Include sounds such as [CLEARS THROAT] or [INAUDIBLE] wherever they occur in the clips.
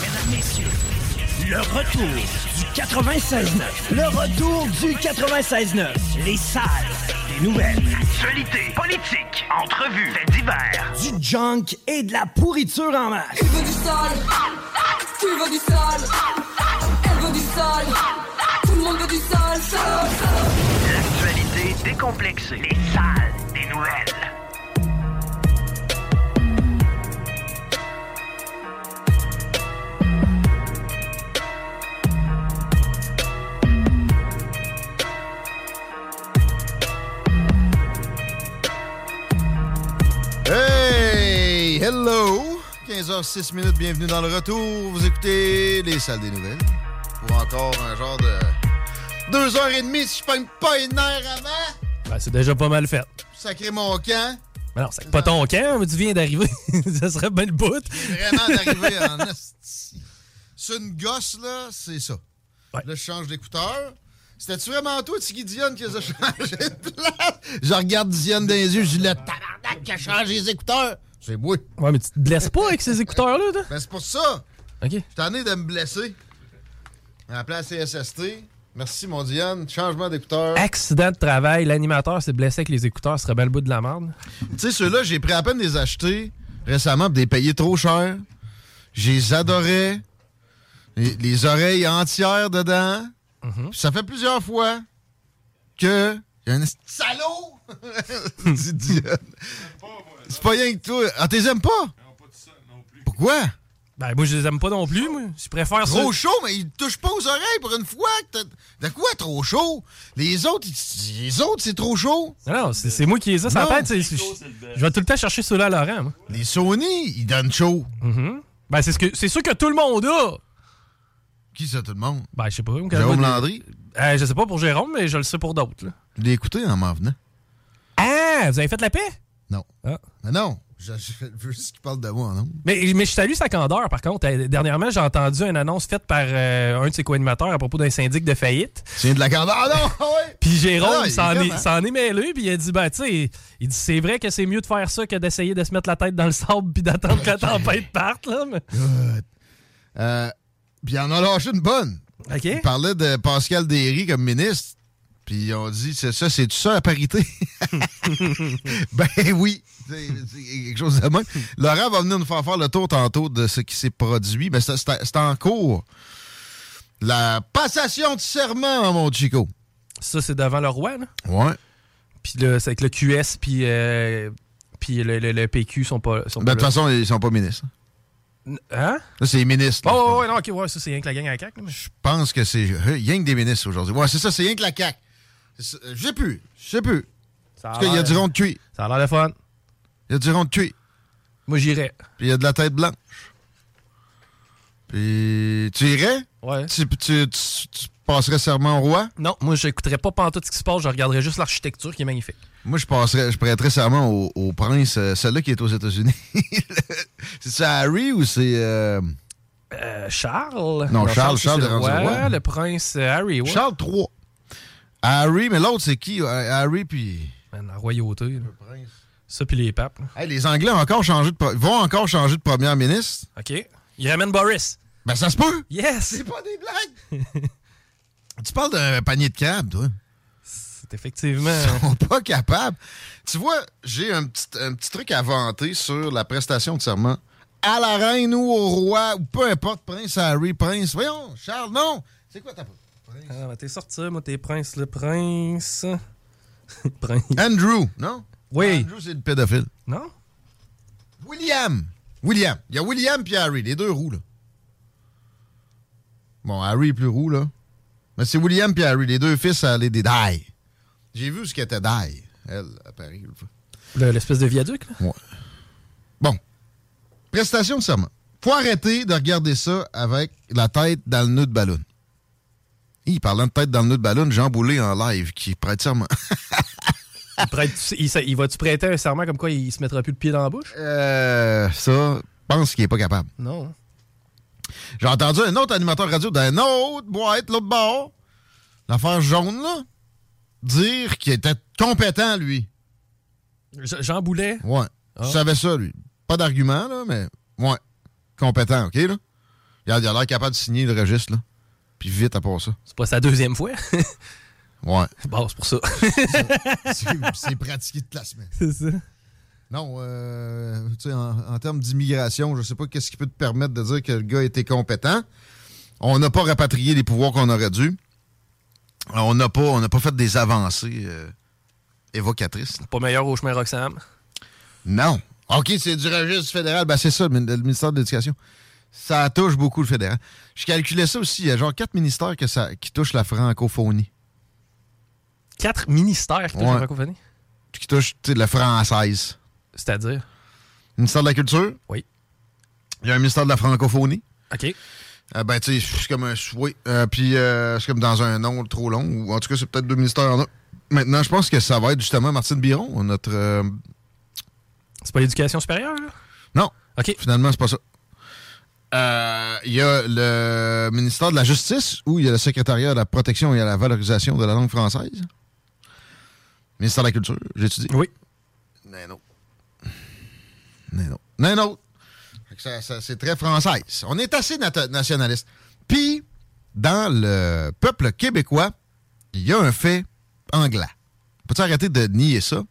Mesdames, Messieurs, le retour du 96.9. Le retour du 96.9. Les salles des nouvelles. Actualité, politique, entrevues, faits divers. Du junk et de la pourriture en masse. Tu veux du sale Tu veux du sale Elle veut du sale Tout le monde veut du sale. L'actualité décomplexée. Les salles des nouvelles. Hello! 15h06 minutes, bienvenue dans le retour. Vous écoutez les salles des nouvelles. Pour encore un genre de. Deux heures et demie si je pogne pas une heure avant. Ben, c'est déjà pas mal fait. Sacré mon camp. Mais non, c'est pas ton camp, mais tu viens d'arriver. [LAUGHS] ça serait bien le bout. Vraiment d'arriver en esti. C'est une gosse, là, c'est ça. Là, je change d'écouteur. C'était-tu vraiment toi, Tiggy Dionne, qui les a changé de place? Je regarde Dionne dans les yeux, je dis le tabarnak qui a changé les écouteurs. C'est moi. Ouais, mais tu te blesses pas avec ces écouteurs-là, toi? Ben, c'est pour ça. OK. Je suis tanné de me blesser. À la place CSST. Merci, mon Diane. Changement d'écouteur. Accident de travail, l'animateur s'est blessé avec les écouteurs, ce serait bien le bout de la merde. Tu sais, ceux-là, j'ai pris à peine de les acheter récemment pour des payer trop cher. Les adorais. Les, les oreilles entières dedans. Puis Ça fait plusieurs fois que. Il y a un salaud! [LAUGHS] C'est pas rien que toi. Ah, t'es aimes pas? Pourquoi? Ben, moi, je les aime pas non plus, moi. Je préfère Trop ça. chaud, mais il touche pas aux oreilles pour une fois. De quoi trop chaud? Les autres, ils- les autres, c'est trop chaud. Non, non, c'est c'est moi qui les ai. Ça Non. tête, c'est- c'est- je vais tout le temps chercher ceux-là à Laurent, moi. Les Sony, ils donnent chaud. Mhm. Ben, c'est ce que c'est sûr que tout le monde a. Qui ça, tout le monde? Ben, je sais pas. moi, quand Jérôme je vois des- Landry? Euh, je sais pas pour Jérôme, mais je le sais pour d'autres. là. Je l'ai écouté en m'en venant. Ah, vous avez fait la paix? Non. Ah. Mais non, je, je veux juste qu'il parle de moi, non? Mais, mais je salue sa candeur, par contre. Dernièrement, j'ai entendu une annonce faite par euh, un de ses co-animateurs à propos d'un syndic de faillite. Viens de la candeur? [LAUGHS] Ah non! Ouais! Puis Jérôme Ah, s'en est, hein? s'en est mêlé, puis il a dit, ben, tu sais, il dit, c'est vrai que c'est mieux de faire ça que d'essayer de se mettre la tête dans le sable puis d'attendre que la tempête parte, là. mais- Euh, puis il en a lâché une bonne. OK. Il parlait de Pascal Derry comme ministre. Puis on dit, c'est ça, c'est tout ça la parité? [LAUGHS] ben oui, c'est quelque chose de même. Laurent va venir nous faire faire le tour tantôt de ce qui s'est produit. Mais c'est en cours. La passation de serment, mon Chico. Ça, c'est devant le roi, là? Ouais. Puis là, c'est avec le QS, puis, euh, puis le, le- le PQ sont pas, sont Ben, de toute façon, ils sont pas ministres. Hein? Là, c'est les ministres. là. Oh, ouais, non, OK, ouais, ça, c'est rien que la gang à la CAQ, mais- Je pense que c'est euh, rien que des ministres aujourd'hui. Ouais, c'est ça, c'est rien que la CAQ. Ça. Je sais plus. Je sais plus. Parce qu'il y a du rond de cuit. Ça a l'air de fun. Il y a du rond de cuit. Moi, j'irais. Puis il y a de la tête blanche. Puis tu irais? Ouais. Tu, tu- tu- tu passerais serment au roi? Non, moi, j'écouterais pas pantoute ce qui se passe, je regarderais juste l'architecture qui est magnifique. Moi, je passerais, je prêterais serment au, au prince, euh, celui-là qui est aux États-Unis. [LAUGHS] c'est ça Harry ou c'est. euh, Euh, Charles? Non, Charles, Charles le est rendu roi. Le prince euh, Harry, ouais. Charles III. Harry, mais l'autre, c'est qui? Euh, Harry, puis. La royauté. là. Ça, puis les papes. Hey, les Anglais ont encore changé de, pro- vont encore changer de premier ministre. OK. Il ramène Boris. Ben, ça se peut. Yes! C'est pas des blagues. [LAUGHS] tu parles d'un panier de câbles, toi. C'est effectivement. Ils sont pas capables. Tu vois, j'ai un petit, un petit truc à vanter sur la prestation de serment à la reine ou au roi, ou peu importe, prince Harry, prince. Voyons, Charles, non. C'est quoi ta prince? Ah, ben, t'es sorti, moi, t'es prince, le prince. [LAUGHS] prince. Andrew, non? Oui. Andrew, c'est le pédophile. Non? William. William. Il y a William puis Harry, les deux roux, là. Bon, Harry est plus roux, là. Mais c'est William puis Harry, les deux fils à Lady Di. J'ai vu ce qu'était Di, elle, à Paris. L'espèce de viaduc, là? Ouais. Bon. Prestation de serment. Faut arrêter de regarder ça avec la tête dans le nœud de ballon. Hi, parlant de tête dans le nœud de ballon, Jean Boulay en live qui prête serment. [LAUGHS] Il, prête- il, il va-tu prêter un serment comme quoi il se mettra plus le pied dans la bouche? Euh, ça, je pense qu'il est pas capable. Non. J'ai entendu un autre animateur radio d'un autre boîte, l'autre bord, l'affaire jaune, là, dire qu'il était compétent, lui. Je- Jean Boulet. Ouais. Ah. Je savais ça, lui. Pas d'argument, là, mais ouais. Compétent, OK, là? Il a il a l'air capable de signer le registre, là. Puis vite à part ça. C'est pas sa deuxième fois? [LAUGHS] Ouais. [LAUGHS] bon, c'est pour ça. C'est pratiqué toute la semaine. c'est ça. Non, euh, tu sais, en, en termes d'immigration, je sais pas qu'est-ce qui peut te permettre de dire que le gars était compétent. On n'a pas rapatrié les pouvoirs qu'on aurait dû. On n'a pas, on pas fait des avancées euh, évocatrices. Pas meilleur au chemin Roxham? Non. OK, c'est du registre fédéral. Ben, c'est ça, le ministère de l'Éducation. Ça touche beaucoup le fédéral. Je calculais ça aussi. Il y a genre quatre ministères que ça, qui touchent la francophonie. Quatre ministères qui touchent Ouais. la francophonie? Qui touchent la française. C'est-à-dire? Ministère de la Culture? Oui. Il y a un ministère de la francophonie. OK. Euh, ben, tu sais, c'est comme un. Oui. Euh, puis, euh, c'est comme dans un nom trop long. Ou en tout cas, c'est peut-être deux ministères en un. Maintenant, je pense que ça va être justement Martine Biron, notre. euh, C'est pas l'éducation supérieure, là? Non, OK. finalement, c'est pas ça. Euh, Il y a le ministère de la Justice, où il y a le secrétariat à la protection et à la valorisation de la langue française. Ministère de la Culture, j'étudie. Oui. Mais non. Mais non. Mais non. Ça- ça- c'est très française. On est assez nationaliste. Puis, dans le peuple québécois, il y a un fait anglais. Peux-tu arrêter de nier ça?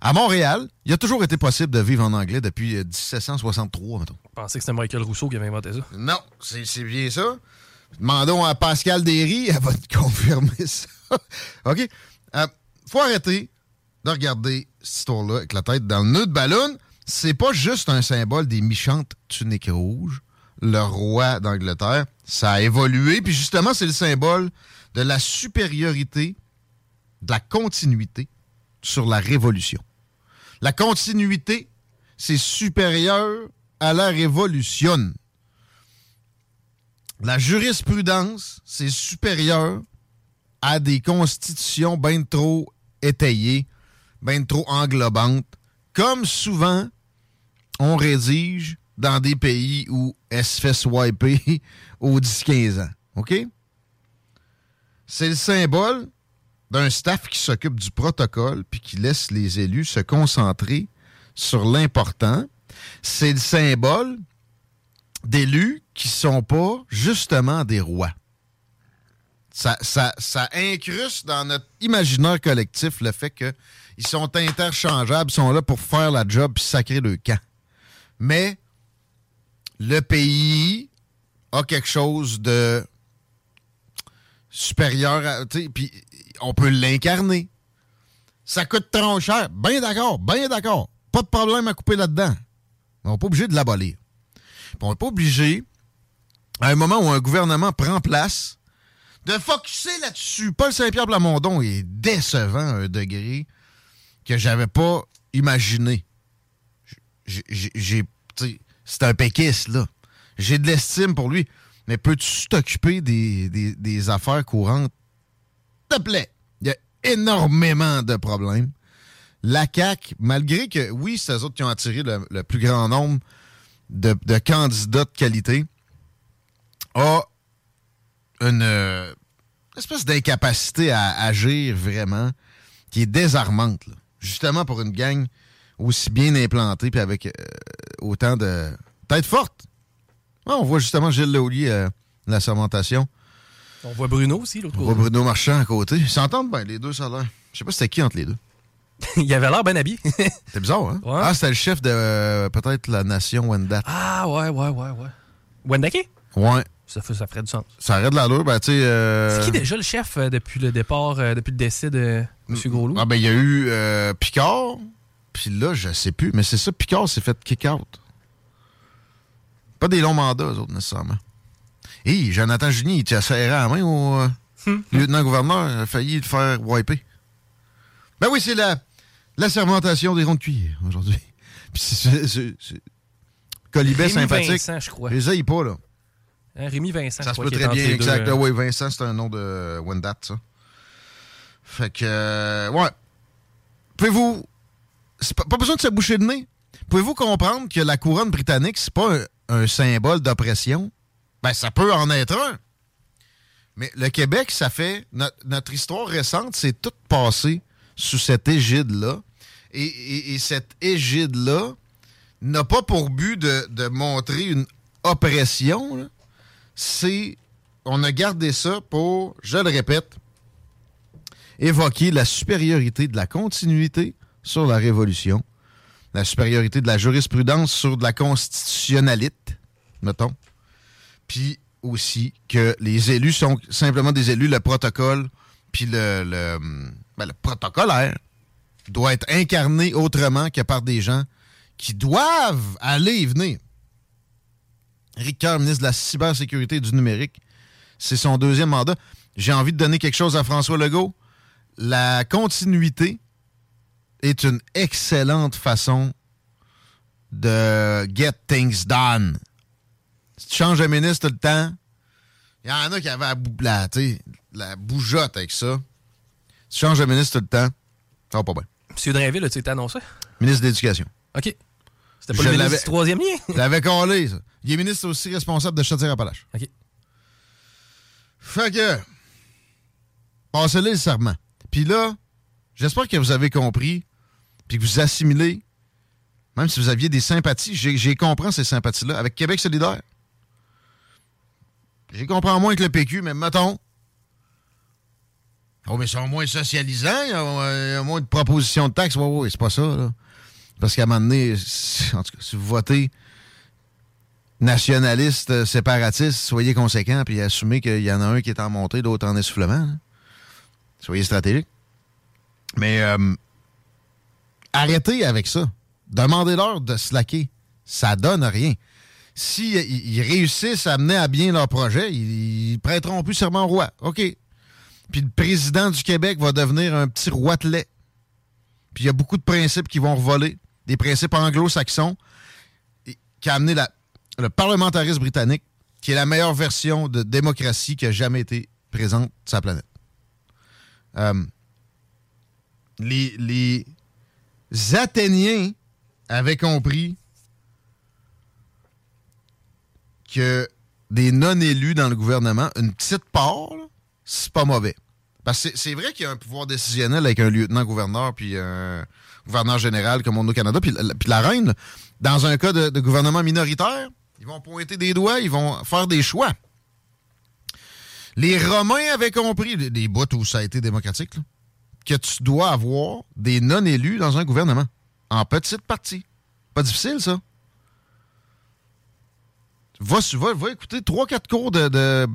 À Montréal, il a toujours été possible de vivre en anglais depuis euh, 1763, mettons. Pensais que c'était Michael Rousseau qui avait inventé ça. Non, c'est bien ça. Demandons à Pascal Derry, elle va te [LAUGHS] confirmer ça. [LAUGHS] OK? Euh, faut arrêter de regarder cette histoire-là avec la tête dans le nœud de ballon. C'est pas juste un symbole des méchantes tuniques rouges, le roi d'Angleterre. Ça a évolué, puis justement, c'est le symbole de la supériorité, de la continuité sur la révolution. La continuité, c'est supérieur à la révolution. La jurisprudence, c'est supérieur à des constitutions bien trop étayées, bien trop englobantes, comme souvent on rédige dans des pays où elle se [LAUGHS] aux 10-15 ans. OK? C'est le symbole d'un staff qui s'occupe du protocole puis qui laisse les élus se concentrer sur l'important. C'est le symbole d'élus qui sont pas justement des rois. Ça, ça, ça incruste dans notre imaginaire collectif le fait qu'ils sont interchangeables, sont là pour faire la job puis sacrer le camp. Mais le pays a quelque chose de supérieur à. Puis on peut l'incarner. Ça coûte trop cher. Bien d'accord, bien d'accord. Pas de problème à couper là-dedans. On n'est pas obligé de l'abolir. On n'est pas obligé, à un moment où un gouvernement prend place, de focusser là-dessus. Paul Saint-Pierre Plamondon est décevant à un degré que j'avais pas imaginé. C'est un péquiste, là. J'ai de l'estime pour lui. Mais peux-tu t'occuper des, des- des affaires courantes? S'il te plaît. Il y a énormément de problèmes. La CAQ, malgré que, oui, c'est eux autres qui ont attiré le, le plus grand nombre de, de candidats de qualité, a une euh, espèce d'incapacité à agir vraiment qui est désarmante. là. Justement pour une gang aussi bien implantée puis avec euh, autant de tête forte. Ouais, on voit justement Gilles Laulier, euh, la sermentation. On voit Bruno aussi, l'autre On voit côté. Bruno Marchand à côté. Ils s'entendent bien, les deux, ça a l'air. Je sais pas c'était qui entre les deux. [LAUGHS] Il avait l'air bien habillé. [LAUGHS] C'était bizarre, hein? Ouais. Ah, c'était le chef de euh, peut-être la nation Wendat. ah, ouais, ouais, ouais, ouais. Wendake? Ouais. Ça, fait, ça ferait du sens. Ça arrête de l'allure, ben, tu sais. euh, C'est qui déjà le chef euh, depuis le départ, depuis le décès de M. Groslou? Ah, ben, il y a eu Picard. Puis là, je sais plus. Mais c'est ça, Picard s'est fait kick-out. Pas des longs mandats, eux autres, nécessairement. Hé, Jonathan Junier, il t'a serré à la main au euh, lieutenant-gouverneur. Il a failli le faire wiper. Ben oui, c'est la, la sermentation des ronds de cuillère aujourd'hui. [LAUGHS] Puis c'est- Colibet Rémi sympathique. Vincent, je crois. Les aille pas, là. Hein, Rémi Vincent, Ça je se crois, peut très bien, exact. euh, Oui, Vincent, c'est un nom de Wendat, ça. Fait que, euh, ouais. Pouvez-vous. C'est pas, pas besoin de se boucher le nez. Pouvez-vous comprendre que la couronne britannique, c'est pas un, un symbole d'oppression? Ben, ça peut en être un. Mais le Québec, ça fait. no- notre histoire récente, c'est tout passé sous cette égide-là. Et, et- et cette égide-là n'a pas pour but de, montrer une oppression. c'est. On a gardé ça pour, je le répète, évoquer la supériorité de la continuité sur la révolution, la supériorité de la jurisprudence sur de la constitutionnalité, mettons, puis aussi que les élus sont simplement des élus, le protocole, puis le, le, ben, le protocolaire doit être incarné autrement que par des gens qui doivent aller et venir. Rick ministre de la cybersécurité et du numérique, c'est son deuxième mandat. J'ai envie de donner quelque chose à François Legault. La continuité est une excellente façon de get things done. Si tu changes de ministre tout le temps, il y en a qui avaient la, la bougeotte avec ça. Tu changes de ministre tout le temps, ça va pas bien. Monsieur Drainville, as-tu été annoncé? Ministre de l'Éducation. OK. C'était pas Je le ministre du troisième lien? Je [LAUGHS] l'avais collé, ça. Il est ministre aussi responsable de Chaudière-Appalaches. OK. Fait que, passez-le le serment. Puis là, j'espère que vous avez compris, puis que vous assimilez, même si vous aviez des sympathies, j'ai j'ai compris ces sympathies-là, avec Québec solidaire. J'ai compris moins que le PQ, mais mettons. Oh, mais ils sont moins socialisants, ils ont, euh, moins de propositions de taxes. Oui, oui, c'est pas ça, là. Parce qu'à un moment donné, en tout cas, si vous votez nationaliste, euh, séparatiste, soyez conséquents puis assumez qu'il y en a un qui est en montée, l'autre en essoufflement. Soyez stratégique. Mais euh, arrêtez avec ça. Demandez-leur de slacker. Ça donne rien. Si euh, ils ils réussissent à mener à bien leur projet, ils, ils prêteront plus serment au roi. OK. Puis le président du Québec va devenir un petit roitelet. Puis il y a beaucoup de principes qui vont revoler, des principes anglo-saxons, qui a amené le parlementarisme britannique, qui est la meilleure version de démocratie qui a jamais été présente sur la planète. Euh, les, les Athéniens avaient compris que des non-élus dans le gouvernement, une petite part, là, c'est pas mauvais. Parce que c'est- vrai qu'il y a un pouvoir décisionnel avec un lieutenant-gouverneur puis un gouverneur général comme on a au Canada. Puis la, puis la reine, dans un cas de, gouvernement minoritaire, ils vont pointer des doigts, ils vont faire des choix. Les Romains avaient compris, des, bouts où ça a été démocratique, là, que tu dois avoir des non-élus dans un gouvernement. En petite partie. Pas difficile, ça. Va, écouter 3-4 cours de-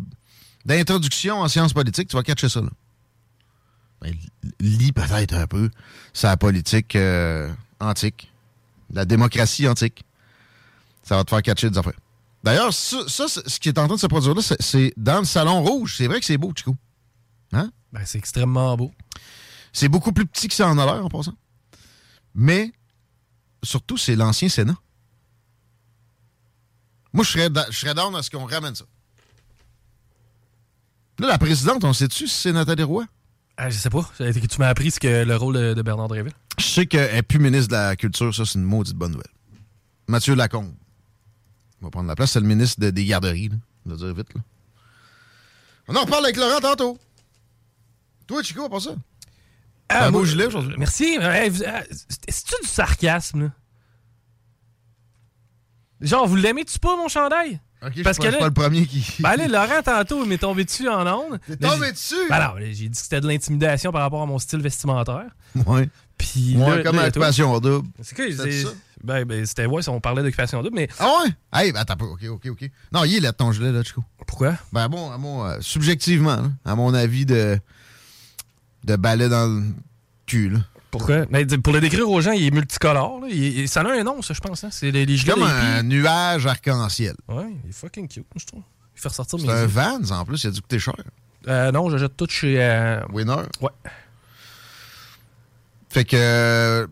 d'introduction en sciences politiques, tu vas catcher ça. Là. Ben, lis peut-être un peu sa politique euh, antique, la démocratie antique. Ça va te faire catcher des affaires. D'ailleurs, ça, ce qui est en train de se produire là, c'est, dans le Salon Rouge. C'est vrai que c'est beau, Chico. Hein? Ben, c'est extrêmement beau. C'est beaucoup plus petit que ça en a l'air, en passant. Mais, surtout, c'est l'ancien Sénat. Moi, je serais, je serais down à ce qu'on ramène ça. Là, la présidente, on sait-tu si c'est Nathalie Roy? Ah, je sais pas. Tu m'as appris ce que le rôle de, de Bernard Dréville. Je sais qu'elle n'est plus ministre de la Culture, ça, c'est une maudite bonne nouvelle. Mathieu Lacombe va prendre la place, c'est le ministre de- des garderies, là. On va dire vite, là. On en reparle avec Laurent tantôt. Toi, Chico, pas ça? Ah, un beau gilet aujourd'hui. Merci. Hey, ah, c'est- C'est-tu du sarcasme, là? Genre, vous l'aimez-tu pas, mon chandail? Je Parce suis que je là- suis pas le premier qui. [LAUGHS] Ben là, Laurent, tantôt, il m'est tombé dessus en ondes. T'es tombé dessus? Ben non, j'ai dit que c'était de l'intimidation par rapport à mon style vestimentaire. Ouais. Puis Ouais, là, comme là, Occupation double. C'est ça? Ben, ben c'était ouais, si on parlait d'occupation double, mais Ah ouais? Hey, ben attends pas. OK, OK, OK. Non, il est là, ton gilet, là, Chico. pourquoi? Ben bon, à mon, euh, subjectivement, à mon avis de, de balai dans le cul, là. Pourquoi? Mais pour le décrire aux gens, il est multicolore. Là. Il, ça a un nom, ça, je pense. Hein? C'est les, les Comme un nuage arc-en-ciel. Ouais, il est fucking cute, je trouve. Il fait ressortir C'est un. Vans, en plus, il a dû coûter cher. Euh, non, j'achète tout chez... euh, Winner. Ouais. Fait que. euh,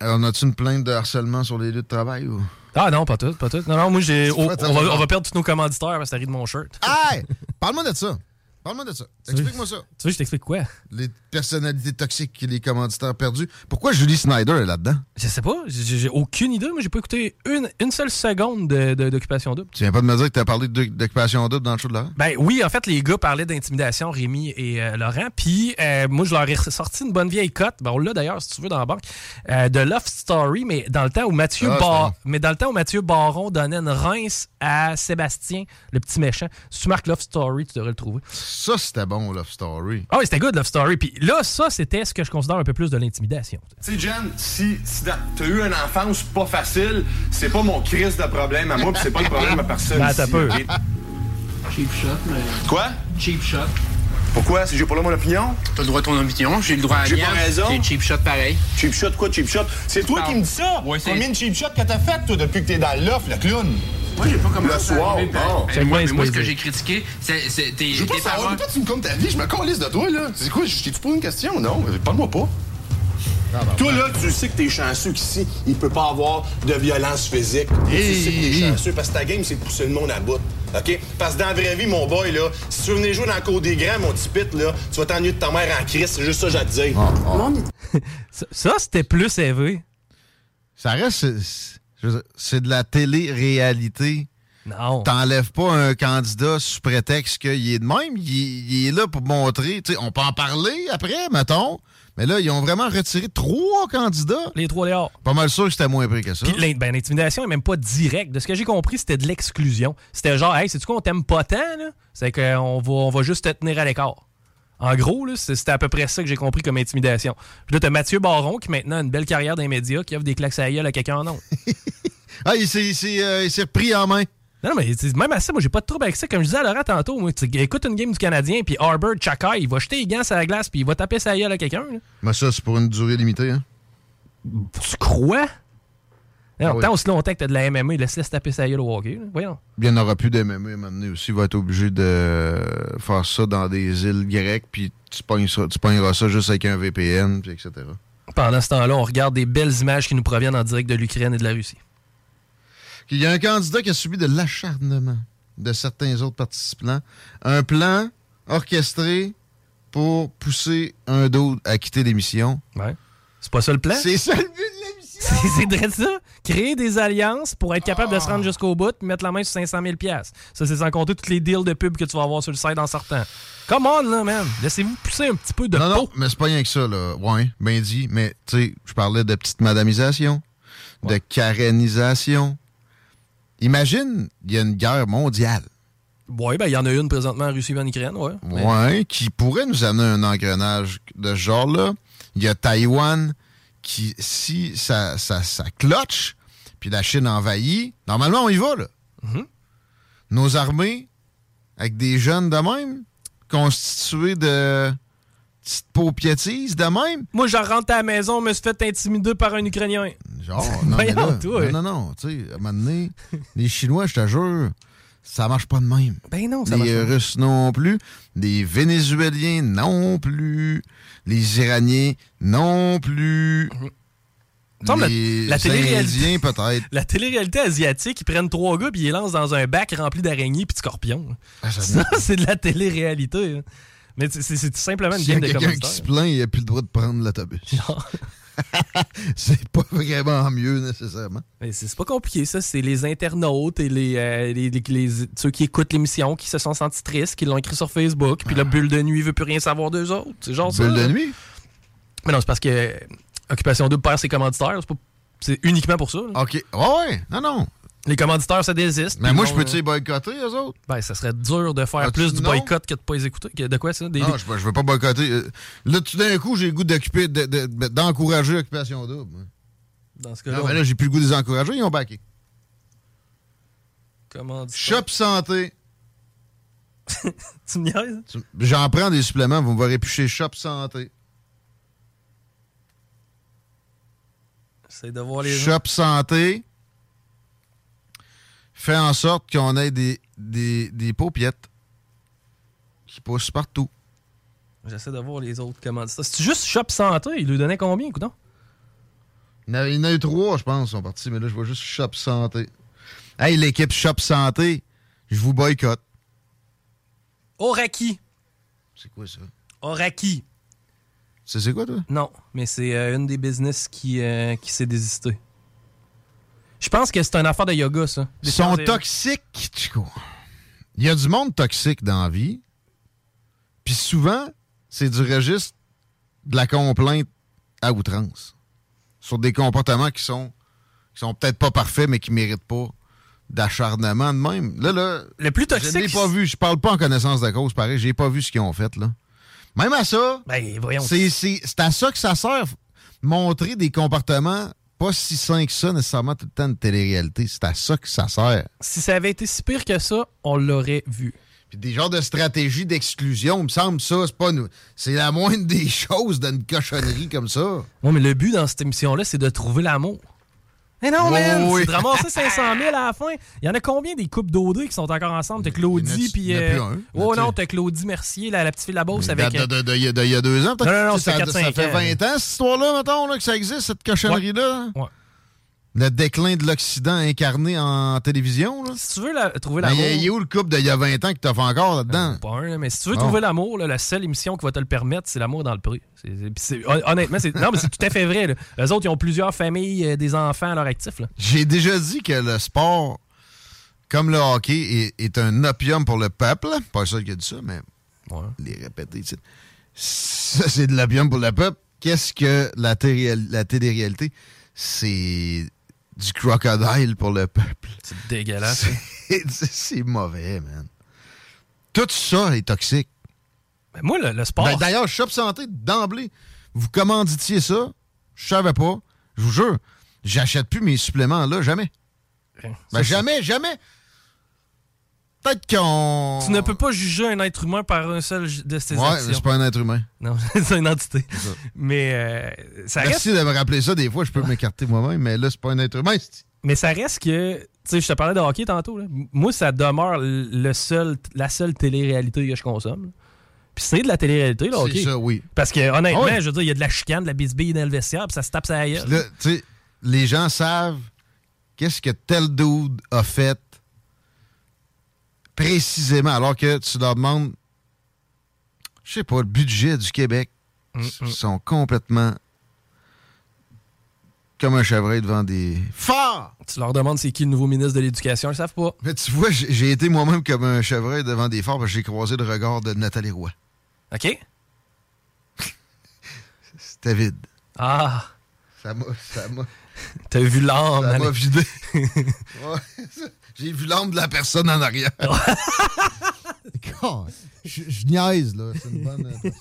on a-tu une plainte de harcèlement sur les lieux de travail ou? Ah non, pas tout, pas tout. Non, non, moi, j'ai... [LAUGHS] Oh, on, va, on va perdre tous nos commanditaires parce que ça rit de mon shirt. Hey! Parle-moi de ça. Parle-moi de ça. Explique-moi ça. Tu veux que je t'explique quoi? Les personnalités toxiques et les commanditaires perdus. Pourquoi Julie Snyder est là-dedans? Je sais pas, j'ai aucune idée. Moi, j'ai pas écouté une, une seule seconde de- de- d'Occupation Double. Tu viens pas de me dire que t'as parlé d'occupation double dans le show de Laurent? Ben oui, en fait, les gars parlaient d'intimidation, Rémi et euh, Laurent. Puis euh, moi, je leur ai sorti une bonne vieille cote. Ben, on l'a d'ailleurs, si tu veux, dans la banque. euh, de Love Story, mais dans le temps où Mathieu Ah, Bar- mais dans le temps où Mathieu Baron donnait une rince à Sébastien, le petit méchant. Si tu marques Love Story, tu devrais le trouver. Ça, c'était bon, Love Story. Ah oui, c'était good, Love Story. Puis là, ça, c'était ce que je considère un peu plus de l'intimidation. Tu sais, Jen, si, si t'as eu une enfance pas facile, c'est pas mon crise de problème à moi, pis c'est pas le problème à personne. Ben, un peu. Cheap shot, mais. Quoi? Cheap shot. Pourquoi? Si j'ai pas là mon opinion? T'as le droit à ton opinion, j'ai le droit à la J'ai pas raison. C'est cheap shot pareil. Cheap shot, quoi, cheap shot? C'est toi qui me dis ça? Ouais, c'est- Combien de cheap shots que t'as fait, toi, depuis que t'es dans l'offre, le clown? Moi, j'ai pas commencé Le soir, bon. ben, J'aime moi, bien mais moi, ce que j'ai critiqué, c'est c'est- tes Je veux pas savoir, toi, tu me comptes ta vie, je me calisse de toi, là. C'est quoi, je t'ai-tu posé une question? Non, parle-moi pas. Toi, là, tu sais que t'es chanceux qu'ici, il peut pas avoir de violence physique. tu sais que t'es chanceux parce que ta game, c'est de pousser le monde à bout. OK? Parce que dans la vraie vie, mon boy, là, si tu veux venir jouer dans le cours des grands, mon petit pit, là, tu vas t'ennuyer de ta mère en crise. C'est juste ça que j'ai à te dire. [LAUGHS] Ça, ça, c'était plus élevé. Ça reste. C'est- de la télé-réalité. Non. T'enlèves pas un candidat sous prétexte qu'il est de même. Il, il est là pour montrer. tu sais, on peut en parler après, mettons. Mais là, ils ont vraiment retiré trois candidats. Les trois léards. Pas mal sûr que c'était moins pris que ça. Puis ben, l'intimidation est même pas directe. De ce que j'ai compris, c'était de l'exclusion. C'était genre, hey, c'est-tu quoi, on t'aime pas tant, là? C'est qu'on va, on va juste te tenir à l'écart. En gros, c'était à peu près ça que j'ai compris comme intimidation. Puis là, t'as Mathieu Baron qui maintenant a une belle carrière dans les médias, qui offre des claques à gueule à quelqu'un en nom. [LAUGHS] Ah, il s'est euh, repris en main. Non, non, mais même à ça, moi, j'ai pas de trouble avec ça. Comme je disais à Laurent tantôt, moi, tu écoutes une game du Canadien, puis Arbor Chaka, il va jeter les gants sur la glace, puis il va taper sa gueule à quelqu'un. Mais ça, c'est pour une durée limitée. Hein? Tu crois? Non, Ah oui. Tant aussi longtemps que t'as de la MMA, laisse-laisse taper sa gueule au hockey. là. Voyons. Il n'y en aura plus d'MMA à un moment donné aussi. Il va être obligé de faire ça dans des îles grecques, puis tu pogneras ça juste avec un VPN, puis etc. Pendant ce temps-là, on regarde des belles images qui nous proviennent en direct de l'Ukraine et de la Russie. Il y a un candidat qui a subi de l'acharnement de certains autres participants. Un plan orchestré pour pousser un d'autre à quitter l'émission. Ouais. C'est pas ça le plan? C'est ça le but de [LAUGHS] l'émission! C'est vrai ça? Créer des alliances pour être capable de se rendre jusqu'au bout et mettre la main sur 500 000 Ça, c'est sans compter tous les deals de pub que tu vas avoir sur le site en sortant. Come on, là, man. Laissez-vous pousser un petit peu de non, non, mais c'est pas rien que ça, là. Ouais, bien dit. Mais, tu sais, je parlais de petite madamisation, de carénisation. Imagine, il y a une guerre mondiale. Ouais, ben, il y en a une présentement en Russie et en Ukraine. Mais- Ouais, qui pourrait nous amener un engrenage de ce genre-là. Il y a Taïwan qui, si ça, ça, ça cloche, puis la Chine envahit, normalement, on y va, là. Mhm. Nos armées, avec des jeunes de même, constitués de petites paupiétises de même, Moi, je rentre à la maison, me suis fait intimider par un Ukrainien. genre, [LAUGHS] non, mais Voyons, là, toi. non, non, non, tu sais, à un moment donné, les Chinois, je te jure, ça marche pas de même. Ben non, ça Les marche pas. Russes non plus. Les Vénézuéliens non plus. Les Iraniens non plus. Semble Les la- la télé-réalité- Indiens peut-être. [LAUGHS] La télé-réalité asiatique, ils prennent trois gars puis ils les lancent dans un bac rempli d'araignées puis de scorpions. Ah, ça Ça, [LAUGHS] c'est de la télé-réalité. hein. Mais c'est- simplement une a game de quelqu'un qui se plaint, il n'a plus le droit de prendre l'autobus. Genre. [LAUGHS] C'est pas vraiment mieux nécessairement. Mais c'est pas compliqué, ça. C'est les internautes et les, euh, les- les- les- ceux qui écoutent l'émission qui se sont sentis tristes, qui l'ont écrit sur Facebook, puis la bulle de nuit veut plus rien savoir d'eux autres. C'est genre ça. Ah. Bulle de là. nuit? Mais non, c'est parce que Occupation Double perd ses commanditaires. C'est pas- C'est uniquement pour ça. là. OK. Ouais, ouais. Non, non. Les commanditaires, ça désiste. Mais moi, je peux-tu les boycotter, eux autres? Ben, ça serait dur de faire Ah, plus du boycott que de pas les écouter. Que- De quoi ça? Des, Non, je, je veux pas boycotter. Euh, Là, tout d'un coup, j'ai le goût d'occuper, de- de- de- d'encourager l'occupation double. moi. Dans ce cas-là, Non, mais là, j'ai plus le goût de les encourager, ils ont backé. commanditaires. Shop Santé. [LAUGHS] Tu me niaises? J'en prends des suppléments, vous me verrez plus chez Shop Santé. J'essaie de voir les gens. Shop Santé fait en sorte qu'on ait des, des, des paupiettes qui poussent partout. J'essaie de voir les autres commanditaires. C'est juste Shop Santé. Il lui donnait combien, coudon? Il y en a- il y en a eu trois, je pense, sont partis, mais là, je vois juste Shop Santé. Hey, l'équipe Shop Santé, je vous boycotte. Oraki. C'est quoi ça? Oraki. C'est c'est quoi, toi? Non, mais c'est euh, une des business qui, euh, qui s'est désistée. Je pense que c'est une affaire de yoga, ça. Ils sont toxiques, Chico. Il y a du monde toxique dans la vie. Puis souvent, c'est du registre de la complainte à outrance. Sur des comportements qui sont, qui sont peut-être pas parfaits, mais qui méritent pas d'acharnement de même. Là, là, Le plus je toxique. ne l'ai pas vu. Je parle pas en connaissance de cause, pareil. J'ai pas vu ce qu'ils ont fait, là. Même à ça, Ben, c'est à ça que ça sert. Montrer des comportements pas si sains que ça, nécessairement tout le temps de télé-réalité. C'est à ça que ça sert. Si ça avait été si pire que ça, on l'aurait vu. Puis des genres de stratégies d'exclusion, il me semble ça, c'est pas nous. C'est la moindre des [LAUGHS] choses d'une cochonnerie comme ça. Ouais, mais le but dans cette émission-là, c'est de trouver l'amour. Mais non, Ouais, man! oui. C'est de ramasser 500 000 à la fin. Il y en a combien des couples d'OD qui sont encore ensemble? T'as Claudie, a- puis... euh, plus un. Oh Tu non, t'as Claudie Mercier, la, la petite fille de la Beauce Ça avec... date de- de- de- Il y a- de- il y a deux ans, peut-être. Non, non, non, Tu ça, 4-5 ça fait ans. 20 ans, cette histoire-là, mettons, là, que ça existe, cette cochonnerie-là? Ouais. Le déclin de l'Occident incarné en télévision. Là. Si tu veux la- trouver l'amour... Il y a où le couple d'il y a 20 ans qui t'offre encore là-dedans? Pas un, mais si tu veux Bon. trouver l'amour, la seule émission qui va te le permettre, c'est l'amour dans le prix. Honnêtement, c'est non, mais c'est tout à fait vrai. Là. Eux autres, ils ont plusieurs familles, euh, des enfants à leur actif. J'ai déjà dit que le sport, comme le hockey, est, est un opium pour le peuple. Pas ça qui a dit ça, mais Ouais. les répéter. tu sais. Ça, c'est de l'opium pour le peuple. Qu'est-ce que la, télé- la télé-réalité? C'est du crocodile pour le peuple. C'est dégueulasse. hein. C'est [LAUGHS] mauvais, man. Tout ça est toxique. Mais moi, le, le sport... Ben, D'ailleurs, Shop Santé, d'emblée, vous commanditiez ça, je savais pas. Je vous jure, j'achète plus mes suppléments là, jamais. Ben, jamais, jamais. Peut-être qu'on. Tu ne peux pas juger un être humain par un seul de ses Ouais, actions. c'est pas un être humain. Non, [LAUGHS] c'est une entité. ça. Mais euh, ça reste, Merci de me rappeler ça. Des fois, je peux m'écarter moi-même, mais là, c'est pas un être humain. c'est- mais ça reste que, tu sais, je te parlais de hockey tantôt. là. Moi, ça demeure le seul, la seule télé-réalité que je consomme. là. Puis c'est de la télé-réalité, là, C'est hockey. ça, oui. Parce que honnêtement, Ah oui. je veux dire, il y a de la chicane, de la bisbille dans le vestiaire, puis ça se tape sa gueule. Tu sais, les gens savent qu'est-ce que tel dude a fait précisément, alors que tu leur demandes, je sais pas, le budget du Québec. Ils sont complètement comme un chevreuil devant des phares. Tu leur demandes c'est qui le nouveau ministre de l'Éducation, ils savent pas. Mais tu vois, j'ai j'ai été moi-même comme un chevreuil devant des phares parce que j'ai croisé le regard de Nathalie Roy. OK? [LAUGHS] C'était vide. Ah, Ça m'a, ça m'a, t'as vu l'âme. ça m'a vidé. [LAUGHS] Ouais, ça- j'ai vu l'âme de la personne en arrière. God, [LAUGHS] je, je niaise, là. C'est une bonne personne.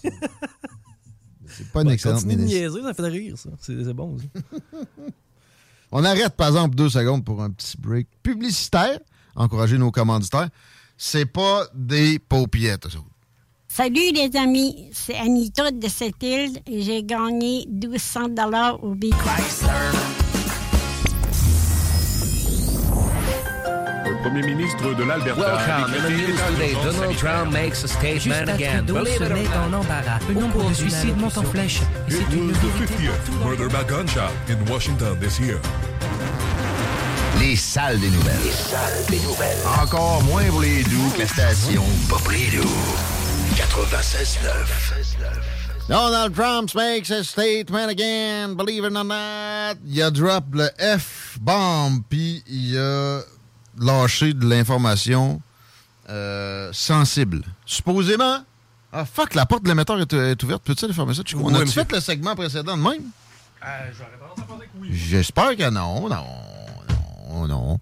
C'est pas une Ouais, excellente de ministre. niaiser, ça fait rire, ça. C'est c'est bon, ça. [LAUGHS] On arrête, par exemple, deux secondes pour un petit break publicitaire. Encourager nos commanditaires. C'est pas des paupiettes, autres. Salut les amis, c'est Anita de cette île et j'ai gagné 1200 dollars au Big premier ministre de l'Alberta. Welcome. In the news today, Donald Trump makes a statement again. Believe it or not. embarras. Le nombre de suicides monte en flèche. Et It c'est une was the vérité 50th murder by gunshot in Washington this year. Les salles des nouvelles. Les salles des nouvelles. Encore moins pour les doux que la station Pas pour les doux. 96.9. Donald Trump makes a statement again, believe it or not. Il a drop le F-bomb, puis il a lâché de l'information euh, sensible. Supposément. Ah, fuck, la porte de l'émetteur est, est ouverte. Peux-tu aller fermer ça? Tu- On Oui, a-tu monsieur. fait le segment précédent de même? J'espère que non, non, non, non.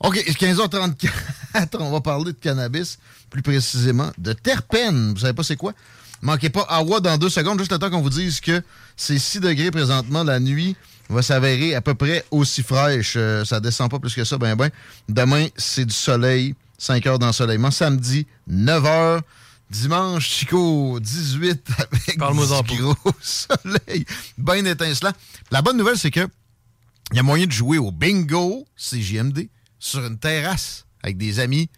OK, 15h34, on va parler de cannabis, plus précisément de terpènes. Vous savez pas c'est quoi? Manquez pas Awa dans deux secondes, juste le temps qu'on vous dise que c'est 6 degrés présentement. La nuit va s'avérer à peu près aussi fraîche. Euh, ça descend pas plus que ça, ben ben. Demain, c'est du soleil, 5 heures d'ensoleillement. Samedi, 9 heures. Dimanche, Chico, 18 avec du gros [LAUGHS] soleil, bien étincelant. La bonne nouvelle, c'est que il y a moyen de jouer au bingo CJMD sur une terrasse avec des amis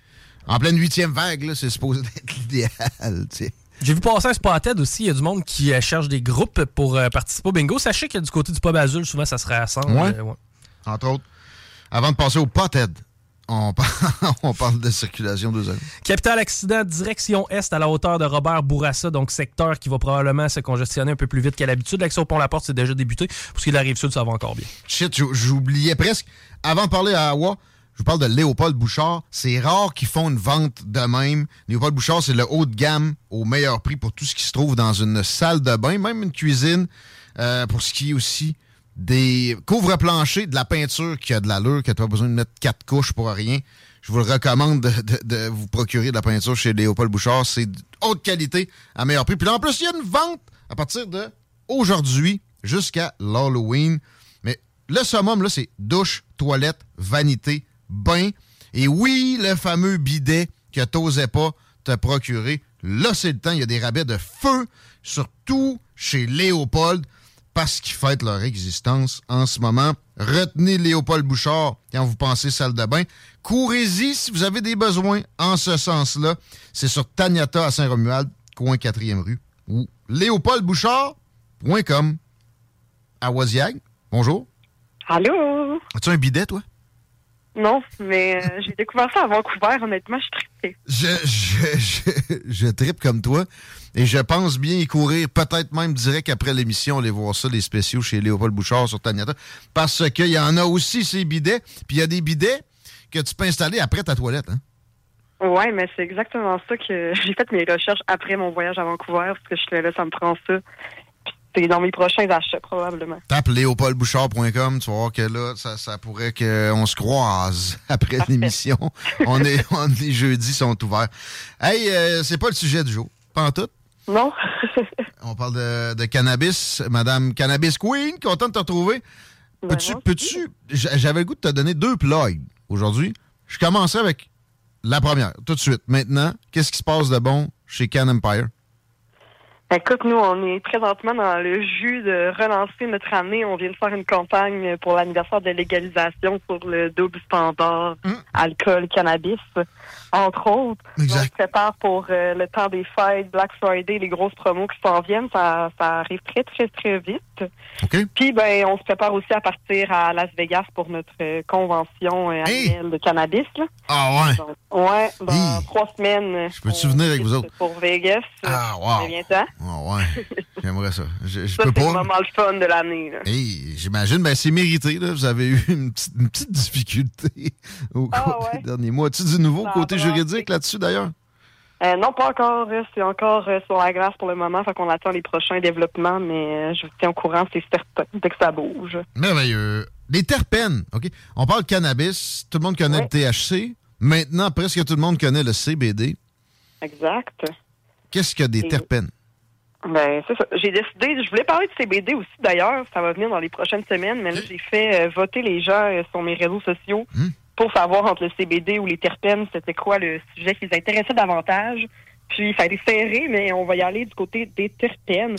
en pleine huitième vague. C'est supposé [LAUGHS] être l'idéal. J'ai vu passer un Spotted aussi. Il y a du monde qui euh, cherche des groupes pour euh, participer au bingo. Sachez que du côté du pub Azul, souvent, ça se rassemble. Ouais. Euh, ouais. Entre autres. Avant de passer au pothead, on parle, [LAUGHS] on parle de circulation deux heures. Capital accident, direction est à la hauteur de Robert Bourassa, donc secteur qui va probablement se congestionner un peu plus vite qu'à l'habitude. L'accès au pont-la-porte, c'est déjà débuté. Pour ce qui est de la rive sud, ça va encore bien. Shit, j'ou- j'oubliais presque. Avant de parler à Awa, je vous parle de Léopold Bouchard. C'est rare qu'ils font une vente de même. Léopold Bouchard, c'est le haut de gamme au meilleur prix pour tout ce qui se trouve dans une salle de bain, même une cuisine. euh, pour ce qui est aussi des couvre-planchers, de la peinture qui a de l'allure, que tu pas besoin de mettre quatre couches pour rien. Je vous le recommande de, de- de vous procurer de la peinture chez Léopold Bouchard. C'est haute qualité à meilleur prix. Puis là, en plus, il y a une vente à partir de aujourd'hui jusqu'à l'Halloween. Mais le summum, là, c'est douche, toilette, vanité, bain. Et oui, le fameux bidet que t'osais pas te procurer. Là, c'est le temps. Il y a des rabais de feu, surtout chez Léopold, parce qu'ils fêtent leur existence en ce moment. Retenez Léopold Bouchard quand vous pensez salle de bain. Courez-y si vous avez des besoins en ce sens-là. C'est sur Taniata à Saint-Romuald, coin 4e rue, ou léopoldbouchard.com. À Waziag, bonjour. Allô? As-tu un bidet, toi? Non, mais euh, j'ai découvert ça à Vancouver. Honnêtement, je trippée. Je, je, je, je tripe comme toi et je pense bien y courir, peut-être même direct après l'émission, aller voir ça, les spéciaux chez Léopold Bouchard sur Taniata, parce qu'il y en a aussi ces bidets, puis il y a des bidets que tu peux installer après ta toilette. Hein? Ouais, mais c'est exactement ça que j'ai fait mes recherches après mon voyage à Vancouver, parce que je suis là, ça me prend ça. C'est dans mes prochains achats, probablement. Tape léopoldbouchard.com, tu vas voir que là, ça, ça pourrait qu'on se croise [LAUGHS] après l'émission. on est, [LAUGHS] on, les jeudis sont ouverts. Hey, euh, c'est pas le sujet du jour, pas en tout? Non. [LAUGHS] On parle de, de cannabis. Madame Cannabis Queen, content de te retrouver. Peux-tu, peux-tu, j'a- j'avais le goût de te donner deux plugs aujourd'hui. Je commencerai avec la première, tout de suite. Maintenant, qu'est-ce qui se passe de bon chez Can Empire? Écoute, nous, on est présentement dans le jus de relancer notre année. On vient de faire une campagne pour l'anniversaire de légalisation sur le double standard alcool, cannabis, entre autres. On se prépare pour euh, le temps des fêtes, Black Friday, les grosses promos qui s'en viennent. Ça, ça arrive très, très, très vite. Puis, ben, on se prépare aussi à partir à Las Vegas pour notre euh, convention euh, annuelle de cannabis. Là. Ah ouais? Donc, ouais, dans trois semaines. Je peux-tu venir avec vous autres? Pour Vegas. Ah, wow. Ça vient temps? Ah ouais, j'aimerais ça. Je, je Ça, peux c'est pas. vraiment le fun de l'année. Hey, j'imagine, ben c'est mérité. Là. Vous avez eu une petite, une petite difficulté au cours des derniers mois. As-tu du nouveau Ah, côté. Juridique là-dessus d'ailleurs? Euh, non, pas encore. euh, C'est encore euh, sur la glace pour le moment. Fait qu'on attend les prochains développements, mais euh, je vous tiens au courant, c'est certain, dès que ça bouge. Merveilleux. Les terpènes, OK? On parle de cannabis. Tout le monde connaît le THC. Maintenant, presque tout le monde connaît le CBD. Exact. Qu'est-ce que des Et- terpènes? Ben, c'est ça. J'ai décidé, je voulais parler de CBD aussi d'ailleurs, ça va venir dans les prochaines semaines, mais là, j'ai fait voter les gens sur mes réseaux sociaux pour savoir entre le CBD ou les terpènes, c'était quoi le sujet qui les intéressait davantage. Puis, ça a été serré, mais on va y aller du côté des terpènes.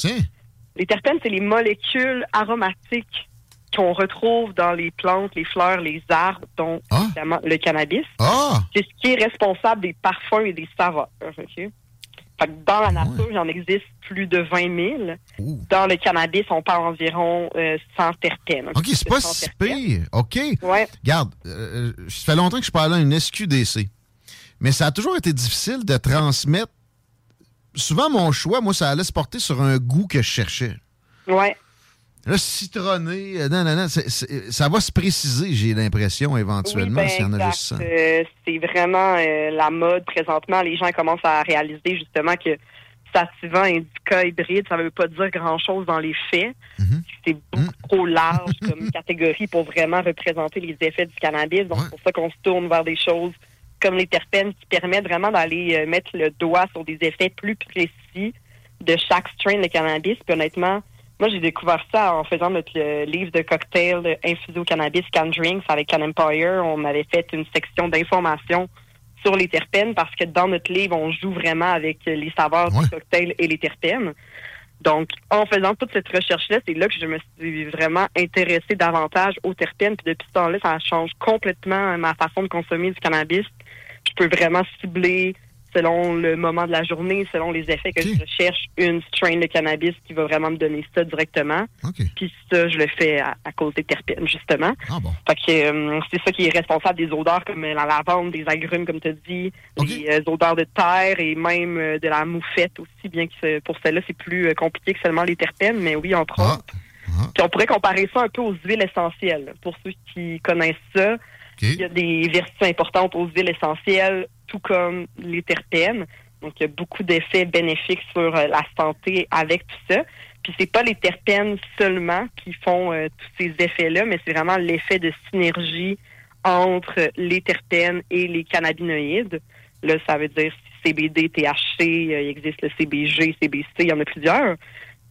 Les terpènes, c'est les molécules aromatiques qu'on retrouve dans les plantes, les fleurs, les arbres, dont évidemment le cannabis. Ah! C'est ce qui est responsable des parfums et des saveurs. Fait que dans la nature, il en existe plus de 20 000. Dans le cannabis, on parle environ euh, 100 terpènes. OK, c'est pas 100 si pire. OK. Ouais. Regarde, euh, ça fait longtemps que je parlais à une SQDC. Mais ça a toujours été difficile de transmettre. Souvent, mon choix, moi, ça allait se porter sur un goût que je cherchais. Ouais. Là, citronné, euh, non, non, non, c'est- c'est- ça va se préciser, j'ai l'impression, éventuellement, Oui, ben, s'il y en a juste 100. Euh, c'est vraiment euh, la mode présentement. Les gens commencent à réaliser justement que sativant indica hybride, ça veut pas dire grand-chose dans les faits. C'est beaucoup trop large comme [LAUGHS] catégorie pour vraiment représenter les effets du cannabis. Donc, c'est pour ça qu'on se tourne vers des choses comme les terpènes qui permettent vraiment d'aller mettre le doigt sur des effets plus précis de chaque strain de cannabis. Puis honnêtement, moi, j'ai découvert ça en faisant notre livre de cocktail infusé au cannabis, Can Drinks, avec Can Empire. On avait fait une section d'information sur les terpènes parce que dans notre livre, on joue vraiment avec les saveurs du cocktail et les terpènes. Donc, en faisant toute cette recherche-là, c'est là que je me suis vraiment intéressée davantage aux terpènes. Puis depuis ce temps-là, ça change complètement ma façon de consommer du cannabis. Je peux vraiment cibler selon le moment de la journée, selon les effets que je cherche, une strain de cannabis qui va vraiment me donner ça directement. Puis ça, je le fais à, à cause des terpènes, justement. Fait que euh, c'est ça qui est responsable des odeurs comme la lavande, des agrumes, comme tu as dit, les euh, odeurs de terre et même euh, de la moufette aussi, bien que pour celle-là, c'est plus compliqué que seulement les terpènes, mais oui, entre autres. Puis on pourrait comparer ça un peu aux huiles essentielles. Pour ceux qui connaissent ça, il y a des vertus importantes aux huiles essentielles, tout comme les terpènes. Donc, il y a beaucoup d'effets bénéfiques sur euh, la santé avec tout ça. Puis, c'est pas les terpènes seulement qui font euh, tous ces effets-là, mais c'est vraiment l'effet de synergie entre les terpènes et les cannabinoïdes. Là, ça veut dire CBD, THC, euh, il existe le CBG, CBC, il y en a plusieurs.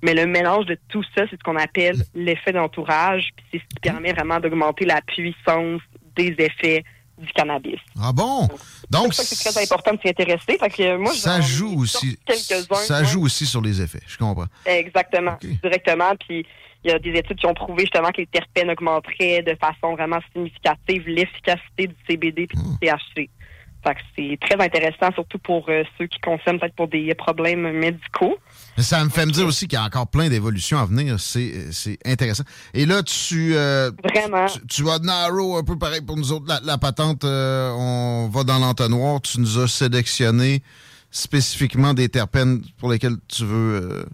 Mais le mélange de tout ça, c'est ce qu'on appelle l'effet d'entourage. Puis c'est ce qui permet vraiment d'augmenter la puissance des effets du cannabis. Ah bon? Donc, C'est pour ça que c'est très important de s'y intéresser. Fait que moi, ça joue aussi. Ça ouais. joue aussi sur les effets, je comprends. Exactement, directement. Puis il y a des études qui ont prouvé justement que les terpènes augmenteraient de façon vraiment significative l'efficacité du CBD et Hmm. du THC. Fait que c'est très intéressant, surtout pour euh, ceux qui consomment peut-être pour des problèmes médicaux. Ça me fait me dire aussi qu'il y a encore plein d'évolutions à venir. C'est c'est intéressant. Et là, tu, euh, Vraiment. tu, tu vas narrow un peu pareil pour nous autres. La, la patente, euh, on va dans l'entonnoir. Tu nous as sélectionné spécifiquement des terpènes pour lesquels tu veux euh,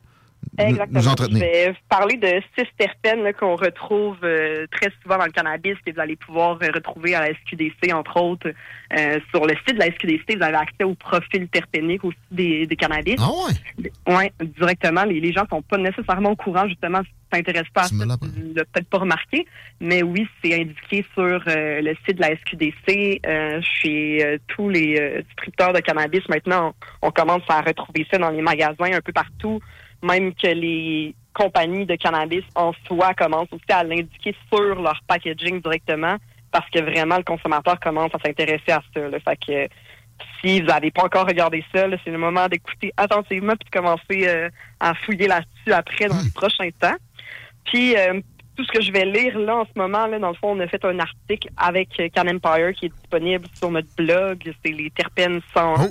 Exactement. nous entretenir. Je vais parler de six terpènes qu'on retrouve euh, très souvent dans le cannabis que vous allez pouvoir euh, retrouver à la SQDC, entre autres. Euh, sur le site de la SQDC, vous avez accès au profil terpénique aussi des, des cannabis. Ah ouais? Oui, directement. Les, les gens sont pas nécessairement au courant, justement, si tu t'intéresses pas à ça, tu l'as peut-être pas remarqué. Mais oui, c'est indiqué sur le site de la SQDC. Chez tous les distributeurs de cannabis, maintenant, on, on commence à retrouver ça dans les magasins un peu partout. Même que les compagnies de cannabis en soi commencent aussi à l'indiquer sur leur packaging directement parce que vraiment le consommateur commence à s'intéresser à ça. Là. Fait que si vous n'avez pas encore regardé ça, c'est le moment d'écouter attentivement puis de commencer euh, à fouiller là-dessus après dans les prochains temps. Puis euh, tout ce que je vais lire là en ce moment, là, dans le fond, on a fait un article avec euh, Can Empire qui est disponible sur notre blog. C'est les terpènes 101.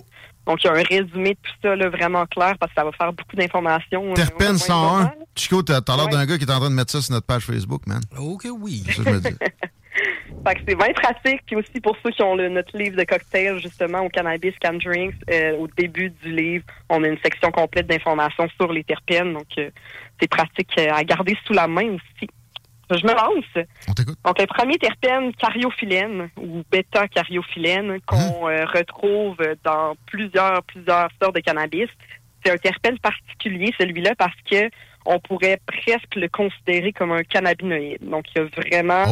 Donc, il y a un résumé de tout ça là, vraiment clair parce que ça va faire beaucoup d'informations. euh, Terpène au moins 101. normal. Chico, t'as l'air d'un gars qui est en train de mettre ça sur notre page Facebook, man. Ok, oui. C'est ça que je me dis. [LAUGHS] Fait que c'est bien pratique. Puis aussi pour ceux qui ont le, notre livre de cocktail, justement, au cannabis can drinks, euh, au début du livre, on a une section complète d'informations sur les terpènes. Donc, euh, c'est pratique à garder sous la main aussi. Je me lance. Donc, le premier terpène, cariophyllène ou bêta-cariophyllène, qu'on euh, retrouve dans plusieurs, plusieurs sortes de cannabis. C'est un terpène particulier, celui-là, parce que on pourrait presque le considérer comme un cannabinoïde. Donc, il y a vraiment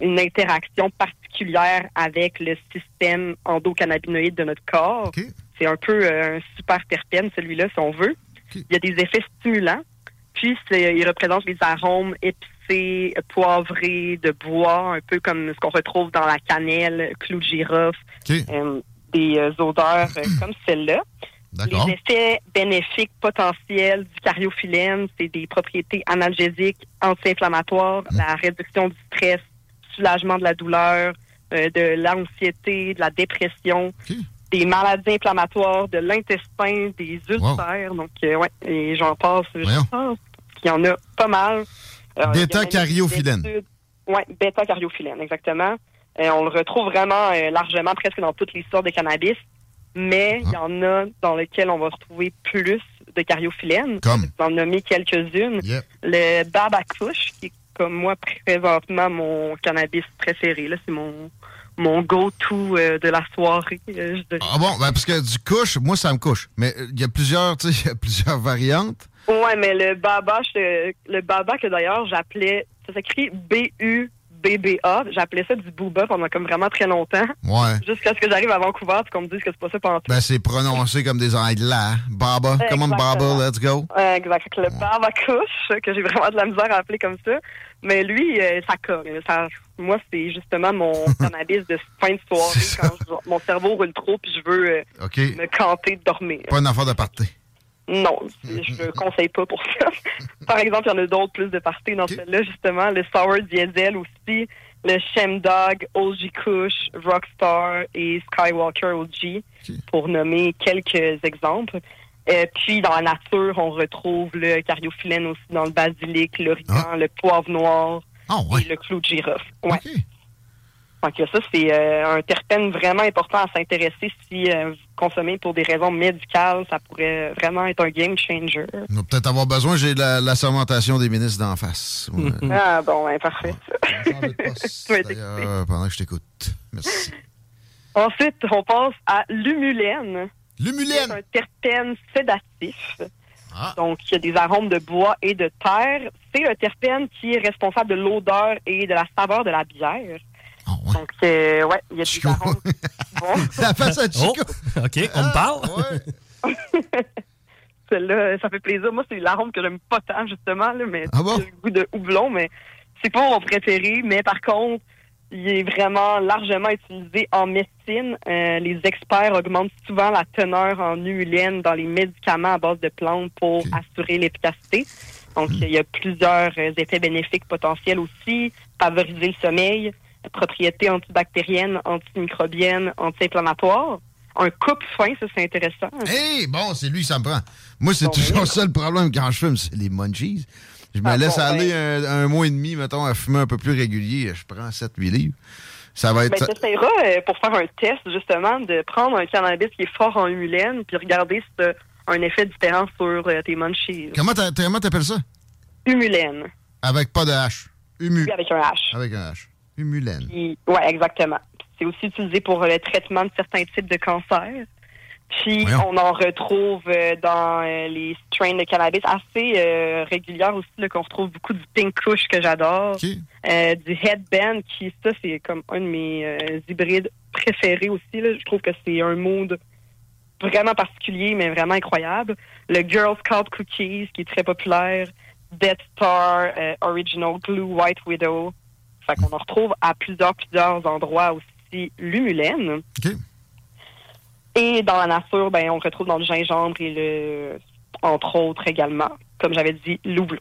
une interaction particulière avec le système endocannabinoïde de notre corps. C'est un peu euh, un super terpène, celui-là, si on veut. Il y a des effets stimulants. Puis, il représente les arômes épicés, poivrés, de bois, un peu comme ce qu'on retrouve dans la cannelle, clou de girofle, euh, des euh, odeurs euh, comme celle-là. Les effets bénéfiques potentiels du cariophyllène, c'est des propriétés analgésiques, anti-inflammatoires, la réduction du stress, soulagement de la douleur, de l'anxiété, de la dépression, des maladies inflammatoires, de l'intestin, des ulcères. Donc, euh, ouais, et j'en passe. Je Voyons. pense qu'il y en a pas mal. Euh, Bêta-cariophyllène. Ouais, bêta-cariophyllène, exactement. Euh, on le retrouve vraiment euh, largement presque dans toutes les sortes de cannabis, mais il y en a dans lesquels on va retrouver plus de cariophyllène. Comme? Je vais en nommer quelques-unes. Le babacouche, qui est comme moi présentement mon cannabis préféré. Là, c'est mon mon go-to euh, de la soirée. je dirais. Ah bon, ben, parce que du couche, moi, ça me couche. Mais il y a plusieurs, tu sais, [LAUGHS] il y a plusieurs variantes. Ouais, mais le baba, je- le baba que d'ailleurs j'appelais, ça s'écrit B-U-B-B-A. J'appelais ça du booba pendant comme vraiment très longtemps. Ouais. [LAUGHS] Jusqu'à ce que j'arrive à Vancouver qu'on me dise que c'est pas ça pendant tout. Ben, c'est prononcé comme des anglais. hein. Baba. Come on, Baba, let's go. Exact. Le baba couche, que j'ai vraiment de la misère à appeler comme ça. Mais lui, euh, ça. Ça, moi, c'est justement mon [LAUGHS] cannabis de fin de soirée quand je- mon cerveau roule trop puis je veux euh, me canter de dormir. Pas une affaire de party. Non, je ne conseille pas pour ça. [LAUGHS] Par exemple, il y en a d'autres plus de parties dans celle-là, justement. Le Sour Diesel aussi, le Shemdog, OG Kush, Rockstar et Skywalker OG, pour nommer quelques exemples. Euh, puis, dans la nature, on retrouve le cariophyllène aussi dans le basilic, l'origan, le poivre noir et le clou de girofle. Ouais. Donc, ça, c'est euh, un terpène vraiment important à s'intéresser si euh, vous consommez pour des raisons médicales. Ça pourrait vraiment être un game changer. On va peut-être avoir besoin, j'ai la, la sermentation des ministres d'en face. Ouais. [LAUGHS] Ah bon, ouais, parfait. Tu vas être Euh, pendant que je t'écoute. Merci. Ensuite, on passe à l'humulène. L'humulène! C'est un terpène sédatif. Donc, il y a des arômes de bois et de terre. C'est un terpène qui est responsable de l'odeur et de la saveur de la bière. Donc, euh, ouais, il y a des arômes. Bon. [LAUGHS] La face à Chico. OK, on me parle? [LAUGHS] Celle-là, ça fait plaisir. Moi, c'est l'arôme que j'aime pas tant, justement, là, mais Ah bon? c'est le goût de houblon, mais c'est pas mon préféré. Mais par contre, il est vraiment largement utilisé en médecine. Euh, les experts augmentent souvent la teneur en humulène dans les médicaments à base de plantes pour assurer l'efficacité. Donc, il y a plusieurs euh, effets bénéfiques potentiels aussi. Favoriser le sommeil, propriétés antibactériennes, antimicrobiennes, anti-inflammatoires. Un coupe fin, ça c'est intéressant. Hey, bon, c'est lui ça me prend. Moi, c'est Bon, toujours oui. ça le problème quand je fume, c'est les munchies. Je me Ah, laisse bon, aller ben. un, un mois et demi, mettons, à fumer un peu plus régulier. Je prends 7-8 livres. Ça va être. Ben, t'essaieras, euh, pour faire un test, justement, de prendre un cannabis qui est fort en humulène, puis regarder si t'as un effet différent sur euh, tes munchies. Comment t'a- comment t'appelles ça? Humulène. Avec pas de H. Humu. Oui, avec un H. Avec un H. Humulène. Ouais, exactement. C'est aussi utilisé pour le traitement de certains types de cancers. Puis, Voyons. on en retrouve euh, dans euh, les strains de cannabis assez euh, régulières aussi, là, qu'on retrouve beaucoup du pink kush que j'adore, Euh, du headband, qui, ça, c'est comme un de mes euh, hybrides préférés aussi. Là. Je trouve que c'est un mood vraiment particulier, mais vraiment incroyable. Le Girl Scout Cookies, qui est très populaire. Death Star, Original Glue, White Widow. Fait qu'on en retrouve à plusieurs, plusieurs endroits aussi l'humulène. Et dans la nature, ben, on retrouve dans le gingembre et le, entre autres également, comme j'avais dit, l'houblon.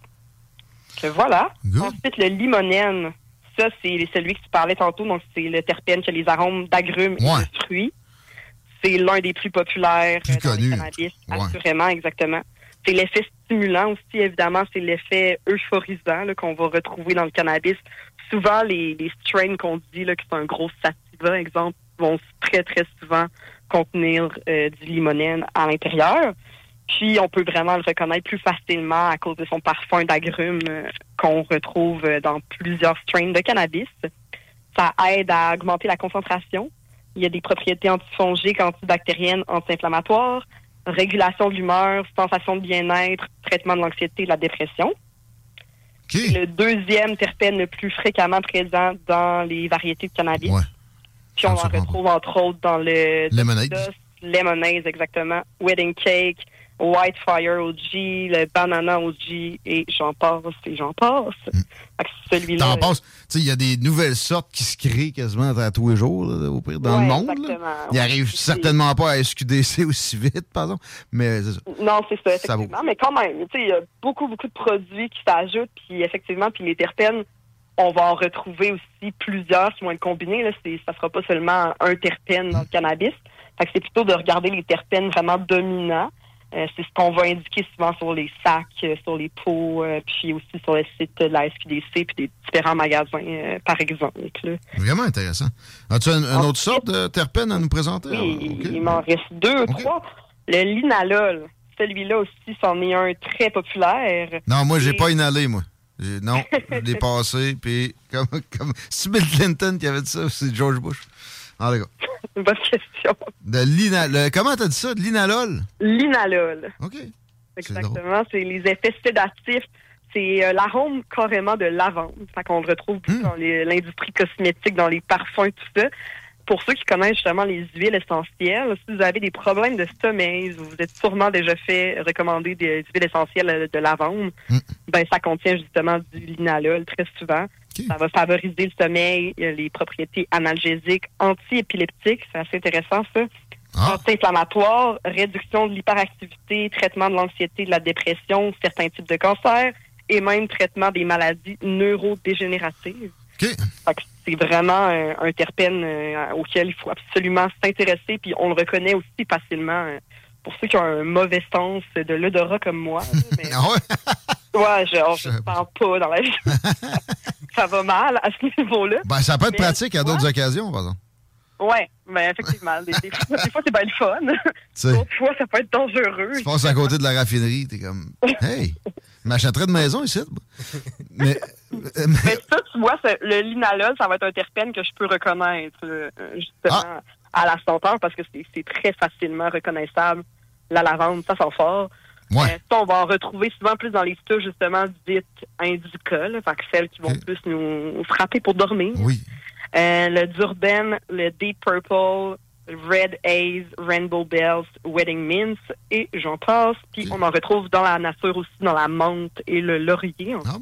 Que voilà. Ensuite, le limonène. Ça, c'est celui que tu parlais tantôt. Donc, c'est le terpène qui a les arômes d'agrumes et de fruits. C'est l'un des plus populaires euh, dans le cannabis, Ouais. assurément, exactement. C'est l'effet stimulant aussi, évidemment. C'est l'effet euphorisant qu'on va retrouver dans le cannabis. Souvent, les, strains qu'on dit là, que c'est un gros sativa, exemple, vont très, très souvent contenir euh, du limonène à l'intérieur. Puis, on peut vraiment le reconnaître plus facilement à cause de son parfum d'agrumes euh, qu'on retrouve euh, dans plusieurs strains de cannabis. Ça aide à augmenter la concentration. Il y a des propriétés antifongiques, antibactériennes, anti-inflammatoires, régulation de l'humeur, sensation de bien-être, traitement de l'anxiété et de la dépression. C'est le deuxième terpène le plus fréquemment présent dans les variétés de cannabis. Puis on en retrouve entre autres dans le Lemonade. Lemonade, exactement, Wedding Cake, White Fire OG, le Banana OG, et j'en passe et j'en passe. Que Celui-là. T'en passes. Tu sais, il y a des nouvelles sortes qui se créent quasiment à tous les jours, là, au pire, dans Ouais, le monde. Ils arrivent certainement pas à SQDC [LAUGHS] aussi vite, pardon. Mais. Non, c'est ça, Ça vaut. effectivement. mais quand même, tu sais, il y a beaucoup, beaucoup de produits qui s'ajoutent, puis effectivement, puis les terpènes, on va en retrouver aussi plusieurs qui vont être combinés. Là. C'est, ça sera pas seulement un terpène dans le cannabis. Fait que c'est plutôt de regarder les terpènes vraiment dominants. Euh, c'est ce qu'on va indiquer souvent sur les sacs, euh, sur les pots, euh, puis aussi sur le site de la SQDC, puis des différents magasins, par exemple. là. Vraiment intéressant. As-tu une, une autre sorte de terpène à nous présenter? Oui, il m'en reste deux, trois. Le linalol, celui-là aussi, c'en est un très populaire. Non, moi, j'ai Et- pas inhalé, moi. Non, [LAUGHS] je l'ai passé, puis comme, comme c'est Bill Clinton qui avait dit ça, c'est George Bush. Une [LAUGHS] bonne question. De l'ina, le- comment t'as dit ça? De l'inalol? Linalol. OK. Exactement. C'est les effets sédatifs. C'est euh, l'arôme carrément de lavande. Fait qu'on le retrouve beaucoup Hmm. dans les- l'industrie cosmétique, dans les parfums, tout ça. Pour ceux qui connaissent justement les huiles essentielles, si vous avez des problèmes de sommeil, vous vous êtes sûrement déjà fait recommander des huiles essentielles euh, de lavande, Hmm. ben ça contient justement du linalol très souvent. Ça va favoriser le sommeil, euh, les propriétés analgésiques, anti-épileptiques, c'est assez intéressant ça. Ah. Anti-inflammatoire, réduction de l'hyperactivité, traitement de l'anxiété, de la dépression, certains types de cancers et même traitement des maladies neurodégénératives. Que C'est vraiment un terpène euh, auquel il faut absolument s'intéresser, puis on le reconnaît aussi facilement euh, pour ceux qui ont un mauvais sens de l'odorat comme moi. [LAUGHS] mais- ouais, genre, je ne sens pas dans la vie. [LAUGHS] ça va mal à ce niveau-là. Ben, ça peut être Mais, pratique à d'autres occasions, par exemple. Ouais, ben effectivement. Des, des fois, fois, c'est bien le fun. D'autres fois, ça peut être dangereux. Tu passes à côté de la raffinerie, t'es comme, hey, je m'achèterais de maison ici. Mais, euh, mais- Mais ça, tu vois, le linalol, ça va être un terpène que je peux reconnaître, euh, justement, Ah. à la senteur, parce que c'est c'est très facilement reconnaissable. La lavande, ça sent fort. Ouais. Euh, ça, on va en retrouver souvent plus dans les souches, justement, dites indica, là, fait que celles qui vont plus nous frapper pour dormir. Oui. Euh, le Durban, le Deep Purple, Red Haze, Rainbow Bells, Wedding Mints, et j'en passe. Puis on en retrouve dans la nature aussi, dans la menthe et le laurier. Ah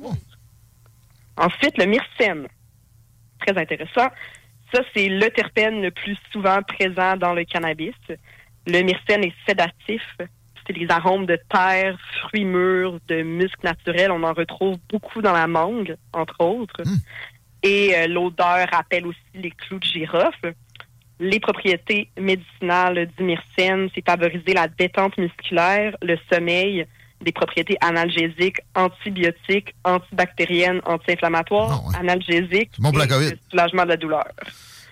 Ensuite, le myrcène. Très intéressant. Ça, c'est le terpène le plus souvent présent dans le cannabis. Le myrcène est sédatif. C'est les arômes de terre, fruits mûrs, de muscles naturels. On en retrouve beaucoup dans la mangue, entre autres. Et euh, l'odeur rappelle aussi les clous de girofle. Les propriétés médicinales du myrcène, c'est favoriser la détente musculaire, le sommeil, des propriétés analgésiques, antibiotiques, antibactériennes, anti-inflammatoires, analgésiques, bon pour la et le soulagement de la douleur.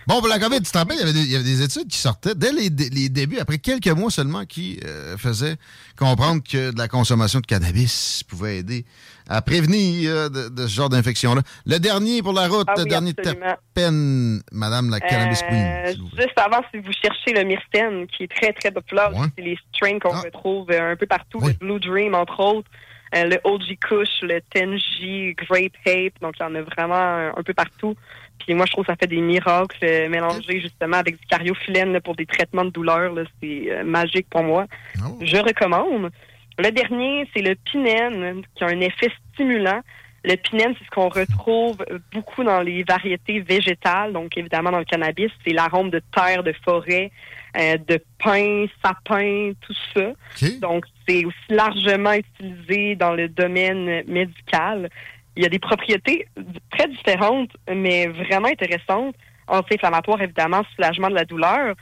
Bon, pour la COVID, tu te rappelles, il y avait des, il y avait des études qui sortaient dès les, dé- les débuts, après quelques mois seulement, qui euh, faisaient comprendre que de la consommation de cannabis pouvait aider à prévenir euh, de, de ce genre d'infection-là. Le dernier pour la route, Ah le dernier terpène, Madame la Cannabis Euh, Queen. juste avant, si vous cherchez le myrcène, qui est très, très populaire, c'est les strains qu'on retrouve euh, un peu partout, le Blue Dream, entre autres, euh, le OG Kush, le 10G, Grape Ape, donc il y en a vraiment un, un peu partout. Puis moi, je trouve que ça fait des miracles euh, mélangés justement avec du cariophyllène là, pour des traitements de douleur. C'est euh, magique pour moi. Je recommande. Le dernier, c'est le pinène, qui a un effet stimulant. Le pinène, c'est ce qu'on retrouve beaucoup dans les variétés végétales. Donc, évidemment, dans le cannabis, c'est l'arôme de terre, de forêt, euh, de pin, sapin, tout ça. Donc, c'est aussi largement utilisé dans le domaine médical. Il y a des propriétés très différentes, mais vraiment intéressantes. Anti-inflammatoire, évidemment, soulagement de la douleur,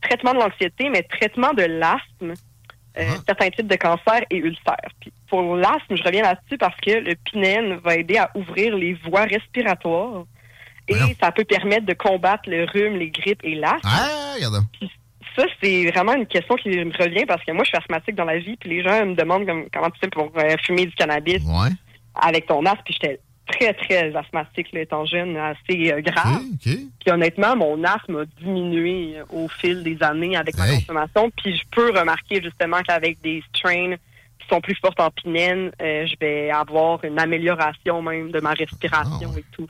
traitement de l'anxiété, mais traitement de l'asthme, euh, certains types de cancers et ulcères. Puis pour l'asthme, je reviens là-dessus parce que le pinène va aider à ouvrir les voies respiratoires et ça peut permettre de combattre le rhume, les grippes et l'asthme. Ah, regarde. Ça, c'est vraiment une question qui me revient parce que moi, je suis asthmatique dans la vie, puis les gens me demandent comme- comment tu fais pour euh, fumer du cannabis avec ton asthme, puis j'étais très, très asthmatique, là, étant jeune, assez euh, grave. Puis honnêtement, mon asthme a diminué euh, au fil des années avec ma consommation, puis je peux remarquer justement qu'avec des strains qui sont plus fortes en pinène, euh, je vais avoir une amélioration même de ma respiration et tout.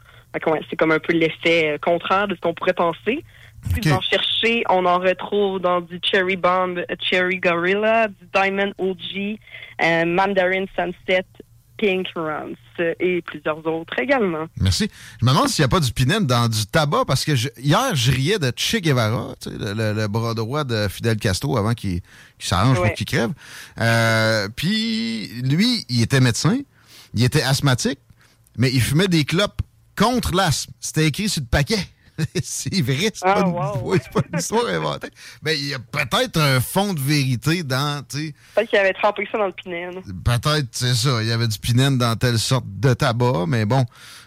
C'est comme un peu l'effet contraire de ce qu'on pourrait penser. Si vous en cherchez, on en retrouve dans du Cherry Bomb, Cherry Gorilla, du Diamond OG, euh, Mandarin Sunset, Et plusieurs autres également. Merci. Je me demande s'il n'y a pas du pinène dans du tabac, parce que je- hier, je riais de Che Guevara, tu sais, le, le- le bras droit de Fidel Castro avant qu'il qu'il s'arrange Ouais. pour qu'il crève. Euh, Puis, lui, il était médecin, il était asthmatique, mais il fumait des clopes contre l'asthme. C'était écrit sur le paquet. [LAUGHS] c'est vrai, c'est Ah, pas, ouais, pas une histoire inventée. Mais il y a peut-être un fond de vérité dans, Peut-être qu'il avait trempé ça dans le pinène. Peut-être, c'est ça. Il y avait du pinène dans telle sorte de tabac, mais bon,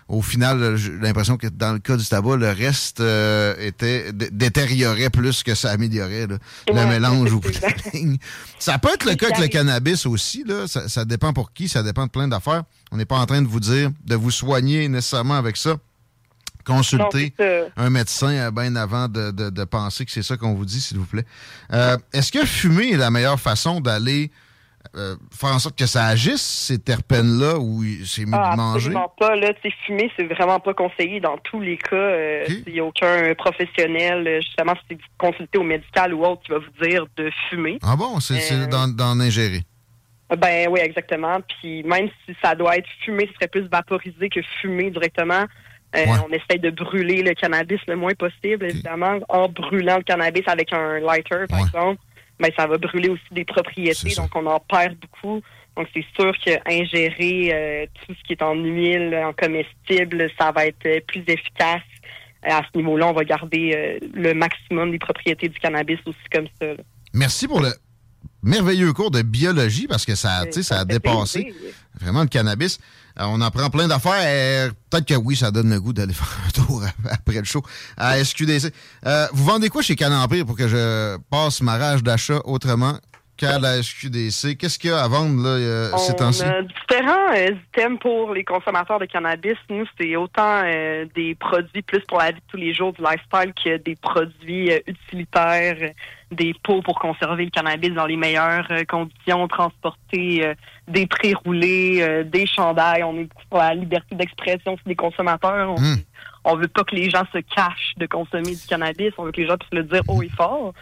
au final, j'ai l'impression que dans le cas du tabac, le reste euh, était détériorait plus que ça améliorait. là. le mélange ligne. Ça peut être le cas avec le cannabis aussi. Là. Ça, ça dépend pour qui, ça dépend de plein d'affaires. On n'est pas en train de vous dire de vous soigner nécessairement avec ça. Consultez Non, un médecin euh, bien avant de, de- de penser que c'est ça qu'on vous dit, s'il vous plaît. Euh, Est-ce que fumer est la meilleure façon d'aller euh, faire en sorte que ça agisse, ces terpènes-là, ou c'est mieux Ah, de manger? absolument pas. Là, fumer, c'est vraiment pas conseillé dans tous les cas. Euh, Il n'y a aucun professionnel, justement, si vous consultez au médical ou autre, qui va vous dire de fumer. Ah bon, c'est d'en ingérer. Ben oui, exactement. Puis même si ça doit être fumé, ce serait plus vaporisé que fumé directement. Euh, On essaye de brûler le cannabis le moins possible, évidemment. En brûlant le cannabis avec un lighter, par exemple, ben, ça va brûler aussi des propriétés, donc on en perd beaucoup. Donc c'est sûr que ingérer euh, tout ce qui est en huile, en comestible, ça va être euh, plus efficace. À ce niveau-là, on va garder euh, le maximum des propriétés du cannabis aussi comme ça. là. Merci pour le merveilleux cours de biologie parce que ça a dépassé vraiment le cannabis. Euh, on en prend plein d'affaires. Euh, Peut-être que oui, ça donne le goût d'aller [LAUGHS] faire un tour après le show à SQDC. Euh, vous vendez quoi chez Canempire pour que je passe ma rage d'achat autrement? Qu'à la SQDC? Qu'est-ce qu'il y a à vendre là, euh, ces temps-ci? On a différents euh, items pour les consommateurs de cannabis. Nous, c'est autant euh, des produits plus pour la vie de tous les jours, du lifestyle, que des produits utilitaires, des pots pour conserver le cannabis dans les meilleures conditions, transporter des pré-roulés, des chandails. On est pour la liberté d'expression des consommateurs. On, Hmm. On veut pas que les gens se cachent de consommer du cannabis. On veut que les gens puissent le dire haut et fort.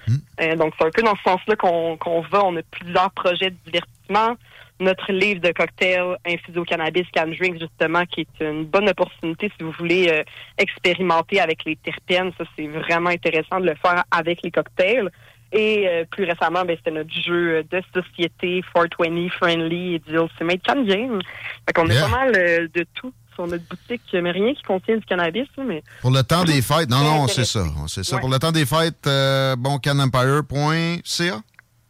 Euh, donc, c'est un peu dans ce sens-là qu'on qu'on va. On a plusieurs projets de divertissement. Notre livre de cocktail infusé au cannabis Can Drink, justement, qui est une bonne opportunité si vous voulez euh, expérimenter avec les terpènes. Ça, c'est vraiment intéressant de le faire avec les cocktails. Et euh, plus récemment, ben, c'était notre jeu de société 420 Friendly et du Ultimate Can Game. Fait qu'on Yeah. a pas mal euh, de tout sur notre boutique, mais rien qui contient du cannabis. Mais Pour le temps des fêtes. Non, non, c'est ça. C'est ça. Ouais. Pour le temps des fêtes, euh, bon, canempire.ca.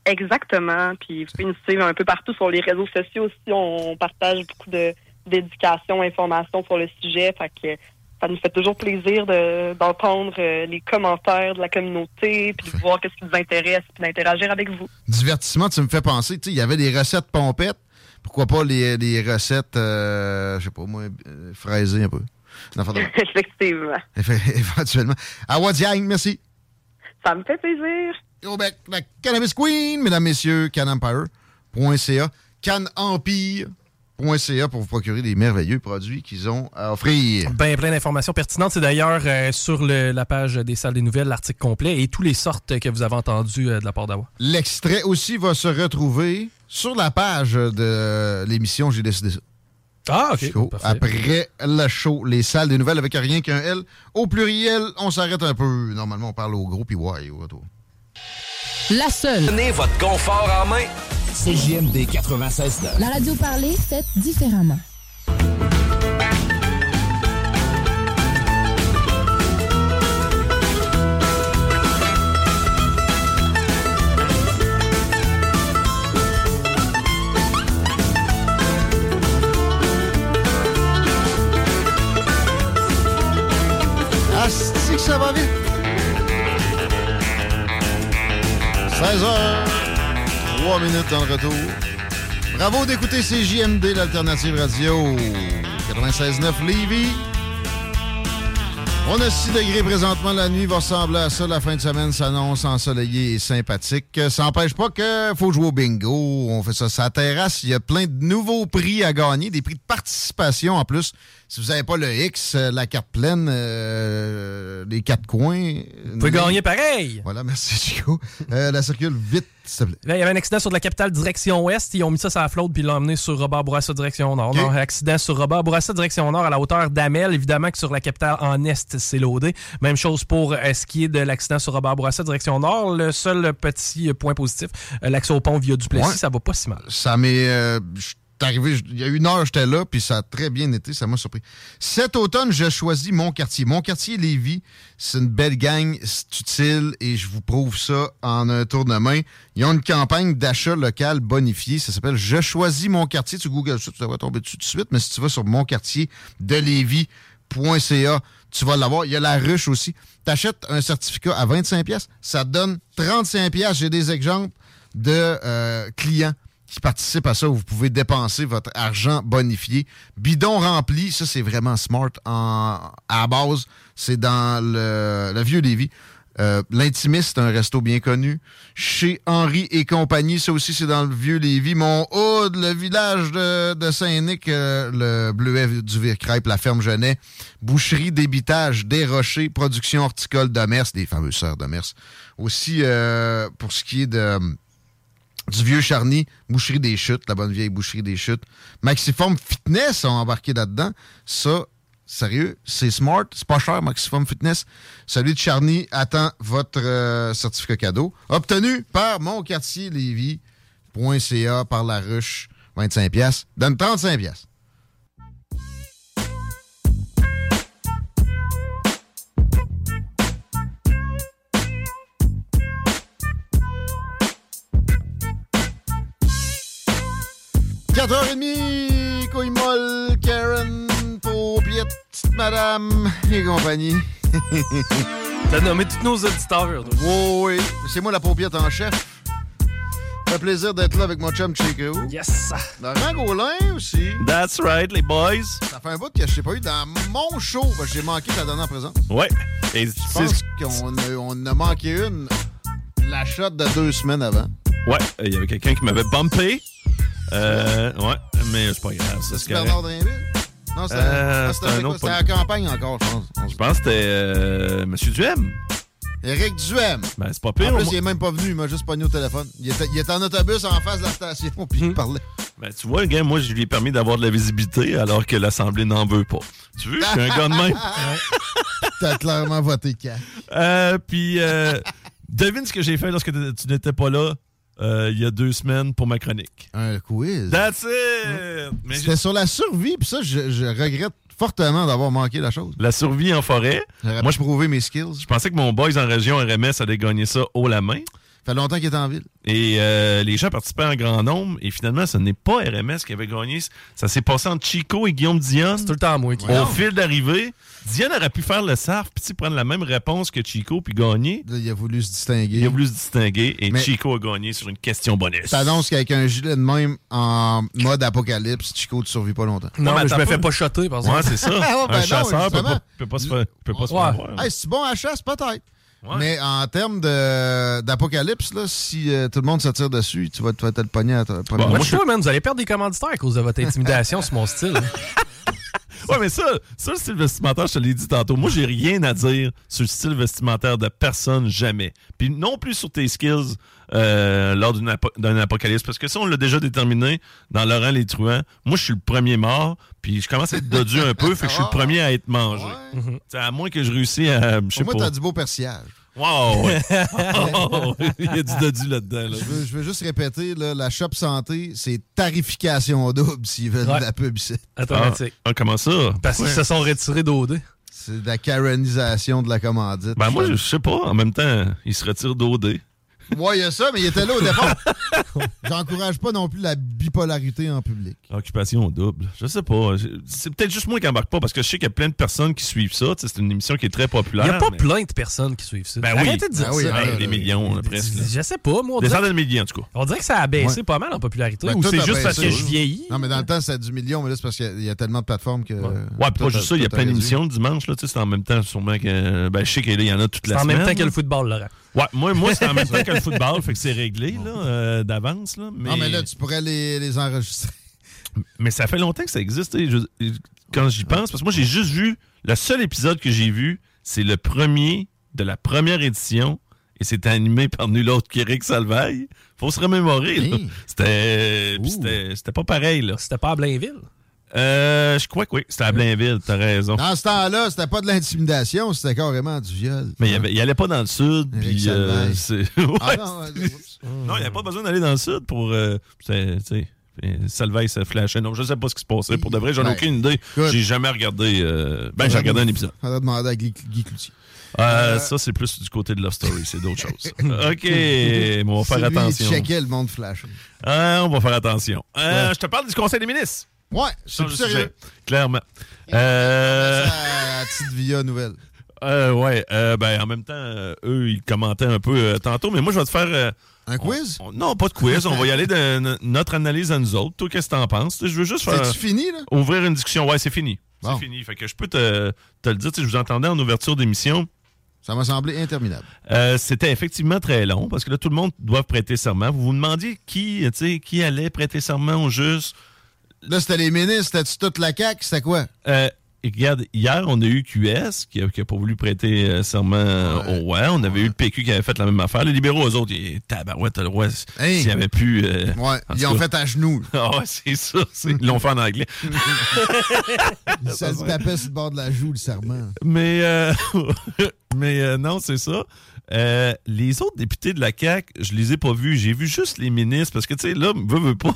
Exactement. Puis vous pouvez nous suivre un peu partout sur les réseaux sociaux aussi. On partage beaucoup de d'éducation, d'informations sur le sujet. Fait que ça nous fait toujours plaisir de- d'entendre euh, les commentaires de la communauté, puis de voir qu'est-ce qui vous intéresse, puis d'interagir avec vous. Divertissement, tu me fais penser, tu sais, il y avait des recettes pompettes. Pourquoi pas les, les recettes, euh, je sais pas moi, euh, fraisées un peu. [LAUGHS] Effectivement. Eff- [LAUGHS] Éventuellement. À Wadiang, merci. Ça me fait plaisir. Au bec, la Cannabis Queen, mesdames, messieurs, canempire.ca, canempire.ca pour vous procurer des merveilleux produits qu'ils ont à offrir. Ben, plein d'informations pertinentes. C'est d'ailleurs euh, sur le- la page des salles des nouvelles, l'article complet et tous les sortes que vous avez entendus euh, de la part d'Awa. L'extrait aussi va se retrouver sur la page de l'émission J'ai décidé ça. Ah, OK. Show. Après le show, les salles des nouvelles avec rien qu'un L. Au pluriel, on s'arrête un peu. Normalement, on parle au gros puis ouais, au retour. La seule. Prenez votre confort en main. CJMD 96 La radio parlée, faite différemment. Ça va vite. 16h, 3 minutes dans le retour. Bravo d'écouter CJMD, l'alternative radio 96.9 Lévis. On a 6 degrés présentement. La nuit va ressembler à ça. La fin de semaine s'annonce ensoleillée et sympathique. Ça n'empêche pas qu'il faut jouer au bingo. On fait ça sur la terrasse. Il y a plein de nouveaux prix à gagner, des prix de participation en plus. Si vous n'avez pas le X, la carte pleine, euh, les quatre coins. Vous pouvez gagner pareil. Voilà, [LAUGHS] merci Chico. Euh, la circule vite, s'il te plaît. Là, il y avait un accident sur de la capitale direction ouest. Ils ont mis ça sur la flotte puis l'ont emmené sur Robert Bourassa direction nord. Non, accident sur Robert Bourassa direction nord à la hauteur d'Amel. Évidemment que sur la capitale en est, c'est loadé. Même chose pour euh, ce qui est de l'accident sur Robert Bourassa direction nord. Le seul petit euh, point positif, euh, l'accès au pont via Duplessis, Ouais. ça va pas si mal. Ça m'est. euh, arrivé, il y a une heure, j'étais là, puis ça a très bien été, ça m'a surpris. Cet automne, j'ai choisi mon quartier. Mon quartier Lévis, c'est une belle gang, c'est utile, et je vous prouve ça en un tour de main. Ils ont une campagne d'achat local bonifié, ça s'appelle Je choisis mon quartier. Tu googles ça, tu devrais tomber dessus tout de suite, mais si tu vas sur mon quartier de Lévis.ca, tu vas l'avoir. Il y a la ruche aussi. Tu achètes un certificat à 25$, pièces, ça te donne 35$. J'ai des exemples de euh, clients qui participent à ça vous pouvez dépenser votre argent bonifié. Bidon rempli, ça c'est vraiment smart. En, à base, c'est dans le, le vieux Lévis. Euh, L'Intimiste, un resto bien connu. Chez Henri et compagnie, ça aussi, c'est dans le vieux Lévis. Mon Hood, le village de, Saint-Nic, euh, le Bleuet du Vire-Crêpe, la ferme Genet. Boucherie, débitage, des rochers, production horticole de Mers, des fameuses sœurs de Mers. Aussi, euh, pour ce qui est du vieux Charny, Boucherie des Chutes, la bonne vieille Boucherie des Chutes. Maxiform Fitness ont embarqué là-dedans. Ça, sérieux, c'est smart, c'est pas cher, Maxiform Fitness. Celui de Charny attend votre euh, certificat cadeau. Obtenu par mon quartier Lévis.ca par la ruche, 25 pièces. Donne 35 pièces. « 4h30, couille molle, Karen, paupiette, petite madame et compagnie. [LAUGHS] T'as nommé tous nos auditeurs. toi. Oui, oui. C'est moi la paupiette en chef. Ça fait plaisir d'être là avec mon chum Chico. Yes! Laurent Gaulin aussi. That's right, les boys. Ça fait un bout que je t'ai pas eu dans mon show. parce que J'ai manqué ta dernière présence. Ouais. Et Je pense qu'on a, on a manqué une. La shot de deux semaines avant. Ouais, il y avait quelqu'un qui m'avait bumpé. Euh, ouais, mais c'est pas grave, c'est. Bernard Drinville? Non, c'était Euh, la campagne encore, je pense. Je pense que c'était euh, Monsieur Duhem. Éric Duhem. Ben, c'est pas En pire. plus, au il est même pas venu, il m'a juste pogné au téléphone. Il était, il était en autobus en face de la station, [LAUGHS] puis Hmm. il parlait. Ben, tu vois, le gars, moi, je lui ai permis d'avoir de la visibilité alors que l'Assemblée n'en veut pas. Tu veux, je suis un gars de même. [LAUGHS] T'as clairement voté K. Euh, puis, euh, devine ce que j'ai fait lorsque tu n'étais pas là? Euh, il y a deux semaines pour ma chronique. Un quiz. That's it! C'était sur la survie, puis ça, je, je regrette fortement d'avoir manqué la chose. La survie en forêt. Moi, je prouvais mes skills. Je pensais que mon boys en région RMS allait gagner ça haut la main. fait longtemps qu'il est en ville. Et euh, les gens participaient en grand nombre. Et finalement, ce n'est pas RMS qui avait gagné. Ça s'est passé entre Chico et Guillaume Dion. C'est tout le temps moi qui Au fil d'arrivée, Dion aurait pu faire le SAF, puis prendre la même réponse que Chico, puis gagner. Il a voulu se distinguer. Il a voulu se distinguer. Et Mais- Chico a gagné sur une question bonus. T'annonces qu'avec un gilet de même en mode apocalypse, Chico, tu survis pas longtemps. Non, mais je me fais pas shotter, par exemple. Ouais, c'est ça. [LAUGHS] Ah ouais, ben un non, chasseur peut pas, peut pas se faire, peut pas se Ouais. faire voir. Hey, c'est bon à la chasse, peut-être. Ouais. Mais en termes de- d'apocalypse, là, si euh, tout le monde se tire dessus, tu vas, tu vas être le pogné à ta Bon, Moi, je je- trouve, man, vous allez perdre des commanditaires à cause de votre intimidation sur mon style. [LAUGHS] [LAUGHS] Ouais, mais ça, ça, le style vestimentaire, je te l'ai dit tantôt. Moi, j'ai rien à dire sur le style vestimentaire de personne, jamais. Puis non plus sur tes skills euh, lors d'un apocalypse. Parce que ça, on l'a déjà déterminé dans Laurent les Truands. Moi, je suis le premier mort, puis je commence à être dodu un peu, [LAUGHS] fait que je suis le premier à être mangé. C'est À moins que je réussisse à. Je sais moi, t'as du beau persillage. Wow! [LAUGHS] Il y a du dodu là-dedans. là. Je veux, je veux juste répéter, là, la shop santé, c'est tarification double s'ils veulent Ouais. de la pub ici. Automatique. Ah, comment ça? Parce qu'ils Ouais. se sont retirés d'OD. C'est de la Karenisation de la commandite. Ben, moi, je sais pas. En même temps, il se retire d'OD. Ouais, il y a ça, mais il était là au départ. [LAUGHS] J'encourage pas non plus la bipolarité en public. Occupation double. Je sais pas. C'est peut-être juste moi qui embarque pas parce que je sais qu'il y a plein de personnes qui suivent ça. C'est une émission qui est très Il populaire. n'y a pas mais- plein de personnes qui suivent ça. Ben oui. Arrêtez de dire Ben oui, ça. ben des millions, là, presque. là. Je sais pas, moi. On Des dirait, centaines de milliers, en tout cas. on dirait que ça a baissé Ouais. pas mal en popularité. Ben, ou c'est juste parce que je vieillis. Non, mais dans le temps, c'était du million, mais là, c'est parce qu'il y a tellement de plateformes que. Ouais, puis pas juste ça, il y a plein d'émissions le dimanche. Là, tu sais, c'est en même temps, sûrement que. Ben, je sais qu'il y en a toute C'est la en semaine. même temps que le football, Laurent. Ouais, moi, moi c'est en même temps que le football, fait que c'est réglé là, euh, d'avance. Là, mais... Non, mais là, tu pourrais les, les enregistrer. Mais ça fait longtemps que ça existe. je- quand j'y pense, parce que moi, j'ai juste vu. Le seul épisode que j'ai vu, c'est le premier de la première édition. Et c'était animé par nul autre qu'Éric Salvaille. Faut se remémorer. là. Hey. C'était c'était pas pareil. là. C'était pas à Blainville. Euh, je crois que oui. C'était à Blainville, t'as raison. Dans ce temps-là, c'était pas de l'intimidation, c'était carrément du viol. Mais il, avait- il allait pas dans le sud. Puis, euh, Ah Ouais, [LAUGHS] non, il n'y avait pas besoin d'aller dans le sud pour. euh, Salveille se flashait. Non, je sais pas ce qui se passait. Pour de vrai, j'en ai Ouais. aucune idée. J'ai jamais regardé. euh, Ben, j'ai regardé un épisode. On a demandé à Guy, Guy Cloutier. Euh, Ça, c'est plus du côté de Love Story. C'est d'autres [LAUGHS] choses. OK. mais on va faire attention. Il checkait le monde flash. On va faire attention. Euh, Ouais. Je te parle du Conseil des ministres. Ouais, c'est plus sérieux. sujet. Clairement. Euh, La petite via nouvelle. [LAUGHS] euh, ouais. euh, ben, en même temps, euh, eux, ils commentaient un peu tantôt, mais moi, je vais te faire. Un quiz? on- non, pas de quiz. on va y aller de notre analyse à nous autres. Toi, qu'est-ce que t'en penses? Je veux juste faire. C'est-tu fini, là? Ouvrir une discussion. Ouais, c'est fini. Bon. C'est fini. Fait que je peux te, te le dire. Je vous entendais en ouverture d'émission. Ça m'a semblé interminable. Euh, C'était effectivement très long parce que là, tout le monde doit prêter serment. Vous vous demandiez qui, qui allait prêter serment au juste. Là, c'était les ministres, c'était-tu toute la CAQ? C'était quoi? Euh, regarde, hier, on a eu QS qui a, qui a pas voulu prêter euh, serment euh, au ouais. On avait eu le PQ qui avait fait la même affaire. Les libéraux, eux autres, ils, tabarouette, le roi, Hey. s'il y avait plus. euh, Ouais, ils ont cas. fait à genoux. [LAUGHS] Ah ouais, c'est ça. c'est- Ils l'ont fait en anglais. Ça se tapait sur le bord de la joue, le serment. Mais, euh, [LAUGHS] mais euh, non, c'est ça. Euh, les autres députés de la CAQ, je les ai pas vus. J'ai vu juste les ministres parce que, tu sais, là, veut, veut pas.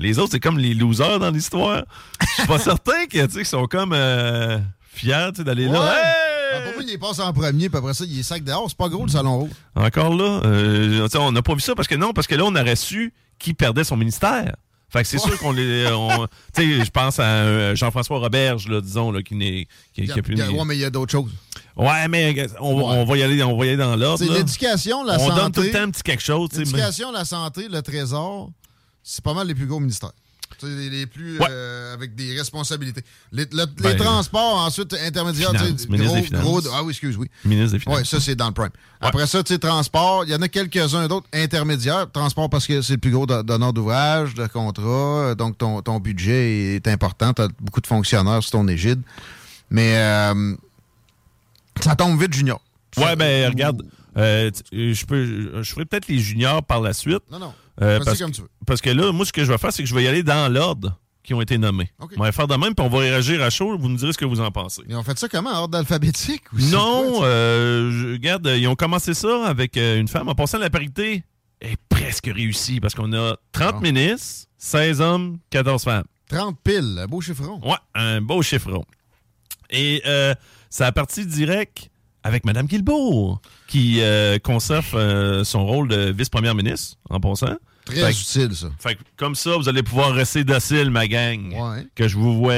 Les autres, c'est comme les losers dans l'histoire. Je suis pas [LAUGHS] certain qu'ils sont comme euh, fiers d'aller là. Hey! Ah, pour moi, il passe en premier, puis après ça, il est sac dehors. C'est pas gros, le salon rouge. Encore là, euh, on n'a pas vu ça parce que non, parce que là, on aurait su qui perdait son ministère. Fait que c'est sûr qu'on les. on- Tu sais, je pense à euh, Jean-François Roberge, là, disons, là, qui n'est. Qui, qui a plus- il y a- ouais, mais il y a d'autres choses. Ouais, mais on, va- on va y aller, on va y aller dans l'ordre. C'est l'éducation, la on santé. donne tout le temps un petit quelque chose. mais- L'éducation, la santé, le trésor, c'est pas mal les plus gros ministères. Les, les plus Ouais. euh, avec des responsabilités. Les, le- les Ben, transports, ensuite, intermédiaires. gros, Finances. gros- ah oui, excuse, oui. Ministre des Finances. Oui, ça, c'est dans le prime. Après ça, tu sais, transport, il y en a quelques-uns d'autres intermédiaires. Transport parce que c'est le plus gros do- donneur d'ouvrage, de contrat, donc ton, ton budget est important. Tu as beaucoup de fonctionnaires sous ton égide. Mais euh, ça tombe vite, Junior. Ouais, ben regarde, euh, je peux, je ferai peut-être les juniors par la suite. Non, non. Euh, parce, comme que- tu veux. parce que là, moi, ce que je vais faire, c'est que je vais y aller dans l'ordre qui ont été nommés. On va faire de même, puis on va réagir à chaud. Vous nous direz ce que vous en pensez. Et on fait ça comment? Ordre alphabétique? ou Non, quoi, euh, je- regarde, ils ont commencé ça avec euh, une femme. En passant, la parité est presque réussie parce qu'on a 30 ministres, 16 hommes, 14 femmes. 30 piles, un beau chiffron. Ouais, un beau chiffron. Et euh, ça a parti direct avec Mme Guilbeault, qui euh, conserve son rôle de vice-première ministre, en passant. Très Fait utile, ça. Fait comme ça, vous allez pouvoir rester docile, ma gang. Que je vous voie.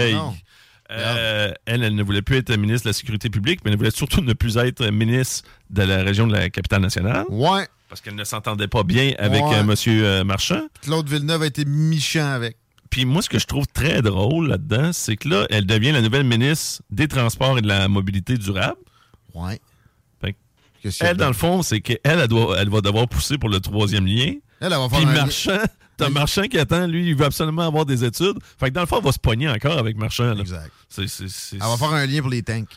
Euh, elle, elle ne voulait plus être ministre de la Sécurité publique, mais elle voulait surtout ne plus être ministre de la région de la capitale nationale. Ouais. Parce qu'elle ne s'entendait pas bien avec Ouais. euh, M. euh, Marchand. Claude Villeneuve a été méchant avec. Puis moi, ce que je trouve très drôle là-dedans, c'est que là, elle devient la nouvelle ministre des Transports et de la Mobilité durable. Ouais. Fait que elle, dans le fond, c'est qu'elle, elle, doit- elle va devoir pousser pour le troisième lien. Elle, elle va faire Puis un- Marchand, t'as Marchand qui attend, lui, il veut absolument avoir des études. Fait que dans le fond, elle va se pogner encore avec Marchand. là. Exact. C'est- c'est- c'est- Elle va faire un lien pour les tanks.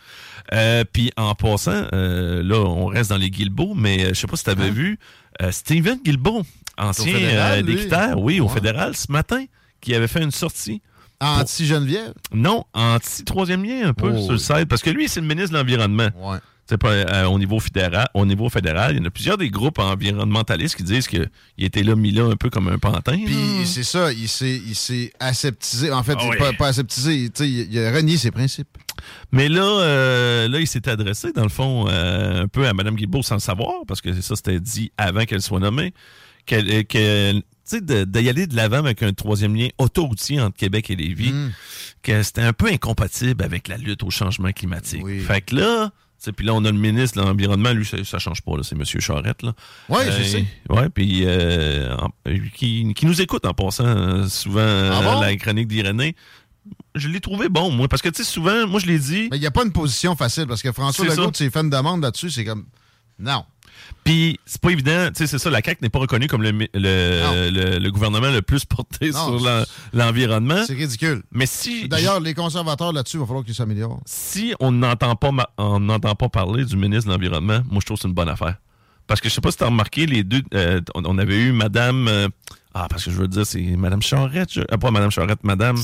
Euh, Puis en passant, euh, là, on reste dans les Guilbeault, mais euh, je sais pas si tu avais vu, euh, Steven Guilbeault, ancien fédéral, oui, au Ouais. fédéral, ce matin, qui avait fait une sortie. Anti-Geneviève? Non, anti-troisième lien un peu Oh, sur le oui. site, parce que lui, c'est le ministre de l'Environnement. Ouais. C'est pas euh, au niveau fédéral, au niveau fédéral, il y en a plusieurs des groupes environnementalistes qui disent qu'il était là mis là un peu comme un pantin. Puis c'est ça, il s'est, il s'est aseptisé. En fait, Ah il est oui. pas, pas aseptisé. tu sais, Il, il a renié ses principes. Mais là, euh, là il s'est adressé, dans le fond, euh, un peu à Mme Guilbeault sans le savoir, parce que ça, c'était dit avant qu'elle soit nommée, qu'elle, euh, qu'elle- tu sais, de- d'y aller de l'avant avec un troisième lien autoroutier entre Québec et Lévis, Hmm. que c'était un peu incompatible avec la lutte au changement climatique. Fait que là, puis là, on a le ministre de l'Environnement, lui, ça, ça change pas, c'est M. Charette. Là. Ouais, je sais. Ouais, puis euh, euh, qui, qui nous écoute en passant euh, souvent euh, Ah bon? la chronique d'Irénée. Je l'ai trouvé bon, moi, parce que, tu sais, souvent, moi, je l'ai dit. Mais il n'y a pas une position facile parce que François Legault, sais, fait une demande là-dessus, c'est comme. Non. Puis, c'est pas évident, tu sais, c'est ça, la CAQ n'est pas reconnue comme le, le, le- le gouvernement le plus porté Non, sur l'en- l'environnement. C'est ridicule. Mais si. D'ailleurs, les conservateurs là-dessus, il va falloir qu'ils s'améliorent. si on n'entend pas, ma- on n'entend pas parler du ministre de l'Environnement, moi, je trouve que c'est une bonne affaire. Parce que je sais pas si tu as remarqué, les deux, euh, on, avait eu Madame. euh, ah, parce que je veux dire, c'est Madame Charette. je- ah, pas Madame Charette, Madame.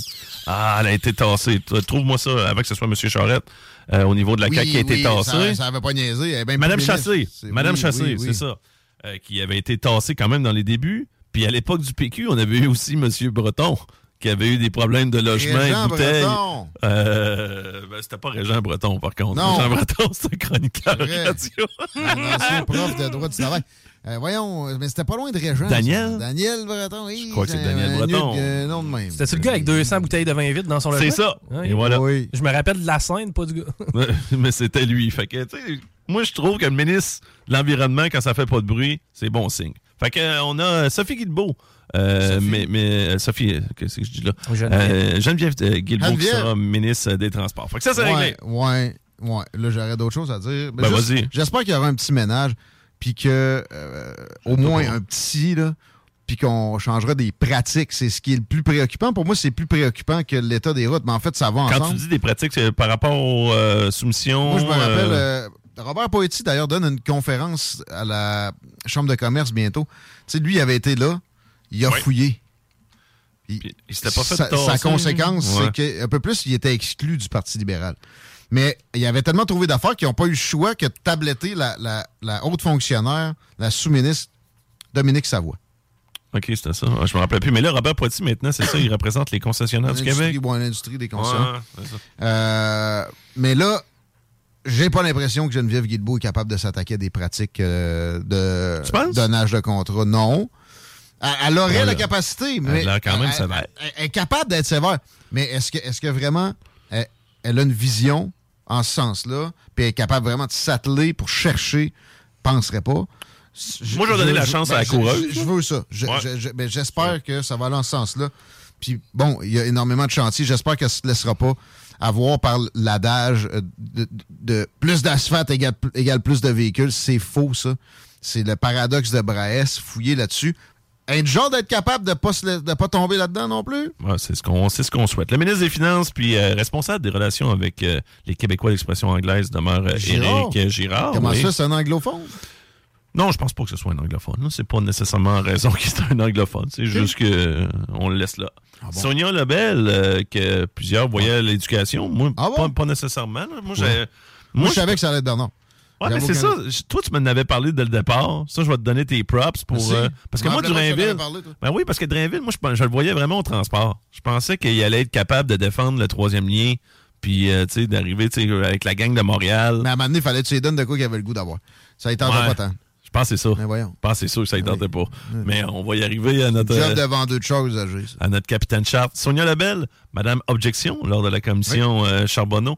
Ah, elle a été tassée. Trouve-moi ça avant que ce soit Monsieur Charette euh, au niveau de la Oui, CAQ qui a été oui, tassée. Ça n'avait pas niaisé. Madame Chassé. C'est- Madame oui, Chassé, c'est ça. Euh, qui avait été tassée quand même dans les débuts. Puis à l'époque du PQ, on avait eu aussi Monsieur Breton qui avait eu des problèmes de logement Régent et bouteilles. Euh, ben, c'était pas Régent Breton, par contre. Non. Régent Breton, [LAUGHS] c'est un chroniqueur C'est radio. Un ancien prof de droit du travail. Euh, voyons, mais c'était pas loin de Régent. Daniel? ça. Daniel? Breton, oui. Je crois que c'est Daniel un Breton. euh, nom de même. C'était-tu le gars avec 200 bouteilles de vin vide dans son C'est logement? ça. Oui. Et voilà. Je me rappelle de la scène, pas du gars. [LAUGHS] Mais c'était lui. Fait que, tu sais, moi, je trouve que le ministre de l'Environnement, quand ça fait pas de bruit, c'est bon signe. Fait que, euh, on a Sophie Guilbeault. Euh, mais, mais euh, Sophie, euh, qu'est-ce que je dis là? Geneviève. Euh, Geneviève euh, Guilbeault qui sera ministre des Transports. Fait que ça, c'est ouais, réglé. Ouais, ouais. Là, j'aurais d'autres choses à dire. Ben, vas-y. J'espère qu'il y aura un petit ménage, puis que euh, au moins un petit, là, puis qu'on changera des pratiques. C'est ce qui est le plus préoccupant. Pour moi, c'est plus préoccupant que l'état des routes, mais en fait, ça va Quand ensemble. tu dis des pratiques c'est par rapport aux euh, soumissions. Moi, je me rappelle, euh, Robert Poetti, d'ailleurs, donne une conférence à la Chambre de commerce bientôt. Tu sais, lui, il avait été là, il a Ouais. fouillé. il s'était pas fait sa, sa conséquence, Ouais. c'est qu'un peu plus, il était exclu du Parti libéral. Mais il avait tellement trouvé d'affaires qu'ils n'ont pas eu le choix que de tabletter la, la- la haute fonctionnaire, la sous-ministre Dominique Savoie. OK, c'était ça. Je me rappelle plus. Mais là, Robert Poitiers, maintenant, c'est ça, il représente les concessionnaires du Québec. ouais, l'industrie des. Ouais, ça. Euh, mais là, j'ai pas l'impression que Geneviève Guilbeault est capable de s'attaquer à des pratiques euh, de Tu donnage de contrat. Non. Elle, elle aurait Elle la capacité, elle mais. a l'air quand même elle-. Elle, elle est capable d'être sévère. Mais est-ce que, est-ce que vraiment elle, elle a une vision en ce sens-là, puis est capable vraiment de s'atteler pour chercher? Penserait pas. Moi, je vais donner la chance à la je- coureuse. Je, je veux ça. Je- Ouais. ben, J'espère que ça va aller en ce sens-là. Puis bon, il y a énormément de chantiers. J'espère qu'elle ne se laissera pas avoir par l'adage euh, de, de plus d'asphalte égale, égale plus de véhicules. C'est faux, ça. C'est le paradoxe de Braès. Fouiller là-dessus. Être genre d'être capable de ne pas, de pas tomber là-dedans non plus. Ouais, c'est ce qu'on c'est ce qu'on souhaite. Le ministre des Finances puis euh, responsable des relations avec euh, les Québécois d'expression anglaise demeure euh, Girard. Éric Girard. Comment oui. ça, c'est un anglophone? Non, je pense pas que ce soit un anglophone. C'est pas nécessairement en raison [LAUGHS] qu'il est un anglophone. C'est juste que euh, on le laisse là. Ah Sonia Lebel, que plusieurs voyaient à l'éducation, moi, pas, pas nécessairement. là. Ah. Moi, je savais que ça allait être Bernard. Ouais, mais c'est ça. Je- Toi, tu m'en avais parlé dès le départ. Ça, je vais te donner tes props pour. Euh, parce que moi, Drainville. parlé. Ben oui, parce que Drainville, moi, je, le voyais vraiment au transport. Je pensais qu'il allait être capable de défendre le troisième lien, puis, euh, tu sais, d'arriver, avec la gang de Montréal. Mais à un moment donné, il fallait que tu lui donnes de quoi qu'il avait le goût d'avoir. Ça ne tentait Ouais. pas tant. Je pense que c'est ça. Mais voyons. Je pense que c'est sûr que ça ne tentait pas. Mais on va y arriver à notre. Job euh, de vendeur de chars usagés. ça. à notre capitaine Charte. Sonia Lebel, Madame Objection, lors de la commission euh, Charbonneau,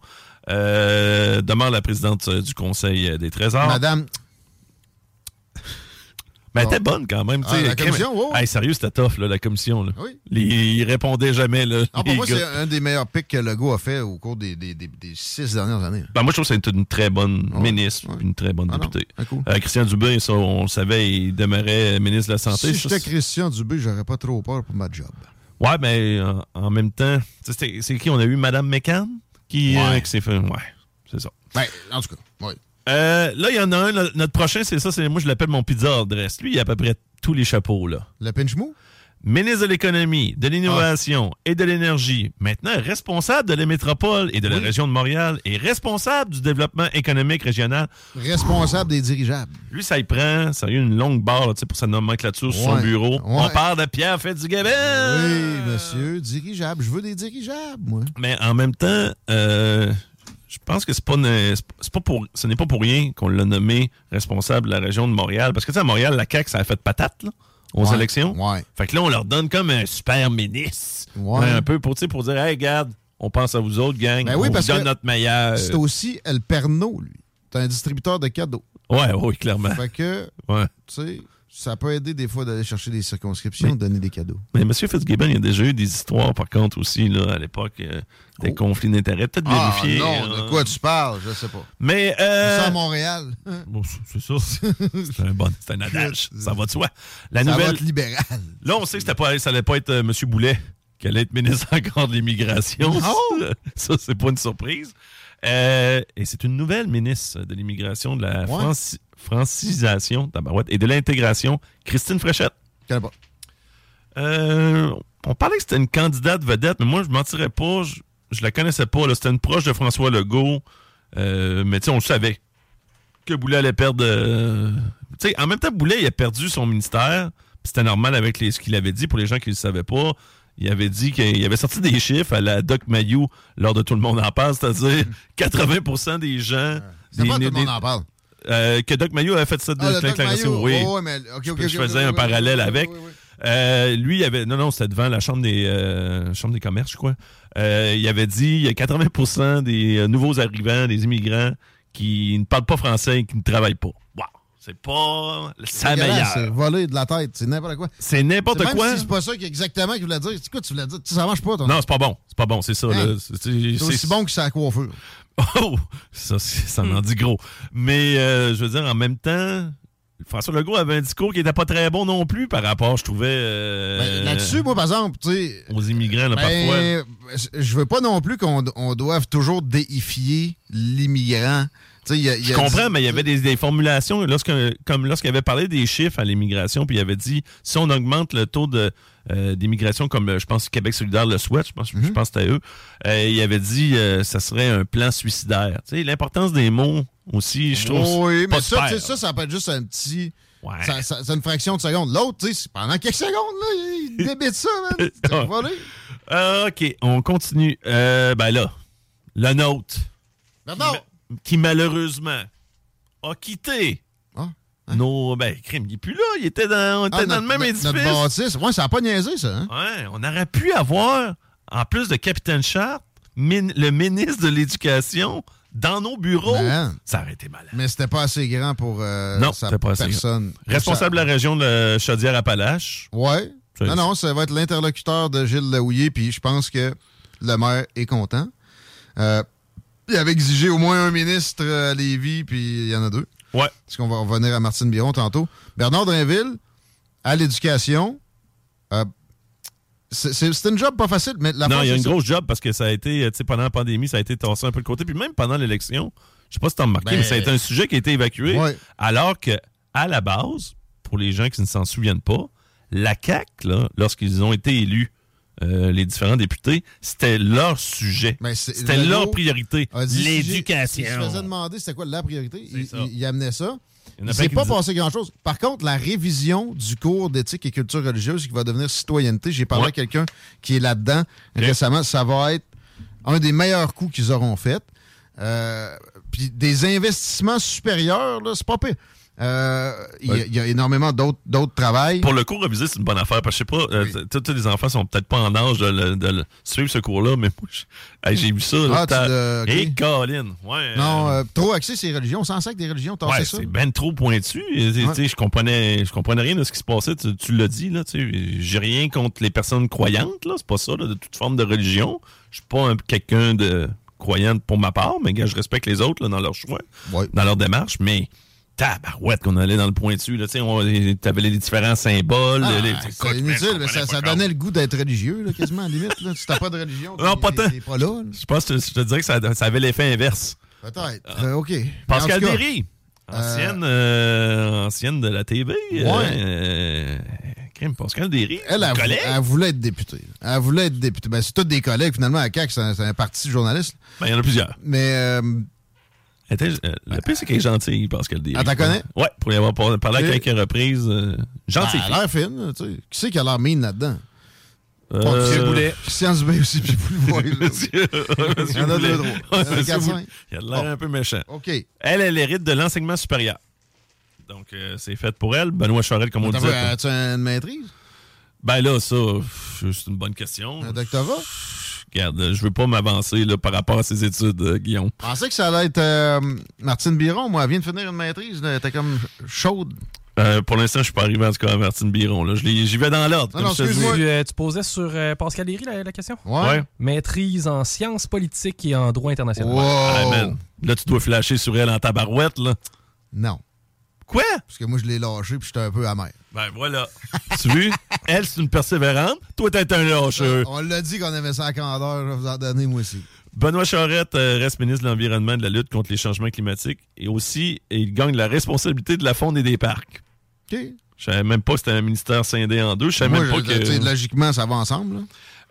euh, demeure la présidente euh, du Conseil euh, des Trésors. Madame. Mais elle était bonne quand même. Ah, la commission, wow. Hey, sérieux, c'était tough, là, la commission. Là. Oui. Les- ils répondaient jamais. Là, Ah, pour moi, c'est un des meilleurs pics que Legault a fait au cours des, des- des- des six dernières années. Ben, moi, je trouve que c'est une très bonne Ouais, ministre, une très bonne Ah députée. ah, cool. Euh, Christian Dubé, ça, on le savait, il demeurait ministre de la Santé. Si j'étais Christian Dubé, j'aurais pas trop peur pour ma job. Ouais, mais en, en même temps, c'est qui? On a eu? Madame McCann qui, euh, Ouais. qui s'est fait. Ouais, c'est ça. Ben, en tout cas, oui. Euh, là, il y en a un, notre prochain, c'est ça, c'est moi je l'appelle mon pizza adresse. Lui, il a à peu près tous les chapeaux, là. Le pinch mou? Ministre de l'économie, de l'innovation et de l'énergie. Maintenant, responsable de la métropole et de la région de Montréal et responsable du développement économique régional. Responsable des dirigeables. Lui, ça y prend, ça a eu une longue barre là, pour sa nomenclature sur son bureau. Ouais. On parle de Pierre Fitzgibbon. Oui, monsieur, dirigeable. Je veux des dirigeables, moi. Mais en même temps, euh, je pense que c'est pas, ne- c'est pas- pour, ce n'est pas pour rien qu'on l'a nommé responsable de la région de Montréal. Parce que, tu sais, à Montréal, la CAQ, ça a fait patate, là, aux Ouais, élections? ouais. Fait que là, on leur donne comme un super ministre. Ouais. Un peu pour, pour dire, hey, regarde, on pense à vous autres, gang. Ben oui, on parce vous donne que notre meilleur. C'est aussi El Perno, lui. C'est un distributeur de cadeaux. Ouais, oui, clairement. Fait que, Ouais. tu sais, ça peut aider des fois d'aller chercher des circonscriptions, donner des cadeaux. Mais M. Fitzgibbon, il y a déjà eu des histoires, par contre, aussi, là, à l'époque, euh, des conflits d'intérêts. Peut-être Oh. Ah, vérifier. non, de quoi tu parles? Je sais pas. Mais. Euh... Ça à Montréal. [LAUGHS] Bon, c'est ça. C'est un bon, c'est un [LAUGHS] adage. Ça va de soi. La Ça nouvelle. va être libéral. Là, on sait que pas, ça allait pas être euh, M. Boulet qui allait être ministre [LAUGHS] encore de l'immigration. Oh! Ça, c'est pas une surprise. Euh, et c'est une nouvelle ministre de l'immigration, de la franci- francisation tabarouette, et de l'intégration, Christine Fréchette. Euh, on parlait que c'était une candidate vedette, mais moi, je mentirais pas. Je, je la connaissais pas. C'était une proche de François Legault. Euh, mais tu sais, on le savait que Boulet allait perdre. euh, tu sais, en même temps, Boulet, il a perdu son ministère. C'était normal avec les- ce qu'il avait dit pour les gens qui ne le savaient pas. Il avait dit qu'il avait sorti des chiffres à la Doc Mayou lors de Tout le monde en parle, c'est-à-dire 80% des gens. C'est des- pas tout le monde en parle. Euh, que Doc Mayo avait fait ça de Ah, déclaration, oui. Oh, mais- je faisais un parallèle avec. Euh, lui, il avait. Non, non, c'était devant la chambre des, euh, chambre des commerces, je crois. Euh, il avait dit il y a 80% des nouveaux arrivants, des immigrants, qui ne parlent pas français et qui ne travaillent pas. Wow! C'est pas sa dégueulasse, C'est meilleure. voler de la tête, c'est n'importe quoi. C'est n'importe Même quoi. si c'est pas ça exactement qu'il voulait dire. C'est quoi tu voulais dire? Ça marche pas, ton Non, c'est pas bon. C'est pas bon, c'est ça. Hein? C'est- aussi bon que sa coiffure. [LAUGHS] Oh! Ça, ça en dit gros. Mais, euh, je veux dire, en même temps, François Legault avait un discours qui était pas très bon non plus par rapport, je trouvais. euh, Ben, Là-dessus, moi, par exemple, tu sais. Aux immigrants, là, parfois. Ben, je veux pas non plus qu'on on doive toujours déifier l'immigrant. Y a- Je comprends, mais il y avait des, des formulations, lorsque, comme lorsqu'il avait parlé des chiffres à l'immigration, puis il avait dit, si on augmente le taux de, euh, d'immigration, comme euh, je pense Québec solidaire le souhaite, je pense, je Mhm. pense que c'était eux, euh, il avait dit euh, ça serait un plan suicidaire. L'importance des mots aussi, je trouve. Oui, mais ça, ça, ça peut être juste un petit. Ouais. ça- ça- C'est une fraction de seconde. L'autre, pendant quelques secondes, là, il [LAUGHS] débite ça, man. OK, on continue. Euh, ben là, le nôtre, Bernard! Qui malheureusement a quitté Ah, nos... Ben, crime, il est plus là, il était dans, on était Ah, dans notre- le même édifice. Notre bâtisse. Ouais, ça a pas niaisé, ça. Hein? Ouais, on aurait pu avoir, en plus de Capitaine Sharp, min- le ministre de l'Éducation dans nos bureaux. Ça aurait été malade. Mais c'était pas assez grand pour euh, non, sa c'était pas assez personne. grand. Responsable de la région de Chaudière-Appalaches. Ouais. Non, non, ça va être l'interlocuteur de Gilles Laouillet, puis je pense que le maire est content. Euh, il avait exigé au moins un ministre à Lévis, puis il y en a deux. Ouais. Parce qu'on va revenir à Martine Biron tantôt. Bernard Drinville, à l'éducation. euh, c'est une job pas facile, mais la non, il y a une ça. grosse job parce que ça a été, tu sais, pendant la pandémie, ça a été tassé un peu de côté. Puis même pendant l'élection, je sais pas si t'as remarqué, Ben, mais ça a été un sujet qui a été évacué. Ouais. Alors que, à la base, pour les gens qui ne s'en souviennent pas, la CAQ, lorsqu'ils ont été élus, euh, les différents députés, c'était leur sujet. Ben, C'était leur priorité. L'éducation. Si je faisais demander c'était quoi la priorité, il, il- il amenait ça. Pas passé grand-chose. Par contre, la révision du cours d'éthique et culture religieuse qui va devenir citoyenneté, j'ai parlé Ouais. à quelqu'un qui est là-dedans récemment, ça va être un des meilleurs coups qu'ils auront fait. Euh, Puis des investissements supérieurs, c'est pas pire. Euh, il y a- Ouais. il y, a énormément d'autres travails. Pour le cours révisé, c'est une bonne affaire. Parce que je sais pas, euh, tous les enfants sont peut-être pas en âge de, le- de le- suivre ce cours-là, mais moi, j'ai vu ça. Ah. Et Colin, ouais. Non, euh, trop axé les religions. Sait que des religions, t'as Ouais, ça? c'est ben trop pointu. Ouais. Je comprenais, comprenais rien de ce qui se passait. Tu, tu l'as dit, là. J'ai rien contre les personnes croyantes, là. C'est pas ça, là, de toute forme de religion. Je suis pas un- quelqu'un de croyant pour ma part, mais gars, je respecte les autres là, dans leur choix, dans leur démarche. Mais tabarouette qu'on allait dans le pointu. Là, tu t'avais les différents symboles. Ah, les- c'est inutile, mais ça, donnait le goût d'être religieux, là, quasiment, à la limite. Là. Si t'as pas de religion, Non, pas tant. pas là. là. Je pense que je te dirais que ça, ça avait l'effet inverse. Peut-être. Euh, OK. Pascal Derry, ancienne, euh, ancienne de la TV. Ouais. Euh, crime, Pascal Derry, Elle, elle, collègue. elle voulait être députée. Elle voulait être députée. Ben, c'est tous des collègues, finalement, à CAQ, c'est un, parti journaliste. Ben, il y en a plusieurs. Mais euh, Elle était- euh, le pire, c'est qu'elle est gentille, Pascal Derry. Ah, t'en connais? Ouais, pour y avoir par- parlé à quelques reprises. euh, gentille. ben, elle a l'air fine. tu sais. Qui c'est qui a l'air mine là-dedans? Monsieur Euh, Boulet. Christian Dubé aussi, puis vous le. [LAUGHS] Monsieur, Il y en a deux. Ouais, Il y a a l'air un peu méchant. OK. Elle, elle hérite de l'enseignement supérieur. Donc, euh, c'est fait pour elle. Benoît Charette, comme on disait. As-tu une maîtrise? Ben là, ça, c'est une bonne question. Un doctorat? Regarde, je veux pas m'avancer par rapport à ses études, euh, Guillaume. Je pensais que ça allait être euh, Martine Biron. Moi, elle vient de finir une maîtrise. Elle était comme chaude. Euh, pour l'instant, je suis pas arrivé en tout cas à Martine Biron. J'y vais dans l'ordre. Tu, euh, tu posais sur euh, Pascal Léry la, la question? Ouais. Ouais. Maîtrise en sciences politiques et en droit international. Man. Là, tu dois flasher sur elle en tabarouette, là. Non. Quoi? Parce que moi, je l'ai lâché puis j'étais un peu amer. Ben voilà. [LAUGHS] tu vu? Elle, c'est une persévérante. Toi, t'es un lâcheux. On l'a dit qu'on aimait ça à candeur. Je vais vous en donner, moi aussi. Benoît Charette euh, reste ministre de l'Environnement et de la lutte contre les changements climatiques. Et aussi, il gagne la responsabilité de la faune et des parcs. OK. Je savais même pas que c'était un ministère scindé en deux. Je savais même pas que... logiquement, ça va ensemble. là.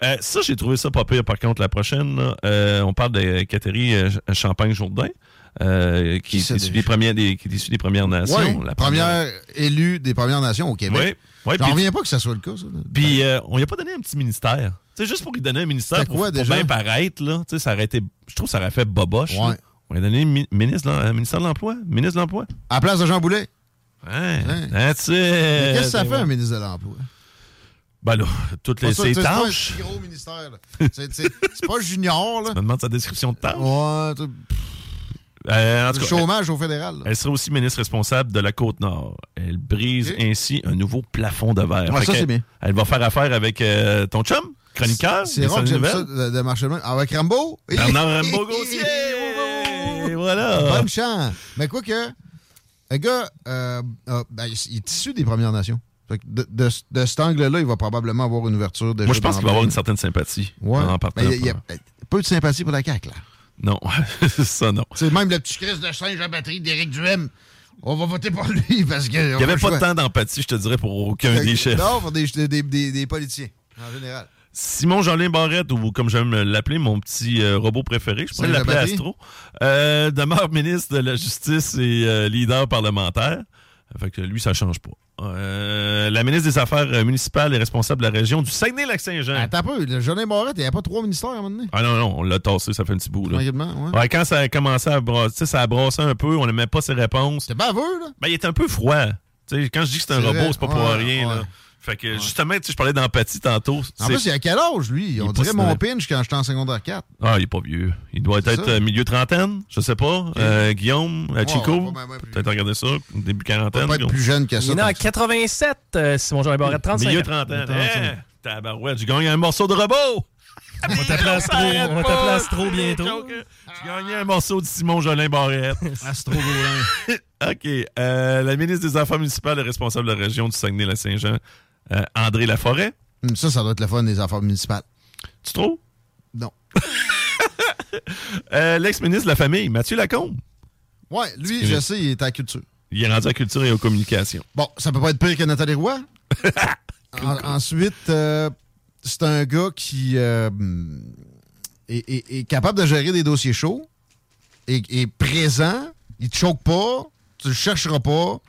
Euh, ça, j'ai trouvé ça pas pire. Par contre, la prochaine, là, euh, on parle de Catherine euh, Champagne-Jourdain, euh, qui, est c'est déjà? des premières, des, qui est issue des Premières Nations. La première élue des Premières Nations au Québec. Oui. Ouais, J'en reviens pas que ça soit le cas. Puis, euh, on lui a pas donné un petit ministère. Tu sais, juste pour lui donner un ministère pour, quoi, pour bien paraître, là. Tu sais, ça aurait été... Je trouve que ça aurait fait boboche. Ouais. On lui a donné mi- ministre, euh, ministère de l'Emploi. Ministre de l'Emploi. À la place de Jean Boulet. Ouais. Qu'est-ce que ça fait, un ministre de l'Emploi? Ben là, [LAUGHS] toutes les ses tu sais, C'est pas un tâches. gros ministère. [LAUGHS] C'est c'est- c'est pas junior, là. Je me demande sa description de tâches? Ouais, tu- Euh, en tout le cas, chômage au fédéral. là. Elle sera aussi ministre responsable de la Côte-Nord. Elle brise ainsi un nouveau plafond de verre. Ouais, ça, c'est bien. Elle va faire affaire avec euh, ton chum, chroniqueur. C'est rare que j'aime ça de, de marcher de même. Avec Rambo? [LAUGHS] Bernard Rambo-Gauthier. [LAUGHS] Et voilà. Bonne chance. Mais quoi que, le gars, euh, euh, ben, il est issu des Premières Nations. De, de, de cet angle-là, il va probablement avoir une ouverture déjà. Moi, je pense qu'il va avoir une certaine sympathie Ouais. en partant. Ben, il y a- il y a peu de sympathie pour la CAQ, là. Non, [LAUGHS] ça non. C'est même le petit Christ de singe à batterie d'Éric Duhem. On va voter pour lui parce que. Il n'y avait pas de temps d'empathie, je te dirais, pour aucun des chefs. Non, pour des, des, des, des politiciens, en général. Simon Jolin Barrette, ou comme j'aime l'appeler, mon petit euh, robot préféré, je pourrais l'appeler. Astro, euh, demeure ministre de la Justice et euh, leader parlementaire. Fait que lui, ça change pas. Euh, la ministre des Affaires euh, municipales est responsable de la région du Saguenay-Lac-Saint-Jean. Attends un peu, le Jolin Barrette, il n'y avait pas trois ministères à un moment donné? Ah non, non, on l'a tassé, ça fait un petit bout. Là. Tranquillement, ouais. Ouais, quand ça a commencé à brasser, ça a brassé un peu, on n'aimait pas ses réponses. C'était baveux, là. Ben, il était un peu froid. Quand je dis que c'est un robot, c'est pas pour rien. ouais. Là. Fait que justement, tu sais, je parlais d'empathie tantôt. En C'est- plus, il a quel âge, lui? est On dirait mon pinch quand j'étais en secondaire 4. Ah, il est pas vieux. Il doit être ça. euh, milieu trentaine, je sais pas. Euh, Guillaume, euh, Chico, peut-être regarder ça, début quarantaine. pas être plus jeune que Il ça. est né en tant que ça. 87, euh, Simon Jean Barrette, 35 Milieu trentaine. 35. Eh, tabarouette, j'ai gagné un morceau de robot! On va t'appeler Astro, on Astro bientôt. J'ai gagné un morceau de Simon Jolin Barrette. [LAUGHS] Astro. [LAUGHS] OK. euh, la ministre des Affaires municipales est responsable de la région du Saguenay-Lac-Saint-Jean, euh, André Laforêt. Hum, Ça, ça doit être le fun des affaires municipales. Tu trouves? Non. [LAUGHS] Euh, L'ex-ministre de la Famille, Mathieu Lacombe. Ouais, lui, je sais, il est à la culture. Il est rendu à culture et aux communications. Bon, ça peut pas être pire que Nathalie Roy? [LAUGHS] En- ensuite, euh, c'est un gars qui euh, est, est- est capable de gérer des dossiers chauds, est, est présent, il te choque pas, tu le chercheras pas.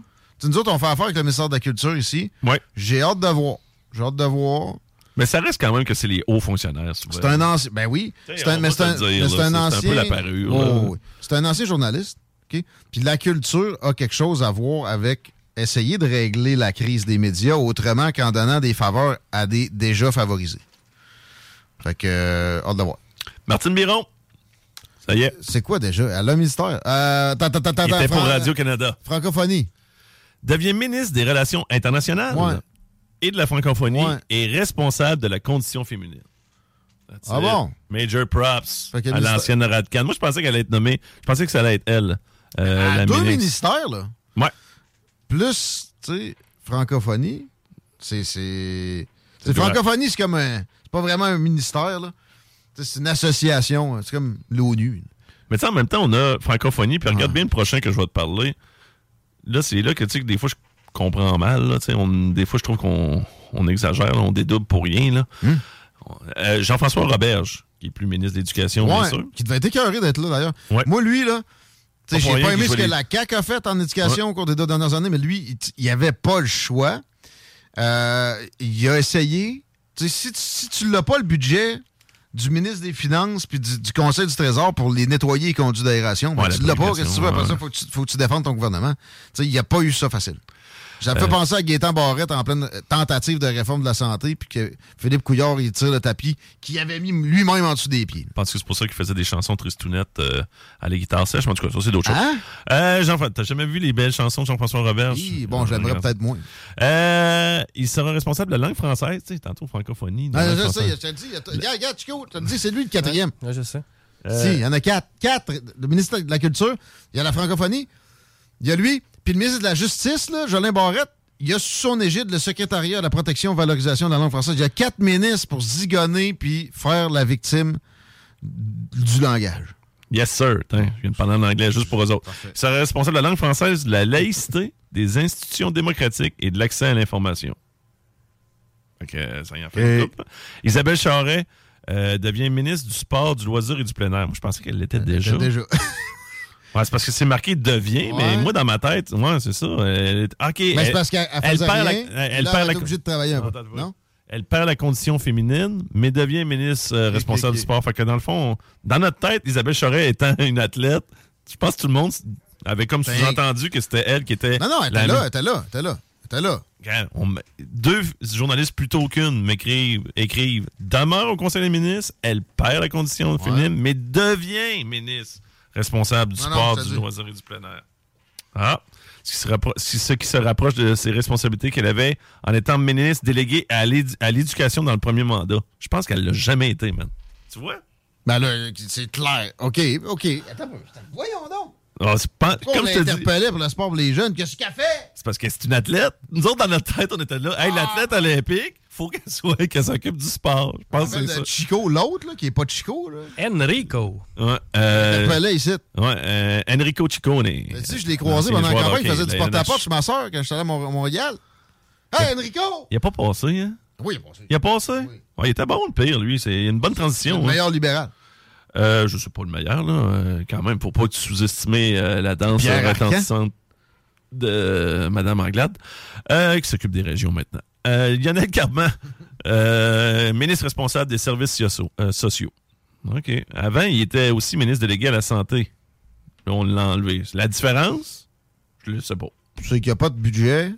Nous autres, on fait affaire avec le ministère de la Culture ici. Ouais. J'ai hâte de voir. J'ai hâte de voir. Mais ça reste quand même que c'est les hauts fonctionnaires. C'est un ancien. Ben oui. C'est un, c'est un, un ancien. c'est un peu la parure, Oh, oui. C'est un ancien journaliste. OK? Puis la culture a quelque chose à voir avec essayer de régler la crise des médias autrement qu'en donnant des faveurs à des déjà favorisés. Fait que, euh, hâte de voir. Martine Biron. Ça y est. C'est quoi déjà? Elle a un ministère. Euh, attends, attends, attends, Il était pour Radio-Canada. Francophonie. Devient ministre des Relations internationales Ouais. et de la francophonie Ouais. et responsable de la condition féminine. That's Ah it. bon? Major props à l'ancienne Radcan. Moi, je pensais qu'elle allait être nommée. Je pensais que ça allait être elle. euh, À la deux ministre. ministères, là. Ouais. Plus, tu sais, francophonie, c'est. francophonie, c'est comme un. C'est pas vraiment un ministère, là. C'est une association. C'est comme l'ONU. Mais tu sais, en même temps, on a francophonie, puis regarde bien le prochain que je vais te parler. Là, c'est là que tu sais que des fois, je comprends mal. Là, tu sais, on, des fois, je trouve qu'on on exagère, là, on dédouble pour rien. là. Hmm. Euh, Jean-François Roberge, qui est plus ministre de l'Éducation, bien sûr. qui devait être écœuré d'être là, d'ailleurs. Ouais. Moi, lui, là, Pas j'ai pas aimé ce que la CAQ a fait en éducation au cours des deux dernières années, mais lui, il- avait pas le choix. Euh, il a essayé, Tu sais, si, tu- si tu l'as pas le budget du ministre des Finances puis du, du Conseil du Trésor pour les nettoyer les conduits d'aération, ben, Ouais, tu la l'as pas, qu'est-ce que tu veux? Après ça, faut que tu, faut que tu défendes ton gouvernement. Tu il n'y a pas eu ça facile. Ça me fait Euh. penser à Gaétan Barrette en pleine tentative de réforme de la santé, puis que Philippe Couillard, il tire le tapis qu'il avait mis lui-même en dessous des pieds. Je pense que c'est pour ça qu'il faisait des chansons tristounettes euh, à la guitare sèche. Mais en tout cas, ça, c'est d'autres choses. Hein? Euh, Jean, t'as jamais vu les belles chansons de Jean-François Robert? Oui, bon, j'aimerais peut-être moins. Euh, il sera responsable de la langue française, tu sais, tantôt francophonie. Ah, je sais, je te le dis. il y a- Regarde, regarde, Chico, je te le dis, c'est lui le quatrième. Ouais, je sais. Si, il y en a quatre. Quatre. Le ministre de la Culture, il y a la francophonie, il y a lui, puis le ministre de la Justice, là, Jolin Barrette, il a sous son égide le secrétariat à la protection et valorisation de la langue française. Il y a quatre ministres pour zigonner puis faire la victime du langage. Yes, sir. Je viens de parler en anglais juste pour eux autres. Il sera responsable de la langue française, de la laïcité, des institutions démocratiques et de l'accès à l'information. Que euh, ça y en fait Ok. Isabelle Charret euh, devient ministre du sport, du loisir et du plein air. Moi, je pensais qu'elle l'était déjà. déjà. [LAUGHS] Ouais, c'est parce que c'est marqué devient, mais moi, dans ma tête, ouais, c'est ça. Elle OK. Mais c'est parce qu'elle elle perd la- rien, elle- elle là, perd elle la- obligée de travailler un peu. Non? Elle perd la condition féminine, mais devient ministre euh, responsable du sport. Fait que dans le fond, dans notre tête, Isabelle Charret étant une athlète, je pense que tout le monde avait comme Ben- sous-entendu que c'était elle qui était. Non, non, elle était là, elle était là, elle était là. Elle était là. On deux journalistes plutôt qu'une m'écrivent, écrivent demeure au Conseil des ministres, elle perd la condition féminine, mais devient ministre responsable du Non, sport, du loisir et du plein air. Ah, ce qui se, rapproche de ses responsabilités qu'elle avait en étant ministre déléguée à l'édu- à l'éducation dans le premier mandat. Je pense qu'elle l'a jamais été, man. Tu vois? Ben là, c'est clair. OK, OK. Attends, voyons donc. Ah, pas- Pourquoi comme on je te dis, pour le sport pour les jeunes? Qu'est-ce qu'elle fait? c'est parce que c'est une athlète. Nous autres, dans notre tête, on était là. Hey, l'athlète olympique, faut qu'elle soit, qu'elle s'occupe du sport. Je pense que c'est ça. Chico, l'autre, là, qui est pas Chico, là. Enrico. Ouais, euh, ici. Ouais, euh, Enrico Ciccone. Tu sais, je l'ai croisé pendant la campagne, il faisait du porte-à-porte chez ma soeur quand j'étais allé à Mont- Montréal. Hey, Enrico! Il a pas passé, hein? Oui, il a passé. Il a passé? Ouais, il était bon, le pire, lui. C'est une bonne transition. Le hein. meilleur libéral. Euh, je sais pas le meilleur, là. Euh, quand même, faut pas que tu sous-estimer euh, la danse retentissante de Madame Anglade, euh, qui s'occupe des régions maintenant. Euh, Lionel Carman, euh, ministre responsable des services sociaux. euh, sociaux. OK. Avant, il était aussi ministre délégué à la santé. Là, on l'a enlevé. La différence? Je le sais pas. C'est qu'il n'y a pas de budget.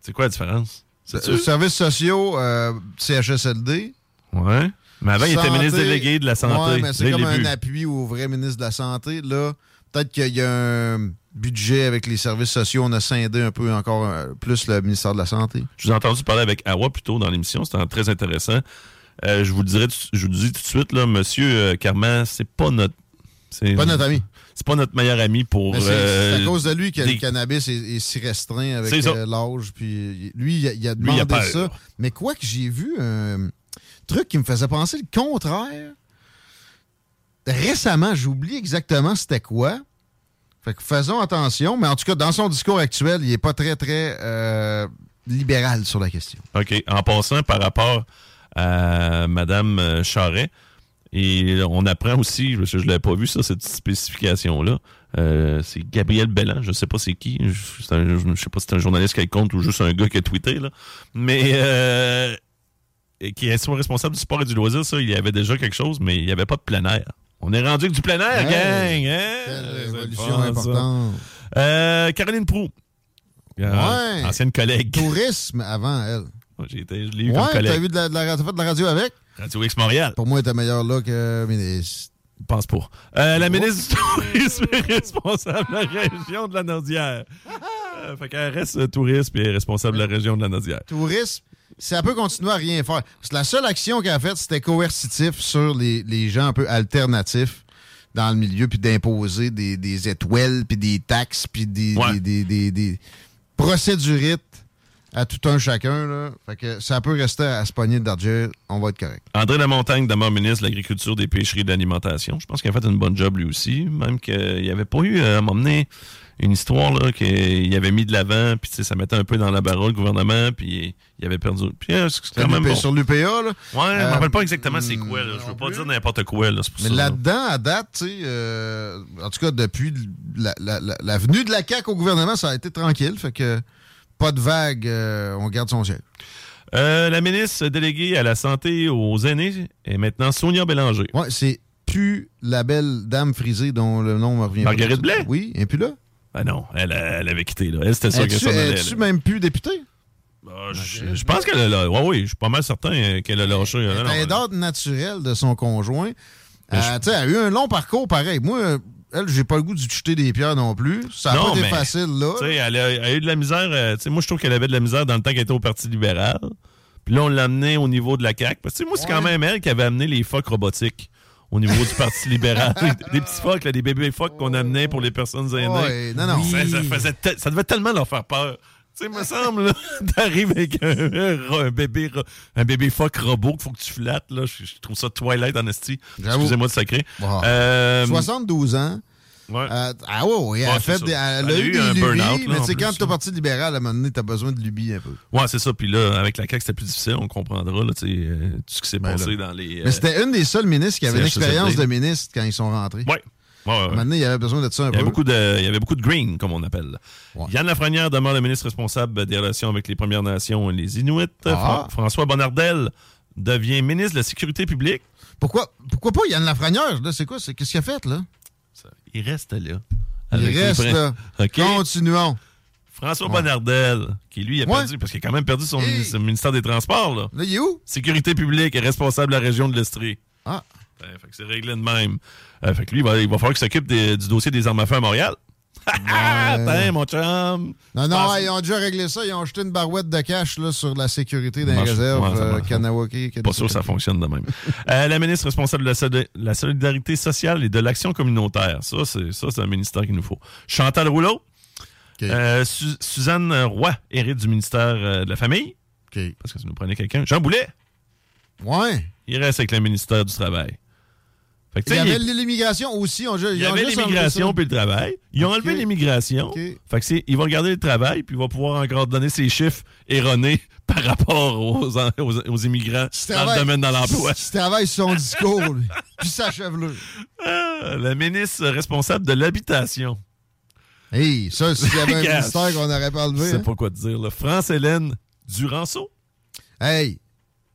C'est quoi la différence? Euh, Services sociaux, euh, CHSLD. Ouais. Mais avant, il était ministre délégué de la santé. Ouais, mais c'est comme un appui au vrai ministre de la Santé. Là, peut-être qu'il y a un budget avec les services sociaux. On a scindé un peu encore euh, plus le ministère de la Santé? Je vous ai entendu parler avec Awa plus tôt dans l'émission. C'était très intéressant. Euh, je vous le dirai, tout- je vous dis tout de suite, là, Monsieur euh, Carman, c'est pas notre. C'est Pas notre ami. C'est pas notre meilleur ami pour. C'est euh, à cause de lui que des- le cannabis est, est si restreint avec l'âge. Puis lui, il a, il a Lui, il a demandé peur. ça. Mais quoi que j'ai vu un truc qui me faisait penser le contraire. Récemment, j'oublie exactement c'était quoi. Fait que faisons attention. Mais en tout cas, dans son discours actuel, il est pas très, très euh, libéral sur la question. OK. En passant par rapport à Madame euh, Charret, et on apprend aussi, je ne l'avais pas vu, ça, cette spécification-là. euh, c'est Gabriel Bellan, je sais pas c'est qui. Je, je sais pas si c'est un journaliste quelconque ou juste un gars qui a tweeté, là. Mais qui est soit responsable du sport et du loisir, ça, il y avait déjà quelque chose, mais il n'y avait pas de plein air. On est rendu avec du plein air, Hey, gang! Hein? révolution fun, importante. Euh, Caroline Prou. Euh, Ouais. Ancienne collègue. Tourisme avant elle. J'ai été- je l'ai eu comme Ouais, t'as collègue. vu de la, de la- t'as fait de la radio avec? Radio X Montréal. Pour moi, elle était meilleure là que ministre. Je pense pas. Euh, la ministre du Tourisme est responsable de la région de la Naudière. Euh, fait qu'elle reste touriste et est responsable de la région de la Naudière. tourisme, si elle peut continuer à rien faire. Parce que la seule action qu'elle a faite, c'était coercitif sur les, les gens un peu alternatifs dans le milieu, puis d'imposer des, des étoiles, puis des taxes, puis des, Ouais. des, des, des- des procédurites à tout un chacun. Là. Fait que ça peut rester à se pogner d'argent, on va être correct. André Lamontagne, demeure ministre de l'Agriculture, des Pêcheries et de l'Alimentation. Je pense qu'il a fait une bonne job lui aussi. Même qu'il n'y avait pas eu, euh, à m'emmener, une histoire là qu'il avait mis de l'avant, puis ça mettait un peu dans la barre le gouvernement, puis il avait perdu. Puis euh, c'est quand même bon. Sur l'UPA, là. Ouais, je ne Euh, me rappelle pas exactement c'est quoi. Là. Je veux pas dire n'importe quoi. Là. Pour Mais là-dedans, à date, tu sais, euh, en tout cas, depuis la, la- la- la venue de la CAQ au gouvernement, ça a été tranquille. Fait que pas de vague, euh, on garde son ciel. Euh, la ministre déléguée à la santé aux aînés est maintenant Sonia Bélanger. Ouais, c'est plus la belle dame frisée dont le nom me revient. Marguerite Blais? Oui, et puis là? Ben non, elle, elle avait quitté. Là. Elle, c'était ça Es-tu qu'elle s'en allait. même plus députée? Ah, je, je pense qu'elle a lâché. Oui, oui, je suis pas mal certain euh, qu'elle a lâché. Elle est d'ordre naturel de son conjoint. Euh, elle a eu un long parcours pareil. Moi, elle, j'ai pas le goût de jeter des pierres non plus. Ça a Non, pas été mais, facile, là. Tu sais, elle, a elle a eu de la misère. euh, tu sais, moi, je trouve qu'elle avait de la misère dans le temps qu'elle était au Parti libéral. Puis là, on l'a amené au niveau de la CAQ. Parce que tu sais, moi, c'est quand même elle qui avait amené les phoques robotiques au niveau du Parti [LAUGHS] libéral. des petits phoques, là, des bébés phoques qu'on amenait pour les personnes aînées. Ouais, non, non. Ça, ça faisait te- ça devait tellement leur faire peur. Tu sais, il me semble, [LAUGHS] t'arrives avec un, un bébé, un bébé phoque robot qu'il faut que tu flattes. Là. Je, je trouve ça Twilight en esti. Excusez-moi de sacrer. Wow. Euh, 72 ans. Ouais. Euh, ah ouais, ouais, elle, Ouais, a c'est fait des, elle, Elle a eu des un lubies, mais en tu sais, plus, quand t'es parti libéral, à un moment donné, t'as besoin de lubies un peu. Ouais, c'est ça. Puis là, avec la CAQ, c'était plus difficile, on comprendra là, tu sais, euh, tout ce qui s'est Ben passé là. dans les. Mais c'était une des seules ministres qui avait une expérience de ministre quand ils sont rentrés. Ouais. Ouais, ouais, ouais. Maintenant, il y avait besoin de ça un Il y, avait peu. beaucoup de, il y avait beaucoup de green, comme on appelle. Yann Lafrenière demeure le ministre responsable des relations avec les Premières Nations et les Inuits. Ah. Fran- François Bonnardel devient ministre de la Sécurité publique. Pourquoi, pourquoi pas Yann Lafrenière? C'est quoi? Qu'est-ce qu'il a fait, là? Il reste là. Il reste là. Continuons. François Ouais. Bonnardel, qui lui a Ouais. perdu, parce qu'il a quand même perdu son, Hey. ministère des Transports. Là. Là, il est où? Sécurité publique est responsable de la région de l'Estrie. Ah. Ouais, fait que c'est réglé de même. Euh, fait que lui, il va, il va falloir qu'il s'occupe des- du dossier des armes à feu à Montréal. [LAUGHS] Attends, mon chum. Non, non, ouais, ils ont déjà réglé ça. Ils ont jeté une barouette de cash là, sur la sécurité des Marche- réserves ouais, ça euh, marche. Kanawake. Pas sûr que ça fonctionne de même. Euh, la ministre responsable de la, soli- la solidarité sociale et de l'action communautaire. Ça, c'est ça, c'est un ministère qu'il nous faut. Chantal Rouleau. Euh, Su- Suzanne Roy, hérite du ministère euh, de la Famille. Parce que ça nous prenait quelqu'un. Jean Boulet. Ouais. Il reste avec le ministère du Travail. Fait que, Il y tu avait l'immigration aussi. on- il y ils ont avait l'immigration puis le travail. Ils ont enlevé l'immigration. Ok. Fait que c'est, il va regarder le travail puis il va pouvoir encore donner ses chiffres erronés [LAUGHS] par rapport aux, aux, aux immigrants dans le travaille- domaine de l'emploi. Il travaille sur son [LAUGHS] discours. Puis sa chevelure. Ah, la ministre responsable de l'habitation. Hey, ça, s'il y avait un [LAUGHS] ministère qu'on n'aurait pas Je enlevé. sais hein. pas quoi te dire. France-Hélène Duranceau. Hey,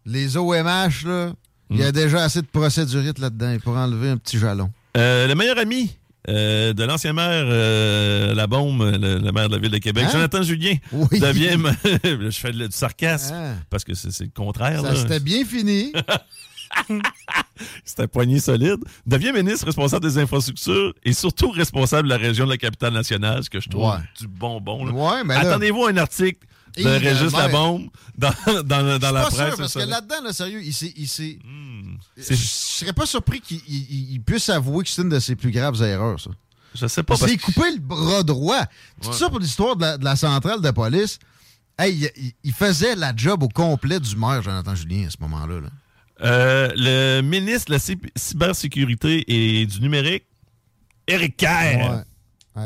les OMH, là, il y a déjà assez de procédurites là-dedans pour enlever un petit jalon. Euh, le meilleur ami euh, de l'ancien maire euh, La Bombe, le, le maire de la ville de Québec, Hein? Jonathan Julien, Oui. devient... [LAUGHS] je fais du sarcasme Hein? parce que c'est, le contraire. Ça c'était bien fini. [LAUGHS] C'était poignée solide. Devient ministre responsable des infrastructures et surtout responsable de la région de la capitale nationale, ce que je trouve Ouais. du bonbon. Ouais, Attendez-vous à un article de Régis euh, Labombe dans, dans, dans la pas presse. sûr, parce que là. là-dedans, là, sérieux, il s'est. c'est- Je serais pas surpris qu'il il- il puisse avouer que c'est une de ses plus graves erreurs, ça. Je sais pas. Il s'est parce- coupé le bras droit. Tout Ouais. ça pour l'histoire de la, de la centrale de police? Hey, il, il- il faisait la job au complet du maire, Jonathan Julien, à ce moment-là. là. Euh, le ministre de la cy- cybersécurité et du numérique, Eric Kerr. Ouais.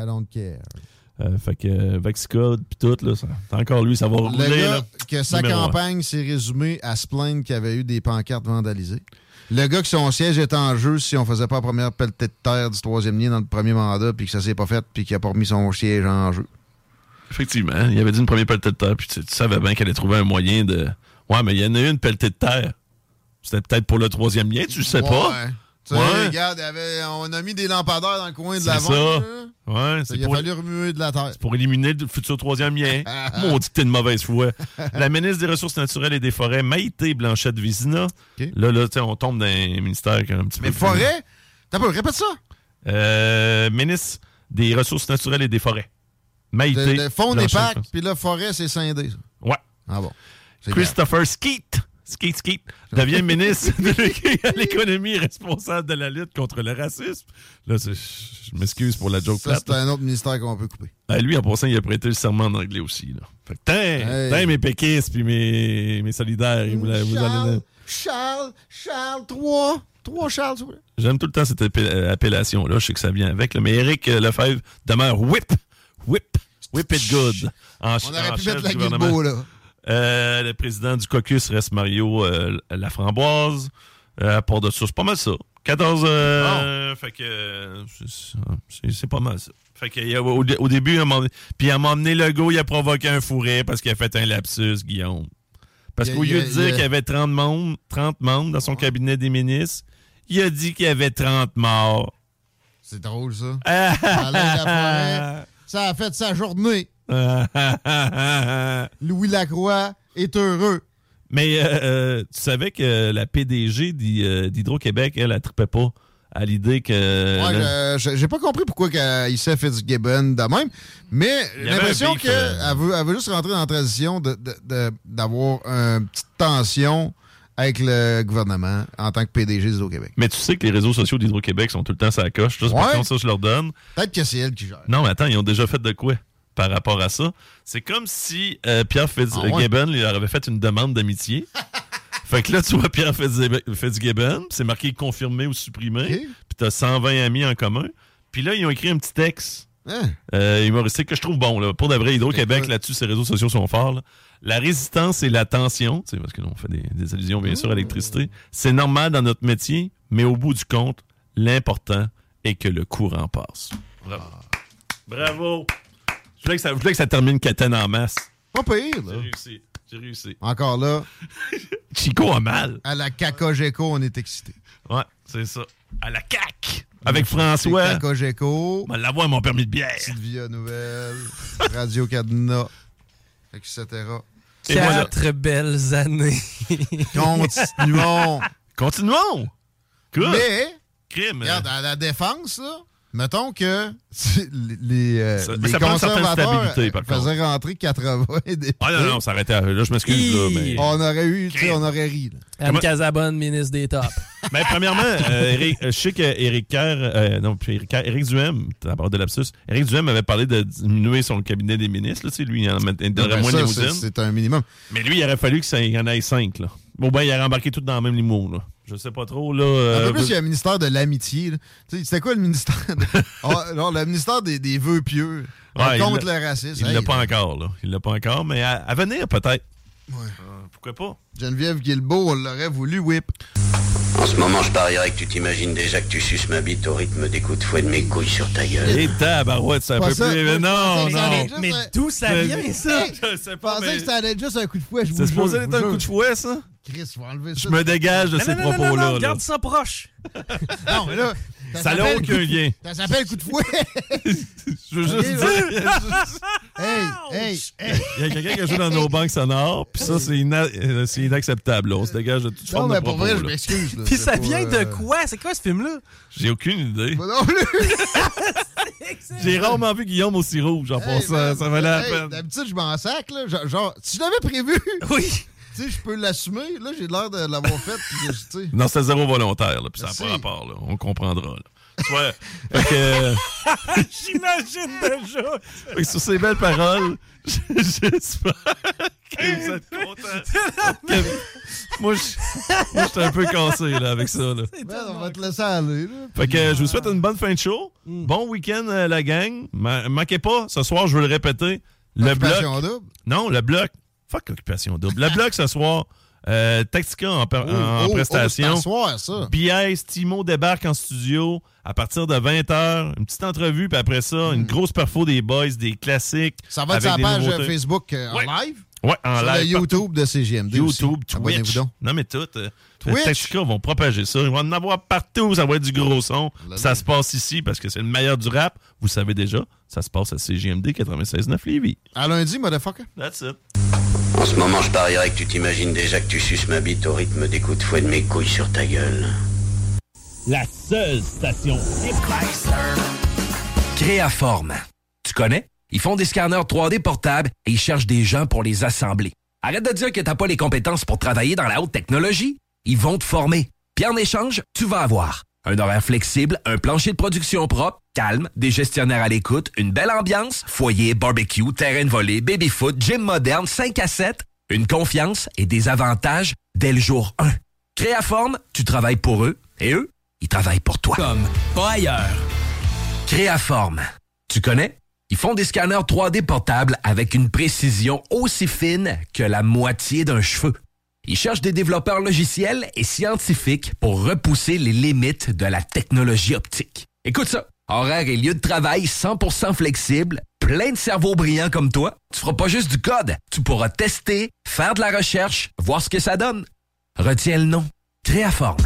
I don't care. Euh, fait que euh, Vexicode puis tout, là, ça- c'est encore lui, ça va Le rouler. gars là. que sa campagne s'est résumée à se plaindre qu'il y avait eu des pancartes vandalisées. Le gars que son siège était en jeu si on faisait pas la première pelletée de terre du troisième lien dans le premier mandat, puis que ça s'est pas fait, puis qu'il a pas remis son siège en jeu. Effectivement, il avait dit une première pelletée de terre, puis tu, tu savais bien qu'elle allait trouver un moyen de. Ouais, mais il y en a eu une pelletée de terre. C'était peut-être pour le troisième lien, tu le sais pas. Ouais. Tu sais, Ouais. regarde, avait- on a mis des lampadaires dans le coin de C'est la ça. vente. Ouais, c'est Il a fallu remuer de la terre. pour éliminer le futur troisième lien. [LAUGHS] Maudit que t'es de mauvaise foi. la ministre des Ressources naturelles et des Forêts, Maïté Blanchette-Vizina. Là, là, on tombe dans un ministère qui un petit Mais peu. plus- forêt, t'as pas, répète ça. Euh, ministre des Ressources naturelles et des Forêts. Maïté. Le, le fond des packs, puis là, forêt, c'est scindé. ça. Ouais. Ah bon. C'est Christopher Skeet. Skeet Skeet devient ministre [LAUGHS] à l'économie responsable de la lutte contre le racisme. Là, je m'excuse pour la joke Ça, c'est un autre ministère qu'on peut couper. Ah, lui, en passant, il a prêté le serment en anglais aussi. Là. Fait que, Hey. mes péquistes puis mes, mes solidaires. voulaient- vous allez- Charles, Charles, Charles, trois. Trois Charles, plaît. J'aime tout le temps cette euh, appellation-là. Je sais que ça vient avec. là. Mais Éric euh, Lefebvre demeure whip. Whip. Whip it good. En, On aurait en pu mettre la. Guilbeault, là. Euh, le président du caucus reste Mario euh, Laframboise. Euh, à part de ça, c'est pas mal ça. 14. euh, Fait que. c'est- pas mal ça. Fait que, il y a- au, au début, puis à m'emmener le go, il a provoqué un fourré parce qu'il a fait un lapsus, Guillaume. Parce qu'au lieu a- de dire a- qu'il y avait 30 membres, 30 membres dans son cabinet des ministres, il a dit qu'il y avait 30 morts. C'est drôle, ça. Ah! [LAUGHS] Ça a fait sa journée. [LAUGHS] Louis Lacroix est heureux. Mais euh, euh, tu savais que la PDG euh, d'Hydro-Québec, elle, elle trippait pas à l'idée que... Ouais, le- je- j'ai pas compris pourquoi s'est Fitzgibbon de même, mais j'ai l'impression qu'elle euh, veut, elle veut juste rentrer dans la transition de- de- de- d'avoir une petite tension avec le gouvernement en tant que PDG du Québec. Mais tu sais que les réseaux sociaux d'Hydro-Québec sont tout le temps la coche. Juste par contre, ça, je leur donne. Peut-être que c'est elle qui gère. Non, mais attends, ils ont déjà fait de quoi? Par rapport à ça? C'est comme si euh, Pierre Ah ouais? Fitzgibbon lui leur avait fait une demande d'amitié. [LAUGHS] fait que là, tu vois Pierre Fitzgib- Fitzgibbon, c'est marqué confirmé ou supprimé, puis t'as 120 amis en commun. Puis là, ils ont écrit un petit texte Hein? euh, humoristique que je trouve bon. Là. Pour de vrai, Hydro-Québec, là-dessus, ses réseaux sociaux sont forts. là. La résistance et la tension, sais, parce que là, on fait des, des allusions, bien sûr, à l'électricité, c'est normal dans notre métier, mais au bout du compte, l'important est que le courant passe. Bravo. Bravo. Je voulais que ça, je voulais que ça termine Catane en masse. Pas pire, là. J'ai réussi. J'ai réussi. Encore là, [LAUGHS] Chico a mal. à la Cacogeco, on est excité. Ouais, c'est ça. À la CAC. Avec François. Cacogeco. On va l'avoir mon permis de bière. Sylvia Nouvelle, [LAUGHS] Radio Cadena, etc. Et voilà. Quatre belles années. [LAUGHS] Continuons. Continuons. Good. Mais, Crime. regarde, à la défense, là, mettons que les, les, euh, Ça- mais les ça conservateurs contre. faisaient rentrer 80 [LAUGHS] députés. Ah non, non, ça arrêtait. à- Là, je m'excuse, là, mais... On aurait eu, tu sais, on aurait ri. Anne Casabonne, ministre des tops. [LAUGHS] Ben, premièrement, euh, euh, je sais qu'Éric Kerr, euh, non, puis Éric Kerr- Éric Duhem, d'abord de lapsus, Éric Duhem avait parlé de diminuer son cabinet des ministres, là, lui, il en donnerait Ben, moins ça, de c'est- limousines. C'est un minimum. Mais lui, il aurait fallu qu'il y en ait cinq, là. Bon, ben, il aurait embarqué tout dans le même limo, là. Je sais pas trop, là. euh, Un peu plus, il y a un ministère de l'amitié. C'était quoi le ministère? de- [LAUGHS] Ah, non, le ministère des, des vœux pieux ouais, contre le racisme. Il l'a Hey, pas encore, là. Il l'a pas encore, mais à, à venir, peut-être. Euh, pourquoi pas? Geneviève Guilbeault, on l'aurait voulu whip. En ce moment, je parierais que tu t'imagines déjà que tu suces ma bite au rythme des coups de fouet de mes couilles sur ta gueule. Et tabarouette, c'est un Pas peu ça, plus... moi, je non, pensais non. Mais d'où ça vient, ça? Je sais Je pas, pensais mais... que ça allait être juste un coup de fouet. je C'est supposé être je un coup de fouet, ça? Chris, faut enlever ça. Je me dégage de Non, ces propos-là. garde ça proche. Non, mais là. Ça n'a aucun lien. Ça s'appelle coup de fouet. [LAUGHS] Je veux juste dire... [LAUGHS] hey, hey, hey. Il y a quelqu'un qui a joué dans nos banques sonores, puis ça, c'est ina- euh, inacceptable. là. On se dégage de toute Non, forme mais de pour propos. vrai, je m'excuse. Puis ça vient euh, de quoi? C'est quoi ce film-là? J'ai aucune idée. Moi non plus. [LAUGHS] J'ai rarement vu Guillaume aussi rouge en Hey, passant. man, Ça valait la peine. D'habitude, je m'en sac, là. Genre, genre, si je l'avais prévu, Oui. Tu sais, je peux l'assumer. Là, j'ai l'air de l'avoir fait. puis tu sais. Non, c'était zéro volontaire, là, puis ça n'a pas rapport. Là. On comprendra. Là. Ouais. [LAUGHS] Fait que, euh, J'imagine déjà. fait que sur ces belles paroles, [LAUGHS] j'espère que vous êtes contents. Que- Moi, je- moi, j'étais un peu cassé là, avec ça. Là. Ben, on va te laisser aller, là. Fait que euh, je vous souhaite une bonne fin de show. Bon week-end, euh, la gang. Ma- manquez pas, ce soir, je veux le répéter. Le bloc. Double. Non, le bloc. Fuck Occupation Double. Le bloc ce soir. euh, Tactica en, per- en Oh, oh, prestation. oh, soir, ça. BS, Timo débarque en studio à partir de 20h. Une petite entrevue, puis après ça, une grosse perfo des boys, des classiques. Hmm. Ça va être sa page nouveautés. Facebook euh, Ouais. en live? Ouais, en sur live. le YouTube de CGMD. YouTube, aussi. Abonnez-vous Twitch. donc. Non, mais tout. euh, Twitch? Tactica vont propager ça. Ils vont en avoir partout. Ça va être du gros son. Là, Ça là. se passe ici parce que c'est le meilleur du rap. Vous savez déjà, ça se passe à CGMD 96.9 Lévis. À lundi, motherfucker. That's it. En ce moment, je parierais que tu t'imagines déjà que tu suces ma bite au rythme des coups de fouet de mes couilles sur ta gueule. La seule station Créaforme. Tu connais? Ils font des scanners 3D portables et ils cherchent des gens pour les assembler. Arrête de dire que t'as pas les compétences pour travailler dans la haute technologie. Ils vont te former. Puis en échange, tu vas avoir un horaire flexible, un plancher de production propre, calme, des gestionnaires à l'écoute, une belle ambiance, foyer, barbecue, terrain de volée, baby-foot, gym moderne, 5 à 7, une confiance et des avantages dès le jour 1. Créaforme, tu travailles pour eux et eux, ils travaillent pour toi. comme pas ailleurs. Créaforme. Tu connais? Ils font des scanners 3D portables avec une précision aussi fine que la moitié d'un cheveu. Ils cherchent des développeurs logiciels et scientifiques pour repousser les limites de la technologie optique. Écoute ça. Horaire et lieu de travail 100% flexible, plein de cerveaux brillants comme toi, tu feras pas juste du code. Tu pourras tester, faire de la recherche, voir ce que ça donne. Retiens le nom. Créaforme.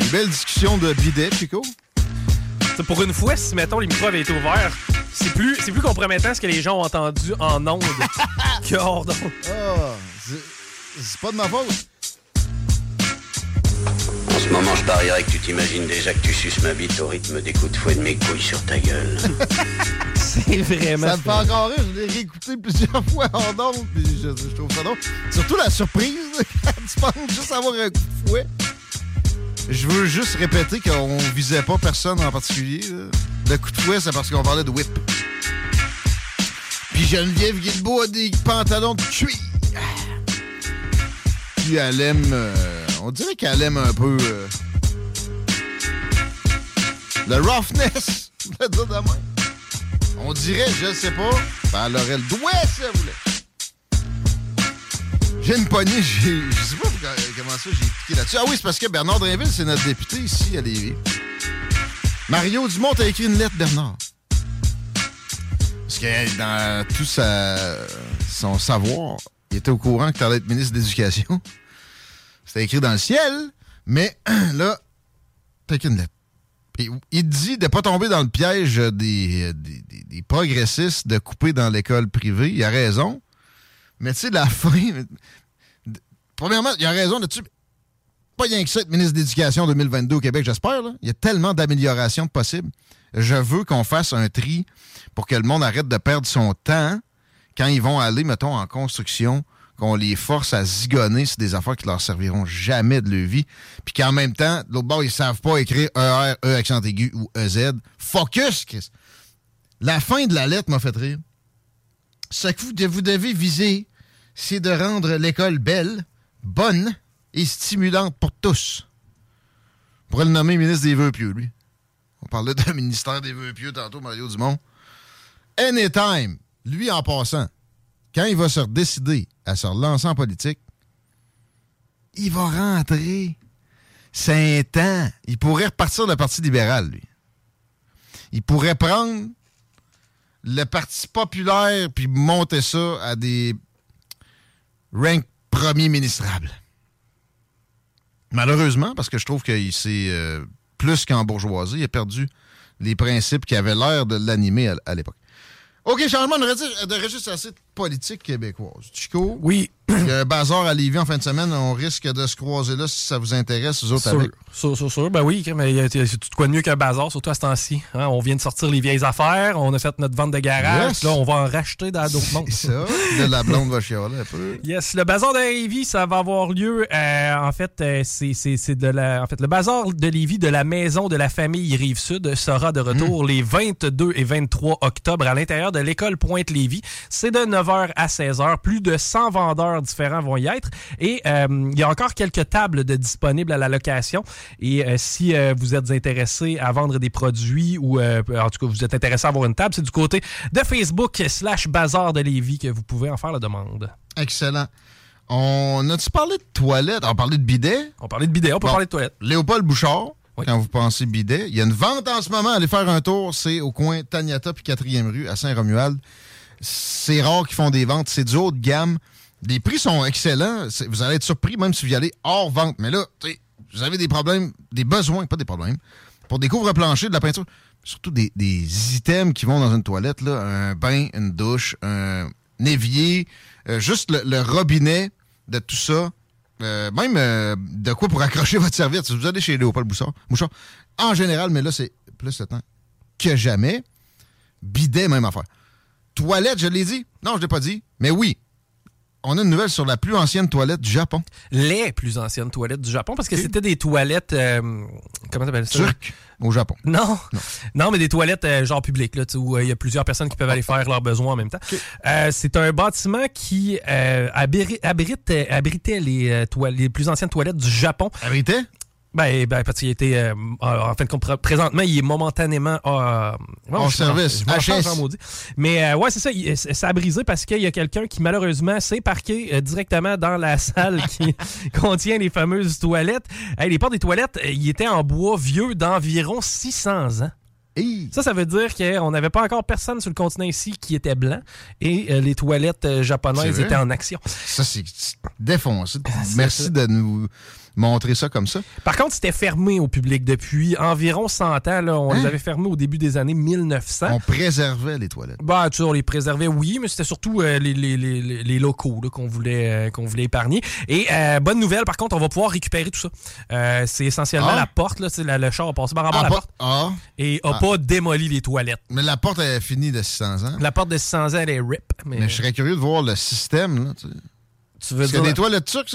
Une belle discussion de bidet, Chico. Pour une fois, si mettons les micros avaient été ouverts, c'est plus, c'est plus compromettant ce que les gens ont entendu en ondes [LAUGHS] que hors d'onde. Ah, c'est- c'est pas de ma faute. En ce moment, je parierais que tu t'imagines déjà que tu suces ma bite au rythme des coups de fouet de mes couilles sur ta gueule. [LAUGHS] C'est vraiment. Ça me fait encore rire. Je l'ai réécouté plusieurs [LAUGHS] fois en ondes, puis je, je trouve ça drôle. Surtout la surprise, quand tu penses juste avoir un coup de fouet. Je veux juste répéter qu'on visait pas personne en particulier. là. Le coup de fouet, c'est parce qu'on parlait de whip. Puis Geneviève Guilbeault a des pantalons de cuir. Puis elle aime... euh, on dirait qu'elle aime un peu... euh, le roughness. On dirait, je sais pas, ben, elle aurait le doigt si elle voulait. J'ai une poignée. Je sais pas pourquoi- comment ça j'ai piqué là-dessus. Ah oui, c'est parce que Bernard Drinville, c'est notre député ici à Lévis. Mario Dumont a écrit une lettre, Bernard. Parce que dans tout son savoir, il était au courant que tu allais être ministre de l'Éducation. C'était écrit dans le ciel, mais [CLEARS THROAT] là, t'as écrit une lettre. Il dit de pas tomber dans le piège des, des- des progressistes de couper dans l'école privée. Il a raison. Mais tu sais, la [LAUGHS] fin. Premièrement, il a raison là-dessus. Pas rien que ça, être ministre de l'Éducation 2022 au Québec, j'espère. Il y a tellement d'améliorations possibles. Je veux qu'on fasse un tri pour que le monde arrête de perdre son temps quand ils vont aller, mettons, en construction, qu'on les force à zigonner sur des affaires qui leur serviront jamais de leur vie, puis qu'en même temps, l'autre bord, ils savent pas écrire ER, E accent aigu ou EZ. Focus, Chris! La fin de la lettre m'a fait rire. Ce que vous devez viser, c'est de rendre l'école belle, bonne et stimulante pour tous. On pourrait le nommer ministre des Vœux pieux, lui. On parlait d'un [LAUGHS] ministère des Vœux pieux tantôt, Mario Dumont. Anytime, lui en passant, quand il va se décider à se relancer en politique, il va rentrer. Un temps. Il pourrait repartir le Parti libéral, lui. Il pourrait prendre le Parti populaire puis monter ça à des ranks premiers ministrables. Malheureusement, parce que je trouve qu'il s'est euh, plus qu'en bourgeoisie, il a perdu les principes qui avaient l'air de l'animer à, l'époque. OK, changement de de registre assez politique québécoise. Chico? Oui. Il y a un bazar à Lévis en fin de semaine. On risque de se croiser là si ça vous intéresse, vous autres Sûr, avec. sûr, sûr, sûr. Ben oui, mais il y a- c'est tout quoi de mieux qu'un bazar, surtout à ce temps-ci. hein. On vient de sortir les vieilles affaires, on a fait notre vente de garage, Yes. là, on va en racheter dans d'autres mondes. C'est ça. Là, la blonde va chialer un peu. Yes, le bazar de Lévis, ça va avoir lieu. euh, en fait, euh, c'est c'est- c'est de la. En fait, le bazar de Lévis de la maison de la famille Rive-Sud sera de retour les 22 et 23 octobre à l'intérieur de l'école Pointe-Lévis. C'est de 9h à 16h. Plus de 100 vendeurs différents vont y être. Et euh, il y a encore quelques tables de disponibles à la location. Et euh, si euh, vous êtes intéressé à vendre des produits ou en tout cas vous êtes intéressé à avoir une table, c'est du côté de Facebook slash bazar de Lévis que vous pouvez en faire la demande. Excellent. On a-tu parlé de toilettes? On parlait de bidet? On parlait de bidet, on peut parler de toilettes. Léopold Bouchard, quand vous pensez bidet, il y a une vente en ce moment. Allez faire un tour. C'est au coin Taniata puis 4e rue à Saint-Romuald. C'est rare qu'ils font des ventes. C'est du haut de gamme. Les prix sont excellents. Vous allez être surpris même si vous y allez hors vente. Mais là, vous avez des problèmes, des besoins, pas des problèmes, pour des couvre-planchers, de la peinture. Surtout des, items qui vont dans une toilette, un bain, une douche, un évier, euh, juste le, robinet de tout ça. Euh, même euh, de quoi pour accrocher [LAUGHS] votre serviette. Si vous allez chez Léopold Bouchard, Bouchard, en général, mais là, c'est plus le temps que jamais. Bidet, même affaire. Toilette, je l'ai dit? Non, je l'ai pas dit. Mais oui, on a une nouvelle sur la plus ancienne toilette du Japon. Les plus anciennes toilettes du Japon, parce que c'était des toilettes. euh, comment t'appelles ça? Turc au Japon. Non. non. mais des toilettes euh, genre publiques, là, où euh, il y a plusieurs personnes qui peuvent aller faire leurs besoins en même temps. Euh, c'est un bâtiment qui abri- abrite, abritait les, les plus anciennes toilettes du Japon. Abritait? Ben, ben parce qu'il était. euh, en fin de compte, présentement, il est momentanément. euh, service, HS. en maudit. Mais euh, ouais, c'est ça. il- ça a brisé parce qu'il y a quelqu'un qui, malheureusement, s'est parqué euh, directement dans la [LAUGHS] salle qui [LAUGHS] contient les fameuses toilettes. Hey, les portes des toilettes, euh, il était en bois vieux d'environ 600 ans. Ça, ça veut dire qu'on n'avait pas encore personne sur le continent ici qui était blanc et euh, les toilettes euh, japonaises étaient en action. Ça, c'est défoncé. [LAUGHS] Merci ça. de nous montrer ça comme ça. Par contre, c'était fermé au public depuis environ 100 ans. Là. On Hein? les avait fermés au début des années 1900. On préservait les toilettes. Bah, tu sais, on les préservait, oui, mais c'était surtout euh, les, les- les- les- les locaux qu'on voulait, euh, qu'on voulait épargner. Et euh, bonne nouvelle, par contre, on va pouvoir récupérer tout ça. C'est essentiellement Ah? la porte, là, la- le char a passé par en Ah, la porte Ah? et a Ah. pas démoli les toilettes. Mais la porte est finie de 600 ans. La porte de 600 ans, elle est rip. Mais, Mais je serais curieux de voir le système. Là, tu veux Parce que dire... des toilettes turques,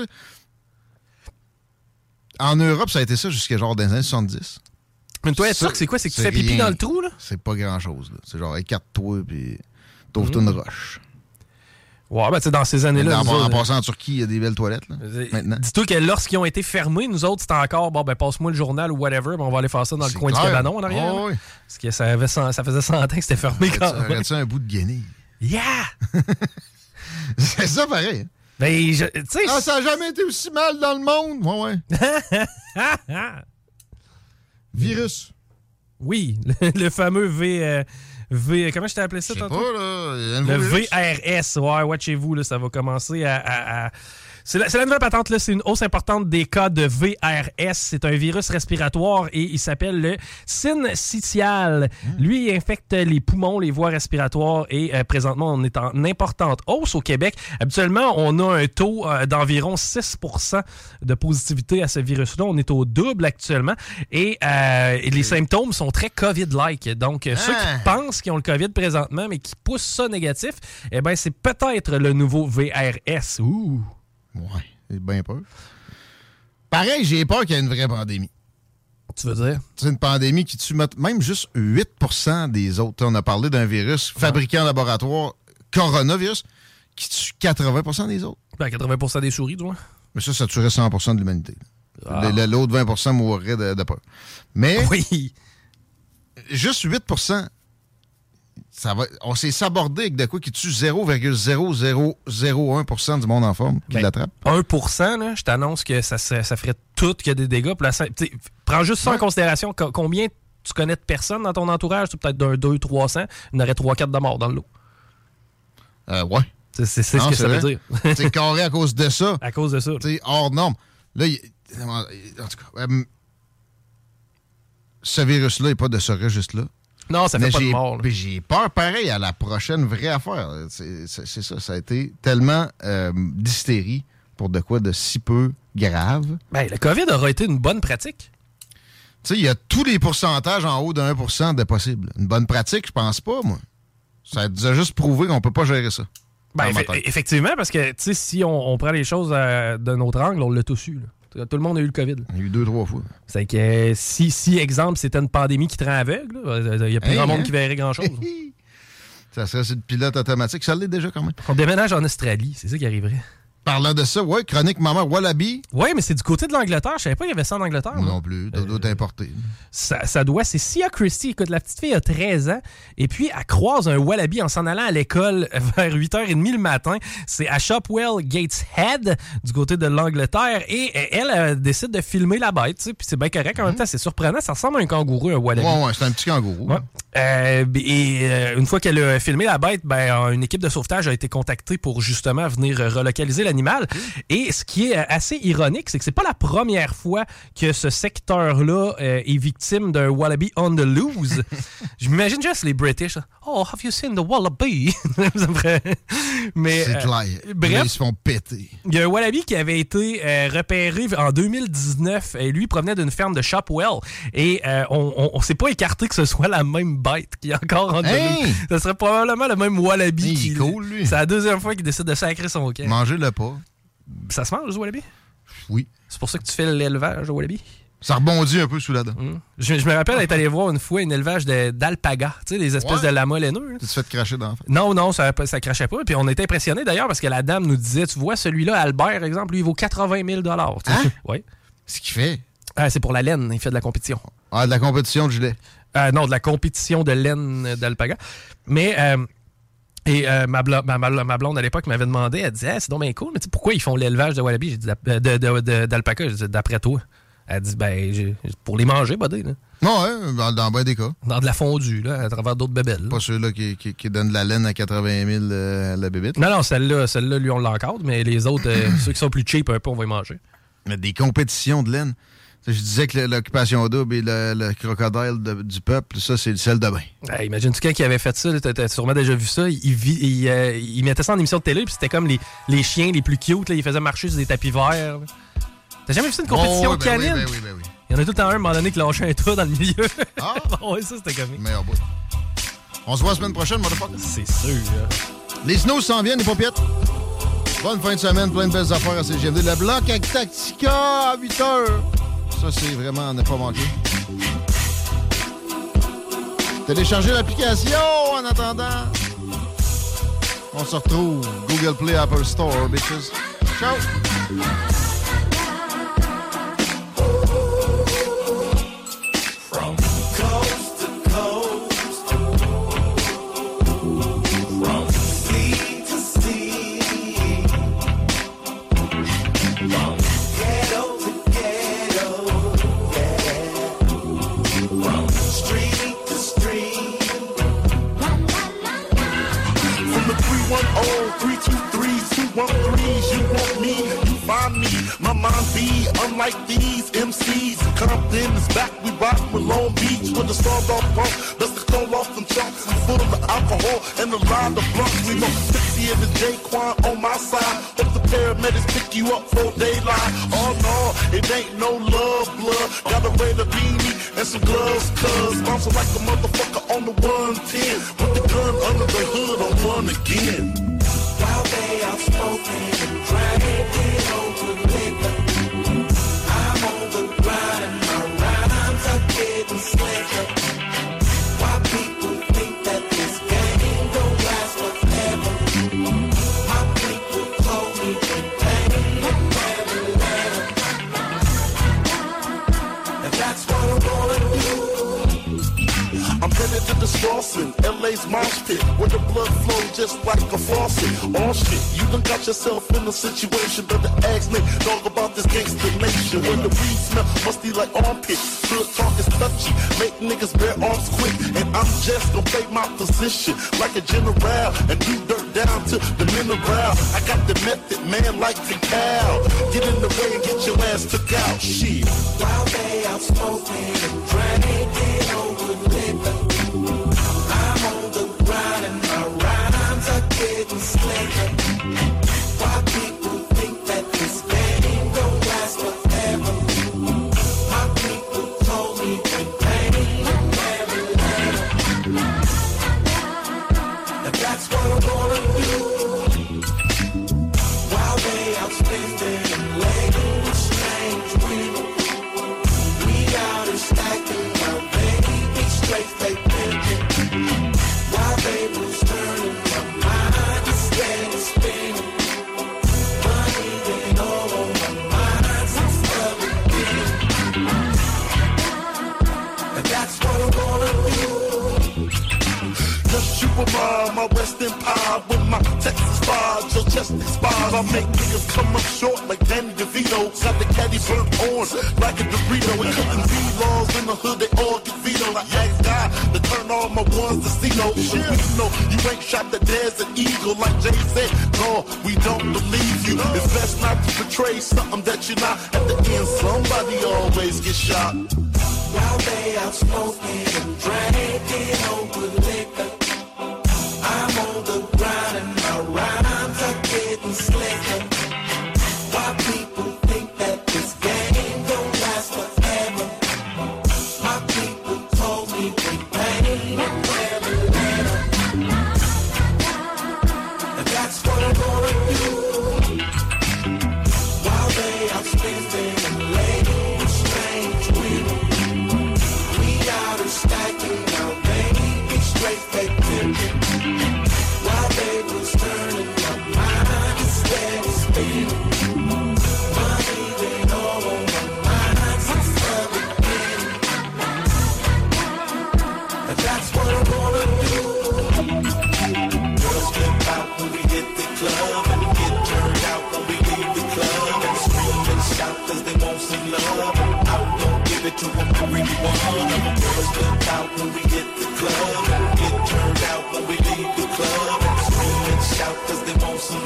en Europe, ça a été ça jusqu'à genre dans les années 70. Une toilette Ça, turque, c'est quoi? C'est que tu fais pipi rien. dans le trou, là? C'est pas grand-chose. là. C'est genre écarte-toi puis t'ouvres Mm. une roche. Ouais, ben, tu sais, dans ces années-là... en, passant en Turquie, il y a des belles toilettes. Là, maintenant. Dis-toi que lorsqu'ils ont été fermés, nous autres, c'était encore, bon, ben, passe-moi le journal ou whatever, ben, on va aller faire ça dans le coin clair. du cabanon en arrière. Oh, oui. Parce que ça, avait ça faisait 100 ans que c'était fermé quand même. Aurais-tu un bout de guenille? Yeah! [LAUGHS] C'est ça pareil. Ben, je-. Ah, ça a jamais été aussi mal dans le monde? Ouais, ouais. [LAUGHS] Virus. Oui, le, le fameux V, euh, V. Comment je t'ai appelé ça tantôt? pas, là. Le virus. VRS. Ouais, watchez-vous, là, ça va commencer à. à- à- C'est la, c'est la nouvelle patente, là. C'est une hausse importante des cas de VRS. C'est un virus respiratoire et il s'appelle le syncytial. Lui, il infecte les poumons, les voies respiratoires et euh, présentement, on est en importante hausse au Québec. Habituellement, on a un taux euh, d'environ 6% de positivité à ce virus-là. On est au double actuellement et, euh, et les symptômes sont très COVID-like. Donc, euh, ceux Ah. qui pensent qu'ils ont le COVID présentement, mais qui poussent ça négatif, eh ben c'est peut-être le nouveau VRS. Ouh. Ouais, j'ai bien peur. Pareil, j'ai peur qu'il y ait une vraie pandémie. Tu veux dire? C'est une pandémie qui tue même juste 8 des autres. On a parlé d'un virus fabriqué en laboratoire, coronavirus, qui tue 80% des autres. Ben, 80% des souris, du moins. Mais ça, ça tuerait 100 de l'humanité. Ah. L'autre 20 mourrait de, de peur. Mais Oui. juste 8 ça va, on s'est sabordé avec de quoi qui tue 0,0001% du monde en forme qui Ben, l'attrape. 1 là, je t'annonce que ça, ferait tout qu'il y a des dégâts. Puis la prends juste ça en considération. Co- combien tu connais de personnes dans ton entourage? C'est peut-être d'un 2 300. Il y en aurait 3-4 de morts dans le lot. Euh, ouais. C'est ce que ça veut dire. [LAUGHS] C'est carré à cause de ça. À cause de ça. C'est hors norme. Là, en tout cas, euh, ce virus-là n'est pas de ce registre-là. Non, ça fait Mais pas de mort. J'ai peur pareil à la prochaine vraie affaire. C'est ça. Ça a été tellement euh, d'hystérie pour de quoi de si peu grave. Ben, le COVID aura été une bonne pratique. Tu sais, il y a tous les pourcentages en haut de 1% de possible. Une bonne pratique, je pense pas, moi. Ça nous a juste prouvé qu'on peut pas gérer ça. Ben, effectivement, parce que tu sais, si on, on prend les choses euh, d'un autre angle, on l'a tous eu. là. Tout le monde a eu le COVID. Il y a eu deux, trois fois. C'est que euh, si, si, exemple, c'était une pandémie qui te rend aveugle, il n'y a plus Hey, grand monde hein? qui verrait grand-chose. [LAUGHS] Ça serait sur le pilote automatique. Ça l'est déjà quand même. on déménage en Australie, c'est ça qui arriverait. Parlant de ça, ouais, chronique maman Wallaby. Oui, mais c'est du côté de l'Angleterre. Je savais pas qu'il y avait ça en Angleterre. Moi moi. non plus. Ça doit être importé. Ça, ça doit. C'est Sia Christie. Écoute, la petite fille a 13 ans. Et puis, elle croise un wallaby en s'en allant à l'école [LAUGHS] vers 8h30 le matin. C'est à Shopwell Gateshead, du côté de l'Angleterre. Et elle, elle, décide de filmer la bête. Puis c'est bien correct. En même temps, c'est surprenant. Ça ressemble à un kangourou, un wallaby. Ouais, ouais, c'est un petit kangourou. Ouais. Euh, et euh, une fois qu'elle a filmé la bête, ben, une équipe de sauvetage a été contactée pour justement venir euh, relocaliser Et ce qui est euh, assez ironique, c'est que c'est pas la première fois que ce secteur-là euh, est victime d'un wallaby on the loose. [LAUGHS] Je m'imagine juste les British. Oh, have you seen the wallaby? [LAUGHS] Mais, C'est euh, clair. Là, bref, ils se font péter. il y a un wallaby qui avait été euh, repéré en 2019. Et lui, provenait d'une ferme de Shopwell. Et on, on, on s'est pas écarté que ce soit la même bête qui est encore en Hey! Ce serait probablement le même wallaby. Qui, cool, lui. C'est la deuxième fois qu'il décide de sacrer son camp. Mangez-le pas. Ça se mange, ce wallaby? Oui. C'est pour ça que tu fais l'élevage, au wallaby? Ça rebondit un peu sous la dent. Je, je me rappelle être allé voir une fois un élevage d'alpaga, tu sais, des espèces Ouais. de lamas laineux. Tu te fais cracher dans. Non, non, ça, ça crachait pas. Puis on était impressionnés d'ailleurs parce que la dame nous disait, tu vois, celui-là, Albert, exemple, lui, il vaut 80 000 tu sais. Hein? Ouais. Ce qu'il fait? Ah, c'est pour la laine, il fait de la compétition. Ah, de la compétition de gilet. Euh, non, de la compétition de laine d'alpaga. Mais euh, et euh, ma, blo- ma- blonde à l'époque m'avait demandé, elle disait, Ah, c'est donc bien cool, mais pourquoi ils font l'élevage de wallaby J'ai dit, d'alpaca, J'ai dit, d'après toi. Elle dit, ben, j'ai- pour les manger, buddy. Là. Non, ouais, dans, dans bien des cas. Dans de la fondue, là, à travers d'autres bébelles. Pas ceux-là qui, qui, qui donnent de la laine à 80 000 euh, à la bébête. Non, non, celle-là, celle-là, lui, on l'encadre, mais les autres, euh, [CLEARS THROAT] ceux qui sont plus cheap un peu, on va les manger. Mais des compétitions de laine. Tu Je disais que l'occupation double et le, le crocodile de- du peuple, ça, c'est le sel de bain. Hey, Imagine-tu quelqu'un qui avait fait ça, t'as t'as sûrement déjà vu ça, il, il, euh, il mettait ça en émission de télé, puis c'était comme les, les chiens les plus cute, là, il faisait marcher sur des tapis verts. T'as jamais vu ça, une compétition Oh, oui, ben oui, canine? ben oui, ben oui. Il y en a tout le temps un, à un moment donné, qui lâchait un toit dans le milieu. Ah? [LAUGHS] ouais, ça, c'était comique. Meilleur bout. On se voit la semaine prochaine, motherfucker. C'est sûr. Les snows s'en viennent, les paupiètes. Bonne fin de semaine, plein de belles affaires à CGMD. Le bloc avec Tactica à 8 h. C'est vraiment ne pas manquer. Téléchargez l'application en attendant. On se retrouve Google Play, Apple Store, bitches. Ciao! 310-323-213s, you want me, you find me. My mind be unlike these MCs. Compton is back, we rock with Long Beach with the stars off pump. The call off them chunks. We full of alcohol and a line of blunts. We know 60 of the J-Quan on my side. Hope the paramedics pick you up for daylight. Oh no, it ain't no love, blood. Got a Raider beanie and some gloves, cuz. Bounce like a motherfucker on the 110. Put the gun under the hood on one again. While they out smoking and over liquor, I'm on the grind and my rhymes are getting slicker. I'm headed to the Slauson, LA's mosh pit, where the blood flows just like a faucet. All shit, you done got yourself in a situation, better ask me, dog about this gangster nation. When the weed smell musty like armpit, good talk is touchy, make niggas bear arms quick, and I'm just gonna play my position like a general and do dirt down to the mineral. I got the method, man, like the cow. Get in the way and get your ass took out. Shit. While they out smoking and drinking over liquor, Woo! Chest expires. I make niggas come up short like Danny DeVito. Got the caddy burnt on like a Dorito. And cooking V-laws in the hood, they all get veto. Like ask God to turn all my ones to see no. So we know you ain't shot the desert eagle like Jay said. No, we don't believe you. It's best not to portray something that you're not. At the end, somebody always gets shot. While they out smoking and drinking over liquor.